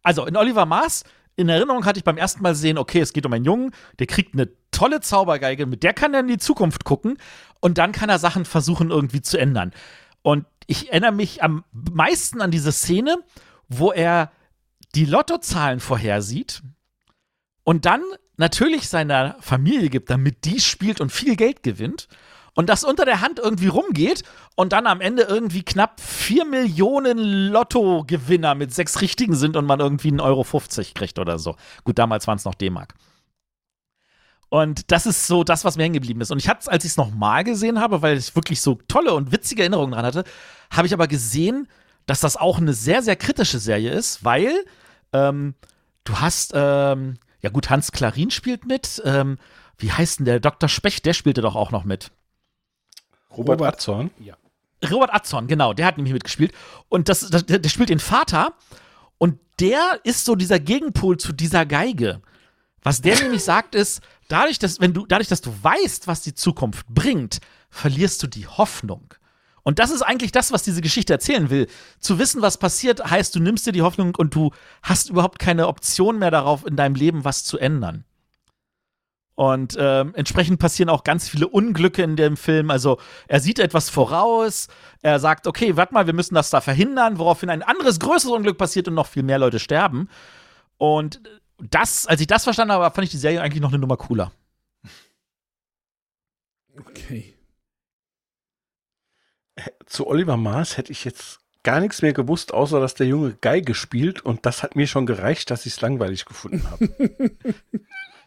Also in Oliver Maas, in Erinnerung hatte ich beim ersten Mal sehen, okay, es geht um einen Jungen, der kriegt eine tolle Zaubergeige, mit der kann er in die Zukunft gucken und dann kann er Sachen versuchen irgendwie zu ändern. Und ich erinnere mich am meisten an diese Szene, wo er die Lottozahlen vorhersieht und dann natürlich seiner Familie gibt, damit die spielt und viel Geld gewinnt und das unter der Hand irgendwie rumgeht und dann am Ende irgendwie knapp 4 Millionen Lottogewinner mit sechs Richtigen sind und man irgendwie 1,50 Euro kriegt oder so. Gut, damals waren es noch D-Mark. Und das ist so das, was mir hängen geblieben ist. Und ich hatte es, als ich es nochmal gesehen habe, weil ich wirklich so tolle und witzige Erinnerungen dran hatte, habe ich aber gesehen, dass das auch eine sehr, sehr kritische Serie ist, weil ähm, du hast, ähm, ja gut, Hans Klarin spielt mit. Ähm, wie heißt denn der? Dr. Specht, der spielte doch auch noch mit. Robert, Robert. Atzorn. Robert Atzon, genau, der hat nämlich mitgespielt. Und das, das, der, der spielt den Vater. Und der ist so dieser Gegenpol zu dieser Geige. Was der nämlich [laughs] sagt, ist, dadurch, dass, wenn du, dadurch, dass du weißt, was die Zukunft bringt, verlierst du die Hoffnung. Und das ist eigentlich das, was diese Geschichte erzählen will. Zu wissen, was passiert, heißt, du nimmst dir die Hoffnung und du hast überhaupt keine Option mehr darauf, in deinem Leben was zu ändern. Und ähm, entsprechend passieren auch ganz viele Unglücke in dem Film. Also er sieht etwas voraus, er sagt, okay, warte mal, wir müssen das da verhindern, woraufhin ein anderes größeres Unglück passiert und noch viel mehr Leute sterben. Und das, als ich das verstanden habe, fand ich die Serie eigentlich noch eine Nummer cooler. Okay. Zu Oliver Maas hätte ich jetzt gar nichts mehr gewusst, außer dass der Junge Geige spielt und das hat mir schon gereicht, dass ich es langweilig gefunden habe. [laughs]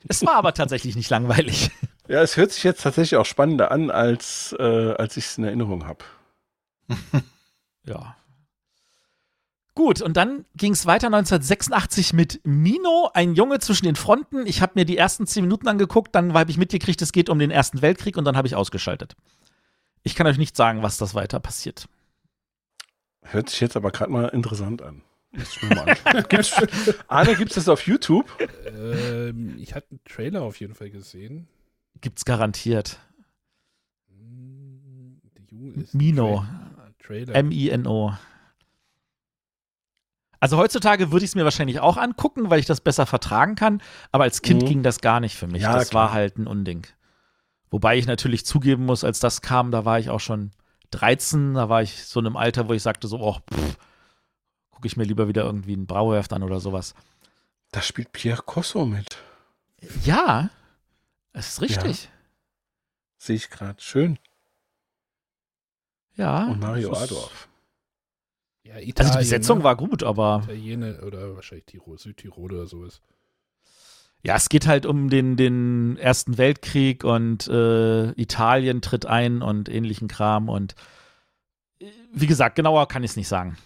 Es war aber tatsächlich nicht langweilig. ja, es hört sich jetzt tatsächlich auch spannender an, als, äh, als ich es in Erinnerung habe. [laughs] Ja. Gut, und dann ging es weiter 1986 mit Mino, ein Junge zwischen den Fronten. Ich habe mir die ersten zehn Minuten angeguckt, dann habe ich mitgekriegt, es geht um den Ersten Weltkrieg und dann habe ich ausgeschaltet. Ich kann euch nicht sagen, was das weiter passiert. Hört sich jetzt aber gerade mal interessant an. Ich mir mal anschauen. gibt's, Arne, gibt es das auf YouTube? Ähm, ich hatte einen Trailer auf jeden Fall gesehen. Gibt's garantiert. Hm, Mino. M-I-N-O. Also heutzutage würde ich es mir wahrscheinlich auch angucken, weil ich das besser vertragen kann. Aber als Kind Mhm. ging das gar nicht für mich. Ja, das klar. war halt ein Unding. Wobei ich natürlich zugeben muss, als das kam, da war ich auch schon 13. Da war ich so in einem Alter, wo ich sagte so, oh, pff, gucke ich mir lieber wieder irgendwie ein Brauheft an oder sowas. Da spielt Pierre Cosso mit. Ja, es ist richtig. Sehe ich gerade. Schön. Ja. Und Mario Adorf. ja, also die Italien, Besetzung ne? war gut, aber Italiener oder wahrscheinlich Tirol, Südtirol oder sowas. Ja, es geht halt um den, den Ersten Weltkrieg und äh, Italien tritt ein und ähnlichen Kram. Und äh, wie gesagt, genauer kann ich es nicht sagen.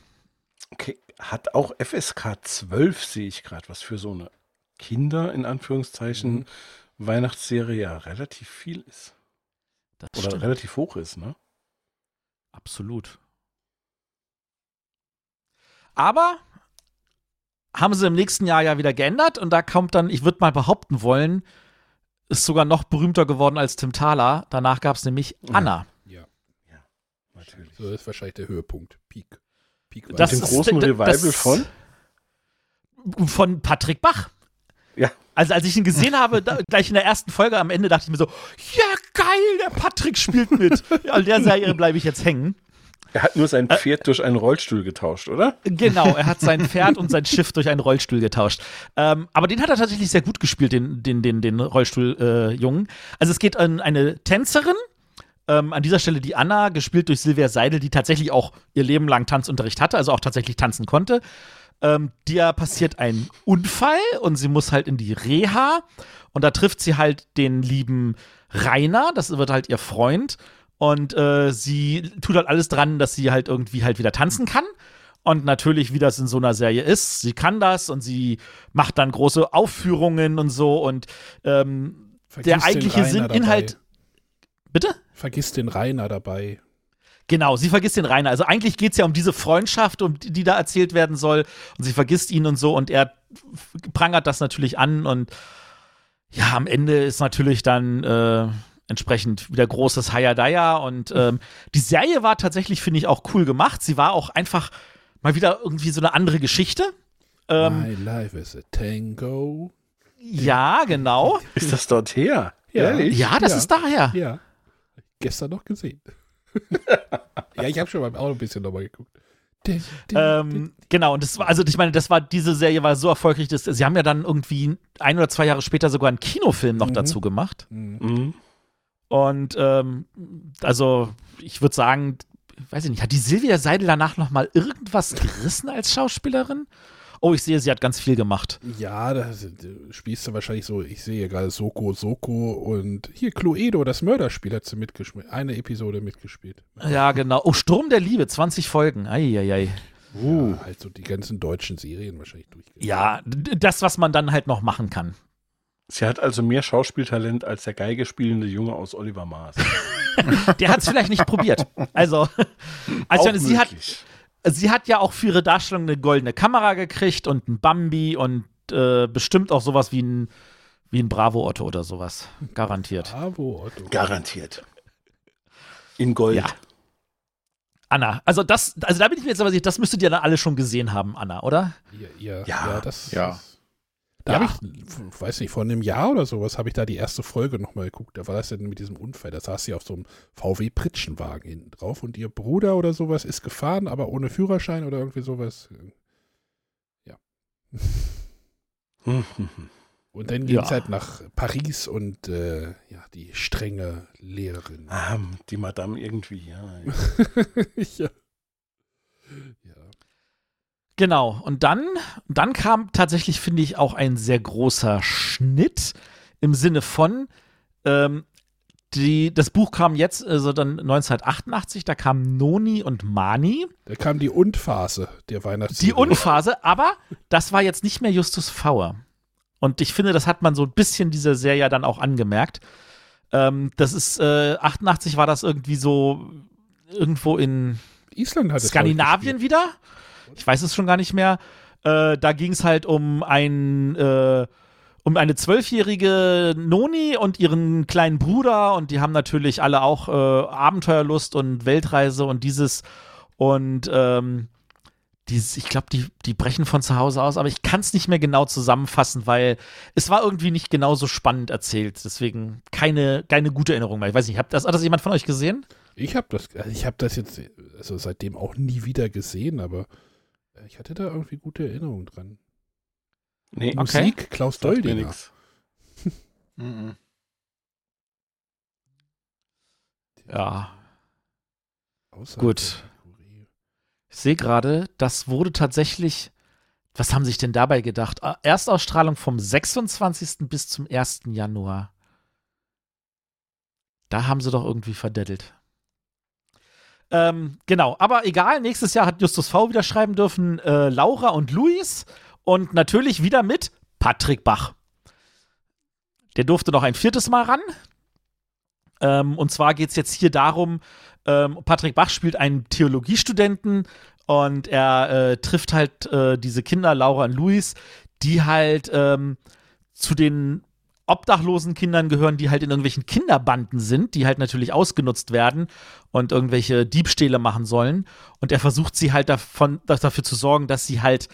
Okay, hat auch FSK 12, sehe ich gerade, was für so eine Kinder, in Anführungszeichen, Mhm. Weihnachtsserie ja relativ viel ist. Das Oder stimmt. relativ hoch ist, ne? Absolut. Aber haben sie im nächsten Jahr ja wieder geändert und da kommt dann, ich würde mal behaupten wollen, ist sogar noch berühmter geworden als Tim Thaler. Danach gab es nämlich Ja. Anna. Ja, Natürlich. so ist wahrscheinlich der Höhepunkt. Peak. Peak war Das Den das. ist- großen d- Revival das- von? Von Patrick Bach. Ja. Also als ich ihn gesehen habe, da, gleich in der ersten Folge am Ende dachte ich mir so, ja geil, der Patrick spielt mit. [laughs] Ja, an der Serie bleibe ich jetzt hängen. Er hat nur sein Äh, Pferd durch einen Rollstuhl getauscht, oder? Genau, er hat sein [laughs] Pferd und sein Schiff durch einen Rollstuhl getauscht. Ähm, aber den hat er tatsächlich sehr gut gespielt, den, den, den, den Rollstuhl-Jungen. also es geht an eine Tänzerin, ähm, an dieser Stelle die Anna, gespielt durch Silvia Seidel, die tatsächlich auch ihr Leben lang Tanzunterricht hatte, also auch tatsächlich tanzen konnte. Ähm, dir passiert ein Unfall und sie muss halt in die Reha. Und da trifft sie halt den lieben Rainer, das wird halt ihr Freund. Und äh, sie tut halt alles dran, dass sie halt irgendwie halt wieder tanzen kann. Und natürlich, wie das in so einer Serie ist, sie kann das und sie macht dann große Aufführungen und so. Und ähm, der eigentliche Sinn. Inhalt. Bitte? Vergiss den Rainer dabei. Genau, sie vergisst den Rainer. Also eigentlich geht es ja um diese Freundschaft, um die, die da erzählt werden soll. Und sie vergisst ihn und so. Und er prangert das natürlich an. Und ja, am Ende ist natürlich dann äh, entsprechend wieder großes Hayadaya. Und ähm, die Serie war tatsächlich, finde ich, auch cool gemacht. Sie war auch einfach mal wieder irgendwie so eine andere Geschichte. Ähm, My life is a tango. ja, genau. Ist das dort her? Ja. Ehrlich? Ja, das Ja. ist daher. Ja. Gestern noch gesehen. [laughs] ja, ich habe schon beim Auto ein bisschen nochmal geguckt. Ähm, genau, und das war, also ich meine, das war, diese Serie war so erfolgreich, dass sie haben ja dann irgendwie ein oder zwei Jahre später sogar einen Kinofilm noch Mhm. dazu gemacht. Mhm. Mhm. Und ähm, also, ich würde sagen, weiß ich nicht, hat die Silvia Seidel danach noch mal irgendwas gerissen als Schauspielerin? Oh, ich sehe, sie hat ganz viel gemacht. Ja, da spielst du wahrscheinlich so, ich sehe hier gerade Soko, Soko und hier Cluedo, das Mörderspiel hat sie mitgespielt, eine Episode mitgespielt. Ja, genau. Oh, Sturm der Liebe, 20 Folgen. Eieiei. Uh. Ja, halt so die ganzen deutschen Serien wahrscheinlich durchgegangen. Ja, das, was man dann halt noch machen kann. Sie hat also mehr Schauspieltalent als der Geige spielende Junge aus Oliver Maas. [laughs] Der hat es vielleicht nicht probiert. Also, [laughs] also Auch sie hat. Sie hat ja auch für ihre Darstellung eine goldene Kamera gekriegt und ein Bambi und äh, bestimmt auch sowas wie ein, wie ein Bravo Otto oder sowas. Garantiert. Bravo, Otto. Garantiert. In Gold. Ja. Anna, also das, also da bin ich mir jetzt aber sicher, das müsstet ihr dann alle schon gesehen haben, Anna, oder? Ja, ja, Ja, ja, das. ja. Das, da Ja. habe ich, weiß nicht, vor einem Jahr oder sowas habe ich da die erste Folge nochmal geguckt. Da war das denn mit diesem Unfall. Da saß sie auf so einem VW-Pritschenwagen hinten drauf und ihr Bruder oder sowas ist gefahren, aber ohne Führerschein oder irgendwie sowas. Ja. [laughs] Und dann ging es Ja. halt nach Paris und äh, ja, die strenge Lehrerin. Ah, die Madame irgendwie, ja. ja. [laughs] Genau, und dann, dann kam tatsächlich, finde ich, auch ein sehr großer Schnitt im Sinne von, ähm, die, das Buch kam jetzt, also dann 1988, da kamen Noni und Mani. Da kam die Und-Phase der Weihnachtsserie. Die Und-Phase, aber das war jetzt nicht mehr Justus Fauer. Und ich finde, das hat man so ein bisschen dieser Serie dann auch angemerkt. Ähm, das ist, äh, 88 war das irgendwie so irgendwo in Island hat Skandinavien wieder. Ich weiß es schon gar nicht mehr. Äh, da ging es halt um ein äh, um eine zwölfjährige Noni und ihren kleinen Bruder und die haben natürlich alle auch äh, Abenteuerlust und Weltreise und dieses und ähm, dieses, ich glaube, die, die brechen von zu Hause aus, aber ich kann es nicht mehr genau zusammenfassen, weil es war irgendwie nicht genauso spannend erzählt. Deswegen keine, keine gute Erinnerung mehr. Ich weiß nicht, hat das, hat das jemand von euch gesehen? Ich habe das, ich habe das jetzt also seitdem auch nie wieder gesehen, aber ich hatte da irgendwie gute Erinnerungen dran. Nee, Musik, okay. Klaus Doldinger. [laughs] Mhm. ja. Außer Gut. Ich sehe gerade, das wurde tatsächlich. Was haben sich denn dabei gedacht? Ah, Erstausstrahlung vom 26. bis zum 1. Januar. Da haben sie doch irgendwie verdettelt. Ähm, genau, aber egal, nächstes Jahr hat Justus V wieder schreiben dürfen, äh, Laura und Luis und natürlich wieder mit Patrick Bach. Der durfte noch ein viertes Mal ran. Ähm, und zwar geht es jetzt hier darum, ähm, Patrick Bach spielt einen Theologiestudenten und er äh, trifft halt äh, diese Kinder, Laura und Luis, die halt ähm, zu den obdachlosen Kindern gehören, die halt in irgendwelchen Kinderbanden sind, die halt natürlich ausgenutzt werden und irgendwelche Diebstähle machen sollen. Und er versucht sie halt davon, dafür zu sorgen, dass sie halt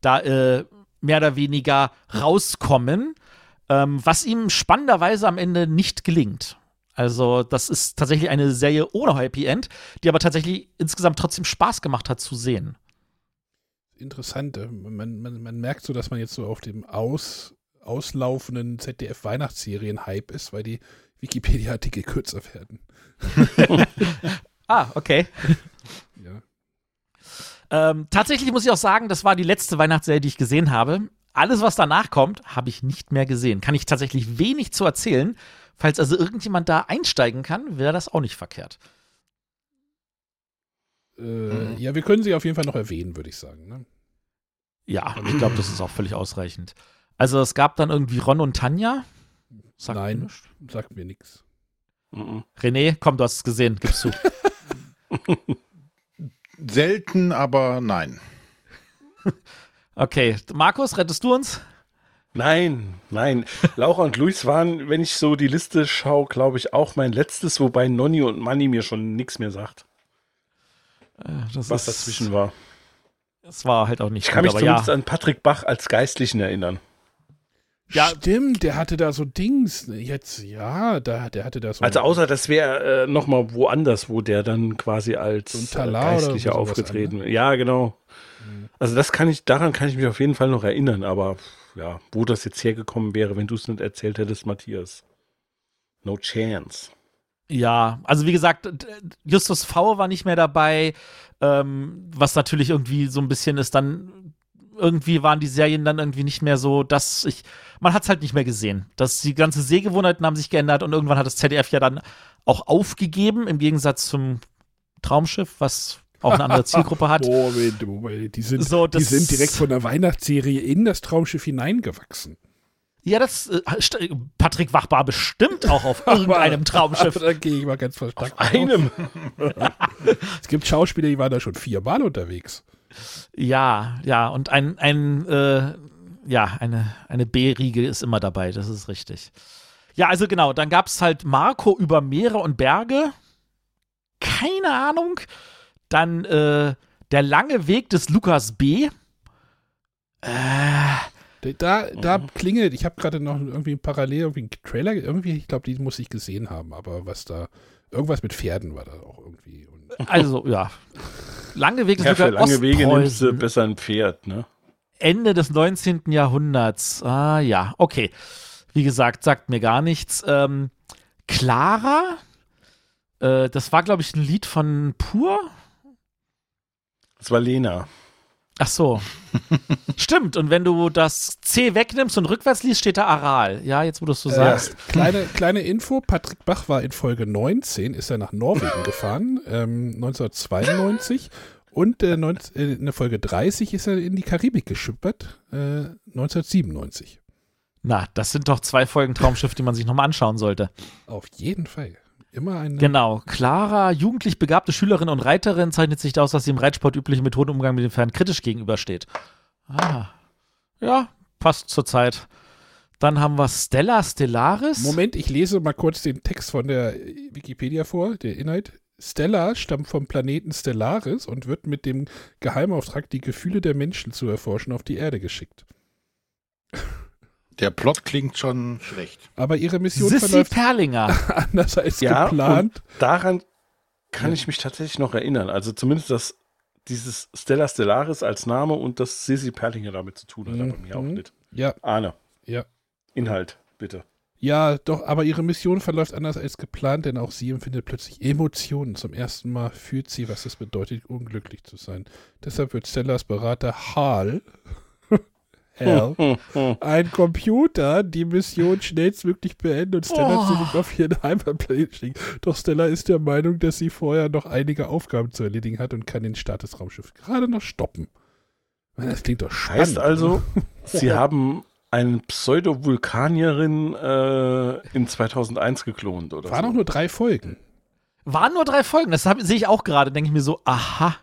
da äh, mehr oder weniger rauskommen, ähm, was ihm spannenderweise am Ende nicht gelingt. Also, das ist tatsächlich eine Serie ohne Happy End, die aber tatsächlich insgesamt trotzdem Spaß gemacht hat zu sehen. Interessant. Äh, man, man, man merkt so, dass man jetzt so auf dem Aus auslaufenden ZDF-Weihnachtsserien-Hype ist, weil die Wikipedia-Artikel kürzer werden. [laughs] ah, okay. [laughs] Ja. Ähm, tatsächlich muss ich auch sagen, das war die letzte Weihnachtsserie, die ich gesehen habe. Alles, was danach kommt, habe ich nicht mehr gesehen. Kann ich tatsächlich wenig zu erzählen. Falls also irgendjemand da einsteigen kann, wäre das auch nicht verkehrt. Äh, mhm. Ja, wir können sie auf jeden Fall noch erwähnen, würde ich sagen. Ne? Ja, ich glaube, das ist auch völlig ausreichend. Also es gab dann irgendwie Ron und Tanja. Sagt Nein, sagt mir nichts. Mhm. René, komm, du hast es gesehen, gibst du. [laughs] Selten, aber nein. [laughs] Okay, Markus, rettest du uns? Nein, nein. Laura und Luis waren, wenn ich so die Liste schaue, glaube ich, auch mein letztes, wobei Nonny und Manny mir schon nichts mehr sagt. Äh, das was dazwischen war. Das war halt auch nicht Ich kann gut, mich zumindest ja. an Patrick Bach als Geistlichen erinnern. Ja, stimmt, der hatte da so Dings. Jetzt, ja, da, der hatte da so. Also, außer das wäre äh, nochmal woanders, wo der dann quasi als so äh, Geistlicher aufgetreten wäre. Ja, genau. Mhm. Also, das kann ich, daran kann ich mich auf jeden Fall noch erinnern, aber ja, wo das jetzt hergekommen wäre, wenn du es nicht erzählt hättest, Matthias. No chance. Ja, also wie gesagt, Justus V war nicht mehr dabei, ähm, was natürlich irgendwie so ein bisschen ist, dann irgendwie waren die Serien dann irgendwie nicht mehr so, dass ich, man hat es halt nicht mehr gesehen. Dass die ganze Sehgewohnheiten haben sich geändert und irgendwann hat das ZDF ja dann auch aufgegeben, im Gegensatz zum Traumschiff, was auch eine andere Zielgruppe hat. [laughs] Moment, Moment, die sind, so, die sind direkt von der Weihnachtsserie in das Traumschiff hineingewachsen. Ja, das äh, Patrick Wachbar bestimmt auch auf [laughs] irgendeinem Traumschiff. da gehe ich mal ganz verstanden. Auf einem. [laughs] es gibt Schauspieler, die waren da schon viermal unterwegs. Ja, ja, und ein, ein äh, ja, eine, eine B-Riege ist immer dabei, das ist richtig. Ja, also genau, dann gab es halt Marco über Meere und Berge. Keine Ahnung. Dann äh, der lange Weg des Lukas B. Äh, da, da mhm. klingelt, ich habe gerade noch irgendwie parallel irgendwie einen Trailer, irgendwie, ich glaube, die muss ich gesehen haben, aber was da, irgendwas mit Pferden war da auch irgendwie. also, ja. Lange Weg des ja, Lukas lange Wege nimmst du besser ein Pferd, ne? Ende des 19. Jahrhunderts. Ah, ja, okay. Wie gesagt, sagt mir gar nichts. Ähm, Clara, äh, das war, glaube ich, ein Lied von Pur. Das war Lena. Ach so. [laughs] Stimmt. Und wenn du das C wegnimmst und rückwärts liest, steht da Aral. Ja, jetzt wo du es so Äh, sagst. kleine, kleine Info, Patrick Bach war in Folge 19, ist er nach Norwegen gefahren, ähm, 1992. Und äh, 19, äh, in der Folge 30 ist er in die Karibik geschippert, äh, 1997. Na, das sind doch zwei Folgen Traumschiff, die man sich nochmal anschauen sollte. Auf jeden Fall. Immer ein. Genau. Clara, jugendlich begabte Schülerin und Reiterin, zeichnet sich aus, dass sie im Reitsport üblichen Methodenumgang mit dem Pferd kritisch gegenübersteht. Ah. Ja, passt zur Zeit. Dann haben wir Stella Stellaris. Moment, ich lese mal kurz den Text von der Wikipedia vor, der Inhalt. Stella stammt vom Planeten Stellaris und wird mit dem Geheimauftrag, die Gefühle der Menschen zu erforschen, auf die Erde geschickt. Der Plot klingt schon schlecht. Aber ihre Mission Sissy verläuft Perlinger. [laughs] anders als Ja, geplant. Daran kann ich mich tatsächlich noch erinnern. Also zumindest, dass dieses Stella Stellaris als Name und das Sissy Perlinger damit zu tun hat, aber mir auch Mhm. nicht. Ja, Arne, ja. Inhalt, bitte. Ja, doch, aber ihre Mission verläuft anders als geplant, denn auch sie empfindet plötzlich Emotionen. Zum ersten Mal fühlt sie, was es bedeutet, unglücklich zu sein. Deshalb wird Stellas Berater Hal, Hal [laughs] ein Computer die Mission schnellstmöglich beenden und Stella Oh. zurück auf ihren Heimatplaneten schicken. Doch Stella ist der Meinung, dass sie vorher noch einige Aufgaben zu erledigen hat und kann den Start des Raumschiffs gerade noch stoppen. Das klingt doch spannend. Heißt also, [laughs] sie haben eine Pseudo-Vulkanierin äh, in 2001 geklont, oder? Waren so. auch nur drei Folgen. Waren nur drei Folgen. Das sehe ich auch gerade. Denke ich mir so, aha.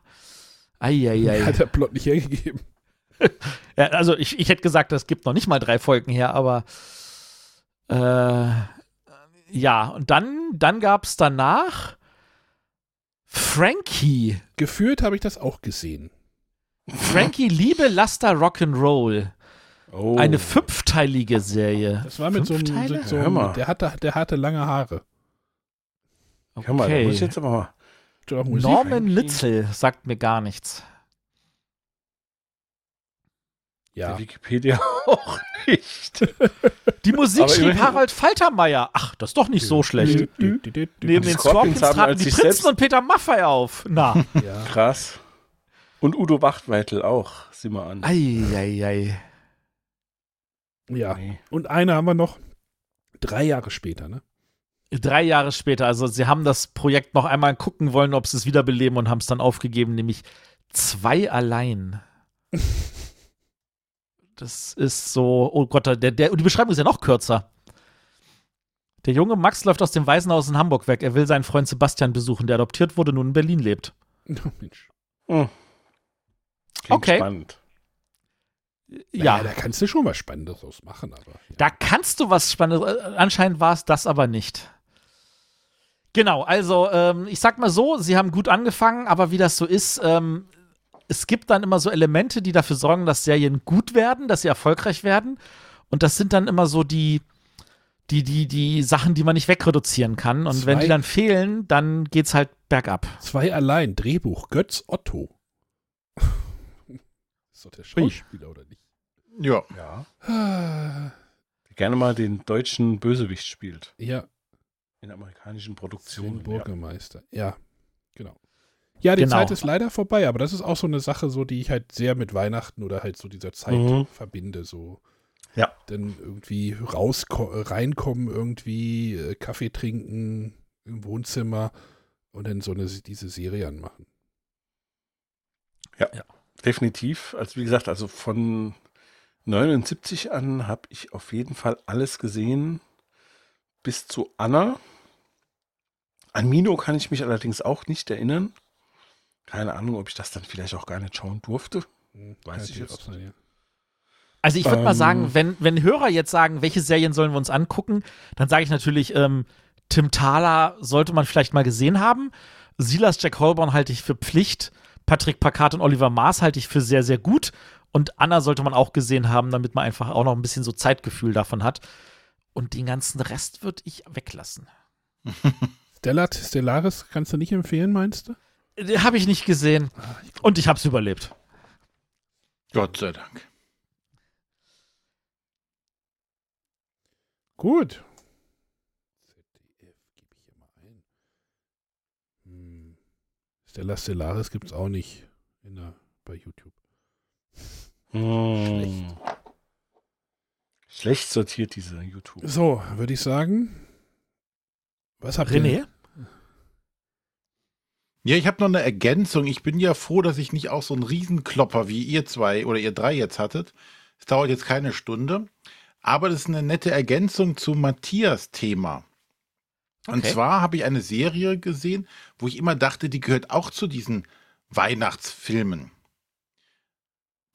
Eieiei. [laughs] Hat der Plot nicht hergegeben. Ja, also ich, ich hätte gesagt, das gibt noch nicht mal drei Folgen her, aber äh, ja, und dann, dann gab es danach Frankie. Gefühlt habe ich das auch gesehen. Frankie Liebe, Laster, Rock'n'Roll. Oh. Eine fünfteilige Serie. Das war mit so einem, so einem der hatte, der hatte lange Haare. Hör mal, da Okay. muss ich jetzt aber mal. Norman. Nitzel sagt mir gar nichts. Ja. Der Wikipedia [laughs] auch nicht. Die Musik schrieb Harald Faltermeier. Ach, das ist doch nicht so schlecht. Neben den Scorpions traten die Prinzen und Peter Maffay auf. Na. [laughs] Ja. Krass. Und Udo Wachtweitel auch, sieh mal an. Eieiei. ja. Nee. Und eine haben wir noch drei Jahre später, ne? Drei Jahre später, also sie haben das Projekt noch einmal gucken wollen, ob sie es wiederbeleben und haben es dann aufgegeben, nämlich zwei allein. [laughs] Das ist so, oh Gott, der, der, die Beschreibung ist ja noch kürzer. Der junge Max läuft aus dem Waisenhaus in Hamburg weg. Er will seinen Freund Sebastian besuchen, der adoptiert wurde, nun in Berlin lebt. [laughs] Oh, Mensch. Hm. Klingt Okay. spannend. Ja, Naja, da kannst du schon was Spannendes draus machen, aber. Ja. da kannst du was Spannendes. äh, Anscheinend war es das aber nicht. Genau, also ähm, ich sag mal so, sie haben gut angefangen, aber wie das so ist, ähm, es gibt dann immer so Elemente, die dafür sorgen, dass Serien gut werden, dass sie erfolgreich werden. Und das sind dann immer so die, die, die, die Sachen, die man nicht wegreduzieren kann. Und wenn Zwei- die dann fehlen, dann geht's halt bergab. Zwei allein, Drehbuch, Götz Otto. [laughs] ist doch der Schauspieler, oder nicht? Ja. Ja. Gerne mal den deutschen Bösewicht spielt. Ja, In amerikanischen Produktionen. Ja. Bürgermeister. Ja, genau. Ja, die Genau. Zeit ist leider vorbei, aber das ist auch so eine Sache, so die ich halt sehr mit Weihnachten oder halt so dieser Zeit Mhm. verbinde. So Ja. dann irgendwie raus reinkommen, irgendwie äh, Kaffee trinken im Wohnzimmer und dann so eine diese Serie anmachen. Definitiv. Also wie gesagt, also von 79 an habe ich auf jeden Fall alles gesehen. Bis zu Anna. An Mino kann ich mich allerdings auch nicht erinnern. Keine Ahnung, ob ich das dann vielleicht auch gar nicht schauen durfte. Hm, Weiß ich jetzt. ja. Also ich würde mal Ähm. sagen, wenn, wenn Hörer jetzt sagen, welche Serien sollen wir uns angucken, dann sage ich natürlich, ähm, Tim Thaler sollte man vielleicht mal gesehen haben. Silas Jack Holborn halte ich für Pflicht. Patrick Packard und Oliver Maas halte ich für sehr, sehr gut. Und Anna sollte man auch gesehen haben, damit man einfach auch noch ein bisschen so Zeitgefühl davon hat. Und den ganzen Rest würde ich weglassen. [laughs] Stellat, Stellaris kannst du nicht empfehlen, meinst du? Den Habe ich nicht gesehen. Und ich habe es überlebt. Gott sei Dank. Gut. ZDF gebe ich hier mal ein. Hm. Stella Stellaris gibt es auch nicht in der, bei YouTube. Hm. Schlecht sortiert, diese YouTube. So, würde ich sagen. Was habt René? ihr? Ja, ich habe noch eine Ergänzung. Ich bin ja froh, dass ich nicht auch so einen Riesenklopper wie ihr zwei oder ihr drei jetzt hattet. Es dauert jetzt keine Stunde. Aber das ist eine nette Ergänzung zu Matthias Thema. Und Okay. zwar habe ich eine Serie gesehen, wo ich immer dachte, die gehört auch zu diesen Weihnachtsfilmen.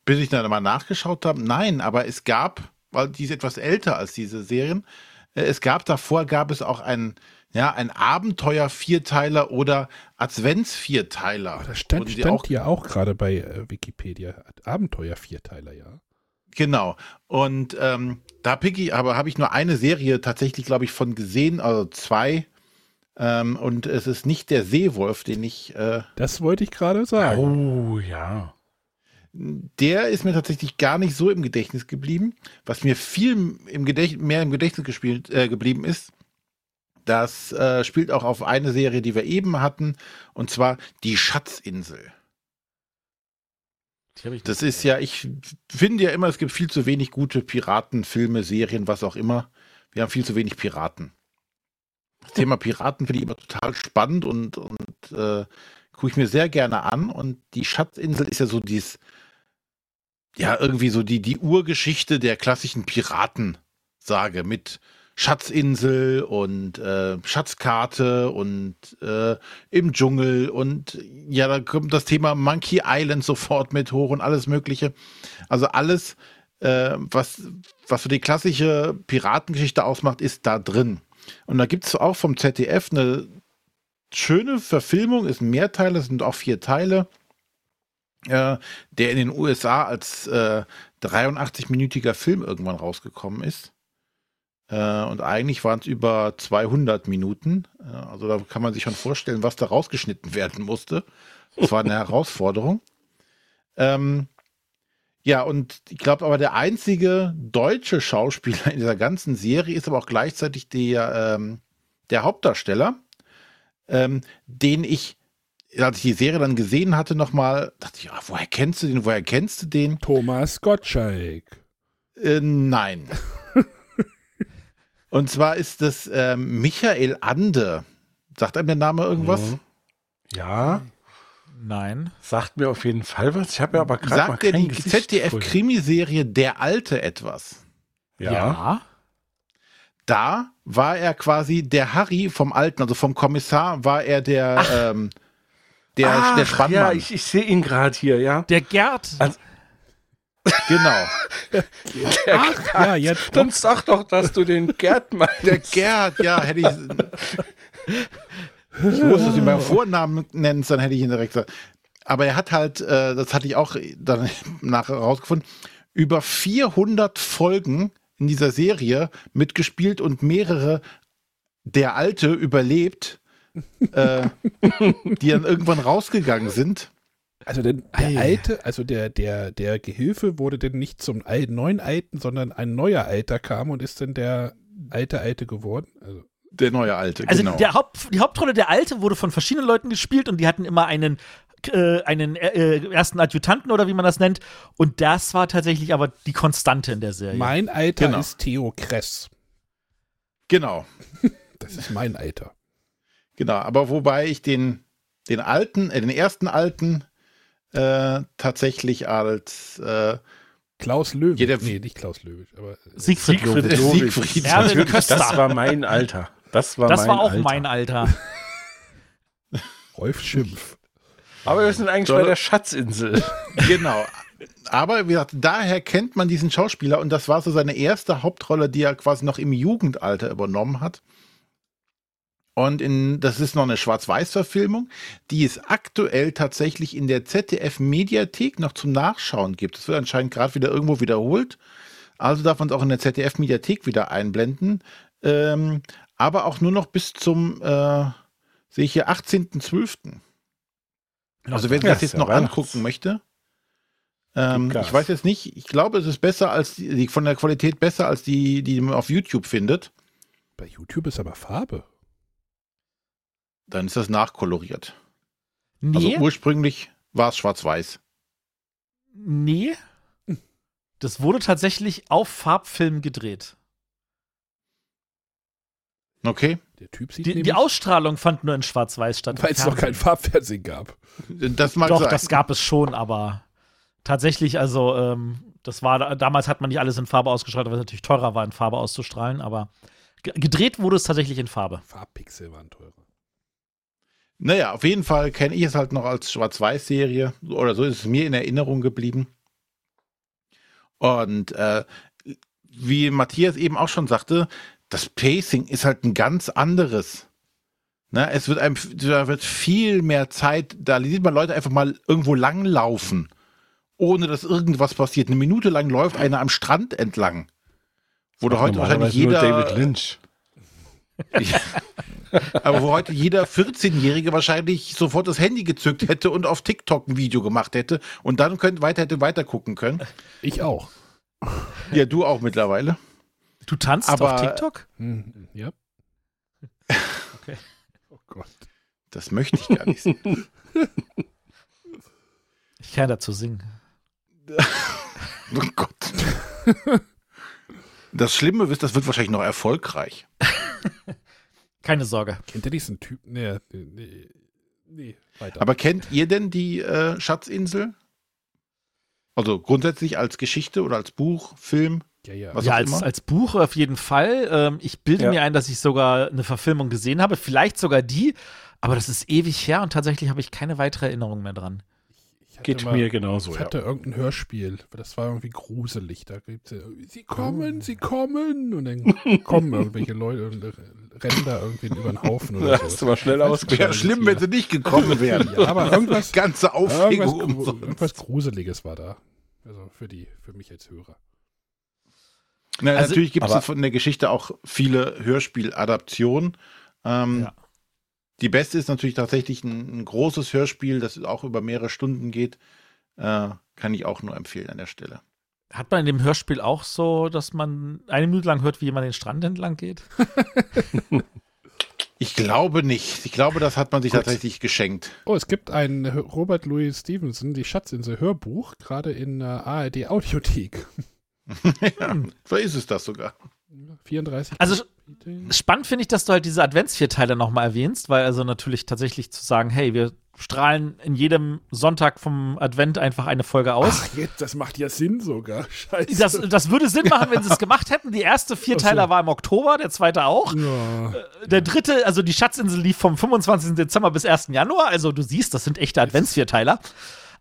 Bis ich dann mal nachgeschaut habe, nein, aber es gab, weil die ist etwas älter als diese Serien, äh, es gab davor, gab es auch ein, ja, ein Abenteuer-Vierteiler oder Advents-Vierteiler. Oh, das stand, stand auch hier auch gerade bei äh, Wikipedia. Abenteuer-Vierteiler, ja. Genau. Und ähm, da ich, aber habe ich nur eine Serie tatsächlich, glaube ich, von gesehen, also zwei. Ähm, und es ist nicht der Seewolf, den ich, äh, Das wollte ich gerade sagen. Oh, ja. der ist mir tatsächlich gar nicht so im Gedächtnis geblieben. Was mir viel im Gedächt mehr im Gedächtnis gespielt, äh, geblieben ist, das äh, spielt auch auf eine Serie, die wir eben hatten, und zwar die Schatzinsel. Die Das ist ja, ich finde ja immer, es gibt viel zu wenig gute Piratenfilme, Serien, was auch immer. Wir haben viel zu wenig Piraten. Das Thema Piraten finde ich immer total spannend und, und äh, gucke ich mir sehr gerne an. Und die Schatzinsel ist ja so dies, ja, irgendwie so die, die Urgeschichte der klassischen Piratensage mit Schatzinsel und äh, Schatzkarte und äh, im Dschungel und ja, da kommt das Thema Monkey Island sofort mit hoch und alles Mögliche. Also alles, äh, was, was so die klassische Piratengeschichte ausmacht, ist da drin. Und da gibt es auch vom ZDF eine schöne Verfilmung, ist ein Mehrteil, es sind auch vier Teile, äh, der in den USA als äh, 83-minütiger Film irgendwann rausgekommen ist. Äh, und eigentlich waren es über 200 Minuten. Äh, also da kann man sich schon vorstellen, was da rausgeschnitten [laughs] werden musste. Das war eine Herausforderung. Ähm, ja, und ich glaube aber der einzige deutsche Schauspieler in dieser ganzen Serie ist aber auch gleichzeitig der, ähm, der Hauptdarsteller, ähm, den ich, als ich die Serie dann gesehen hatte, nochmal, dachte ich, ah, woher kennst du den, woher kennst du den? Thomas Gottschalk. Äh, nein. [laughs] Und zwar ist das ähm, Michael Ande. Sagt einem der Name irgendwas? Mhm. Ja, Nein. sagt mir auf jeden Fall was. Ich habe ja aber gerade mal Sagt dir kein die. ZDF-Krimiserie Der Alte etwas? Ja. Da war er quasi der Harry vom Alten, also vom Kommissar war er der, ähm, der, Ach, der Spannmann. Ja, ich, ich sehe ihn gerade hier, ja. Der Gerd. Also- genau. [laughs] Ach, ja, jetzt. Dann sag doch, dass du den Gerd meinst. Der Gerd, ja, hätte ich. Ich musste es ihm beim Vornamen nennen, dann hätte ich ihn direkt gesagt. Aber er hat halt, äh, das hatte ich auch dann [laughs] nachher herausgefunden, über 400 Folgen in dieser Serie mitgespielt und mehrere der Alte überlebt, äh, die dann irgendwann rausgegangen sind. Also denn der alte, also der, der, der Gehilfe wurde denn nicht zum al- neuen Alten, sondern ein neuer Alter kam und ist dann der alte Alte geworden. Also, Der neue Alte, Also genau. der Haupt, die Hauptrolle der Alte wurde von verschiedenen Leuten gespielt und die hatten immer einen äh, einen äh, ersten Adjutanten oder wie man das nennt. Und das war tatsächlich aber die Konstante in der Serie. mein Alter Genau. ist Theo Kress. genau. [laughs] Das ist mein Alter. Genau, aber wobei ich den, den alten, äh, den ersten alten äh, tatsächlich als äh, Klaus Löwe. Jeder- nee, nicht Klaus Löwe, aber äh, Siegfried, Siegfried Lorenz. Lorenz. Siegfried. Erwin Köster. das war mein Alter. Das war, Das mein war auch Alter. mein Alter. [laughs] Rolf Schimpf. Aber wir sind eigentlich So. bei der Schatzinsel. [laughs] genau. Aber wie gesagt, daher kennt man diesen Schauspieler und das war so seine erste Hauptrolle, die er quasi noch im Jugendalter übernommen hat. Und in, das ist noch eine Schwarz-Weiß-Verfilmung, die es aktuell tatsächlich in der ZDF-Mediathek noch zum Nachschauen gibt. Das wird anscheinend gerade wieder irgendwo wiederholt. Also darf man es auch in der ZDF-Mediathek wieder einblenden. Ähm, aber auch nur noch bis zum, äh, sehe ich hier, 18.12. Also wer das jetzt noch angucken möchte, ähm, ich weiß jetzt nicht, ich glaube, es ist besser als die, die von der Qualität besser als die, die man auf YouTube findet. Bei YouTube ist aber Farbe. Dann ist das nachkoloriert. Also Nee, ursprünglich war es schwarz-weiß. nee. Das wurde tatsächlich auf Farbfilm gedreht. Okay. Der Typ sieht Die, die Ausstrahlung fand nur in Schwarz-Weiß statt. weil es noch kein Farbfernsehen gab. Das mag Doch, sein. das gab es schon, aber tatsächlich, also, ähm, das war, damals hat man nicht alles in Farbe ausgestrahlt, weil es natürlich teurer war, in Farbe auszustrahlen, aber ge- gedreht wurde es tatsächlich in Farbe. Farbpixel waren teurer. Naja, auf jeden Fall kenne ich es halt noch als Schwarz-Weiß-Serie oder so ist es mir in Erinnerung geblieben. Und äh, wie Matthias eben auch schon sagte, das Pacing ist halt ein ganz anderes. Ne, es wird einem, da wird viel mehr Zeit, da sieht man Leute einfach mal irgendwo langlaufen, ohne dass irgendwas passiert. Eine Minute lang läuft einer am Strand entlang. Wo da heute wahrscheinlich jeder. David Lynch. Ja. Aber wo heute jeder 14-Jährige wahrscheinlich sofort das Handy gezückt hätte und auf TikTok ein Video gemacht hätte und dann könnt, weiter hätte weiter gucken können. Ich auch. Ja, du auch mittlerweile. Du tanzt Aber- auf TikTok? Hm, ja. Okay. Oh Gott. Das möchte ich gar nicht sehen. Ich kann dazu singen. [laughs] Oh Gott. [laughs] Das Schlimme ist, das wird wahrscheinlich noch erfolgreich. [laughs] Keine Sorge. Kennt ihr diesen Typen? Nee, nee, nee, nee. Weiter. Aber kennt ihr denn die äh, Schatzinsel? Also grundsätzlich als Geschichte oder als Buch, Film? ja, ja. Was ja, als, immer? als Buch auf jeden Fall. Ähm, ich bilde Ja. mir ein, dass ich sogar eine Verfilmung gesehen habe, vielleicht sogar die, aber das ist ewig her und tatsächlich habe ich keine weitere Erinnerung mehr dran. Ich hatte Geht mal- mir genauso, Ich ja. hatte irgendein Hörspiel, das war irgendwie gruselig. Da gibt's ja, sie kommen, sie kommen. Und dann [laughs] kommen irgendwelche Leute und rennen da irgendwie über den Haufen oder Da so. mal schnell ausgeschaltet. Wäre schlimm, wenn sie nicht gekommen wären. Ja, aber irgendwas, [laughs] Ganze irgendwas, Aufregung umsonst. irgendwas Gruseliges war da. Also für die, für mich als Hörer. Na, Also- natürlich gibt es aber- von der Geschichte auch viele Hörspieladaptionen. Ähm, Ja. Die beste ist natürlich tatsächlich ein, ein großes Hörspiel, das auch über mehrere Stunden geht. Äh, kann ich auch nur empfehlen an der Stelle. Hat man in dem Hörspiel auch so, dass man eine Minute lang hört, wie jemand den Strand entlang geht? [laughs] Ich glaube nicht. Ich glaube, das hat man sich Gut. tatsächlich geschenkt. Oh, es gibt ein Robert Louis Stevenson, die Schatzinsel Hörbuch, gerade in äh, ARD Audiothek. [laughs] ja, so ist es das sogar. 34. Also. Spannend finde ich, dass du halt diese Adventsvierteile nochmal erwähnst, weil also natürlich tatsächlich zu sagen, hey, wir strahlen in jedem Sonntag vom Advent einfach eine Folge aus. Ach, jetzt, das macht ja Sinn sogar. [laughs] Scheiße. Das, das würde Sinn machen, wenn sie es gemacht hätten. Die erste Vierteiler so. war im Oktober, der zweite auch. ja. Der dritte, also die Schatzinsel lief vom 25. Dezember bis 1. Januar. Also du siehst, das sind echte Adventsvierteiler.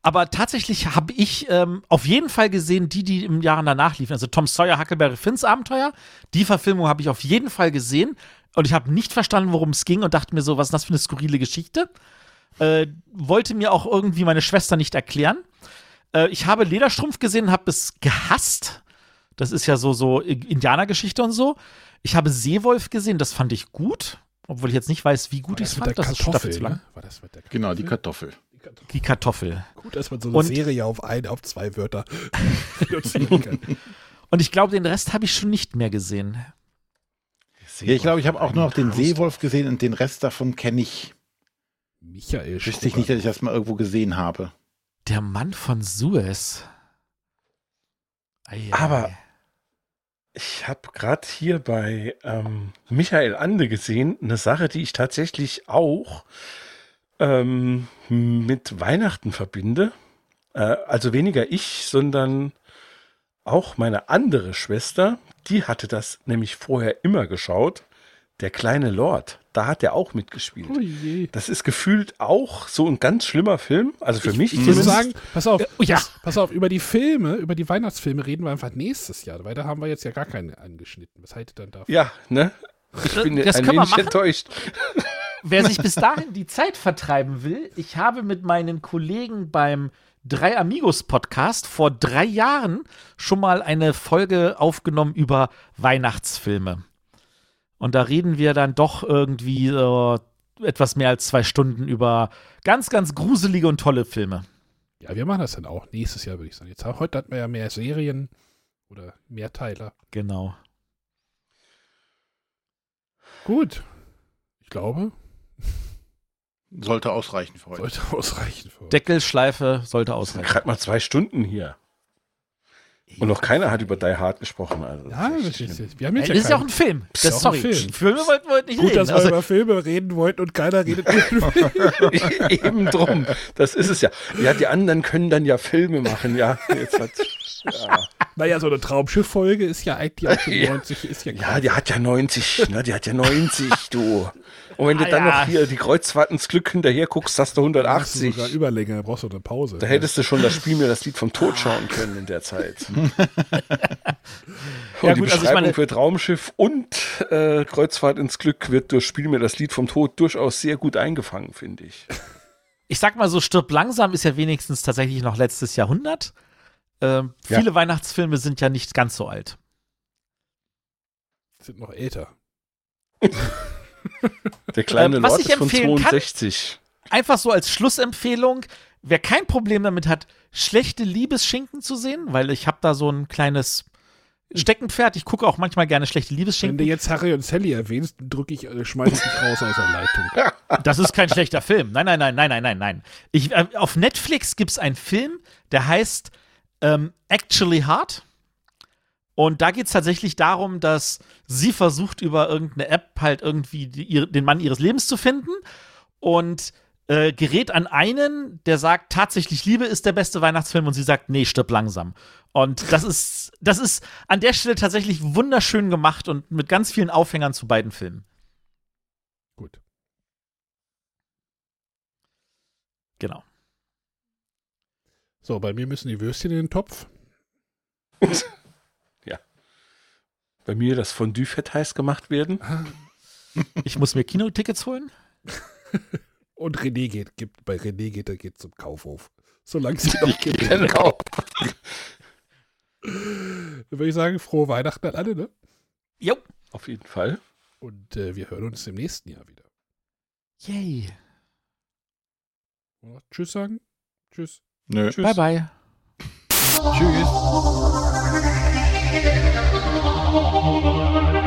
Aber tatsächlich habe ich ähm, auf jeden Fall gesehen, die, die im Jahr danach liefen. Also Tom Sawyer, Huckleberry Finns Abenteuer. Die Verfilmung habe ich auf jeden Fall gesehen. Und ich habe nicht verstanden, worum es ging und dachte mir so, was ist das für eine skurrile Geschichte? Äh, wollte mir auch irgendwie meine Schwester nicht erklären. Äh, ich habe Lederstrumpf gesehen und habe es gehasst. Das ist ja so, so Indianergeschichte und so. Ich habe Seewolf gesehen, das fand ich gut. Obwohl ich jetzt nicht weiß, wie gut ich es fand. Das ist schon dafür Kartoffel, zu lang. ne? War das mit der Genau, die Kartoffel. Die Kartoffel. Gut, dass man so eine Und- Serie auf ein, auf zwei Wörter [laughs] reduzieren kann. Und ich glaube, den Rest habe ich schon nicht mehr gesehen. Ja, ich glaube, ich habe auch nur noch den Seewolf gesehen und den Rest davon kenne ich. Michael Wüsste ich nicht, dass ich das mal irgendwo gesehen habe. Der Mann von Suez. Ei, ei, Aber- ei. Ich habe gerade hier bei ähm, Michael Ande gesehen, eine Sache, die ich tatsächlich auch ähm, mit Weihnachten verbinde. Äh, also weniger ich, sondern auch meine andere Schwester, die hatte das nämlich vorher immer geschaut. Der kleine Lord, da hat er auch mitgespielt. Oh je. Das ist gefühlt auch so ein ganz schlimmer Film. Also für mich Ich würde zumindest. sagen, pass auf, oh ja. pass, auf, über die Filme, über die Weihnachtsfilme reden wir einfach nächstes Jahr, weil da haben wir jetzt ja gar keine angeschnitten. Was haltet ihr dann davon? Ja, ne? Ich bin Das ein wenig machen. enttäuscht. Wer sich bis dahin die Zeit vertreiben will, ich habe mit meinen Kollegen beim Drei Amigos Podcast vor drei Jahren schon mal eine Folge aufgenommen über Weihnachtsfilme. Und da reden wir dann doch irgendwie äh, etwas mehr als zwei Stunden über ganz, ganz gruselige und tolle Filme. Ja, wir machen das dann auch nächstes Jahr, würde ich sagen. Jetzt heute hatten wir ja mehr Serien oder Mehrteiler. Genau. Gut. Ich glaube, Sollte ausreichen für heute. sollte ausreichen für heute. Deckelschleife sollte ausreichen. Gerade mal zwei Stunden hier. Und noch keiner hat über Die Hard gesprochen. Also Ja, das ist das ist, wir haben jetzt Das ja ist ja auch ein Film. Ist Das, ein sorry, Film. Filme wollten wir heute nicht Gut, reden. dass wir Also, über Filme reden wollten und keiner redet über [laughs] Filme. Eben drum. Das ist es ja. Ja, die anderen können dann ja Filme machen, ja. Jetzt hat, ja. Naja, so eine Traumschiff-Folge ist ja eigentlich auch schon [laughs] Ja. 90, ist ja, ja, die hat ja 90, ne? Die hat ja 90, du. Und wenn du Ah, dann ja. noch hier die Kreuzfahrt ins Glück hinterher guckst, hast du Hast du 180. sogar Überlänge, da brauchst du eine Pause. Da hättest du schon das Spiel mir das Lied vom Tod schauen können in der Zeit. [laughs] Und Ja, die gut, also ich Beschreibung meine- für Traumschiff und äh, Kreuzfahrt ins Glück wird durch Spiel mir das Lied vom Tod durchaus sehr gut eingefangen, finde ich. ich sag mal so, Stirb langsam ist ja wenigstens tatsächlich noch letztes Jahrhundert. Ähm, Ja. Viele Weihnachtsfilme sind ja nicht ganz so alt. sind noch älter. [laughs] [laughs] Der kleine Ähm, was Lord ich ist von empfehlen kann- 62. Einfach so als Schlussempfehlung, wer kein Problem damit hat, schlechte Liebesschinken zu sehen, weil ich habe da so ein kleines Steckenpferd. Ich gucke auch manchmal gerne schlechte Wenn du Liebesschinken. jetzt Harry und Sally erwähnst, drücke ich, äh, schmeiß ich dich raus aus der Leitung. [laughs] Das ist kein schlechter Film. Nein, nein, nein, nein, nein, nein, nein. Ich, äh, auf Netflix gibt es einen Film, der heißt ähm, Actually Hard. Und da geht es tatsächlich darum, dass sie versucht, über irgendeine App halt irgendwie die, ihre, den Mann ihres Lebens zu finden und äh, gerät an einen, der sagt, tatsächlich Liebe ist der beste Weihnachtsfilm und sie sagt, nee, stirb langsam. Und das ist, das ist an der Stelle tatsächlich wunderschön gemacht und mit ganz vielen Aufhängern zu beiden Filmen. Gut. Genau. So, bei mir müssen die Würstchen in den Topf. [laughs] Bei mir das Fondue-Fett heiß gemacht werden. [laughs] Ich muss mir Kinotickets holen. [laughs] Und René geht, gibt, bei René geht er geht zum Kaufhof. Solange es ihn noch gibt. Genau. Dann würde ich sagen, frohe Weihnachten an alle, ne? Jo. Auf jeden Fall. Und äh, wir hören uns im nächsten Jahr wieder. Yay. Wir Tschüss sagen? Tschüss. Nö. Tschüss. Bye, bye. Tschüss. Música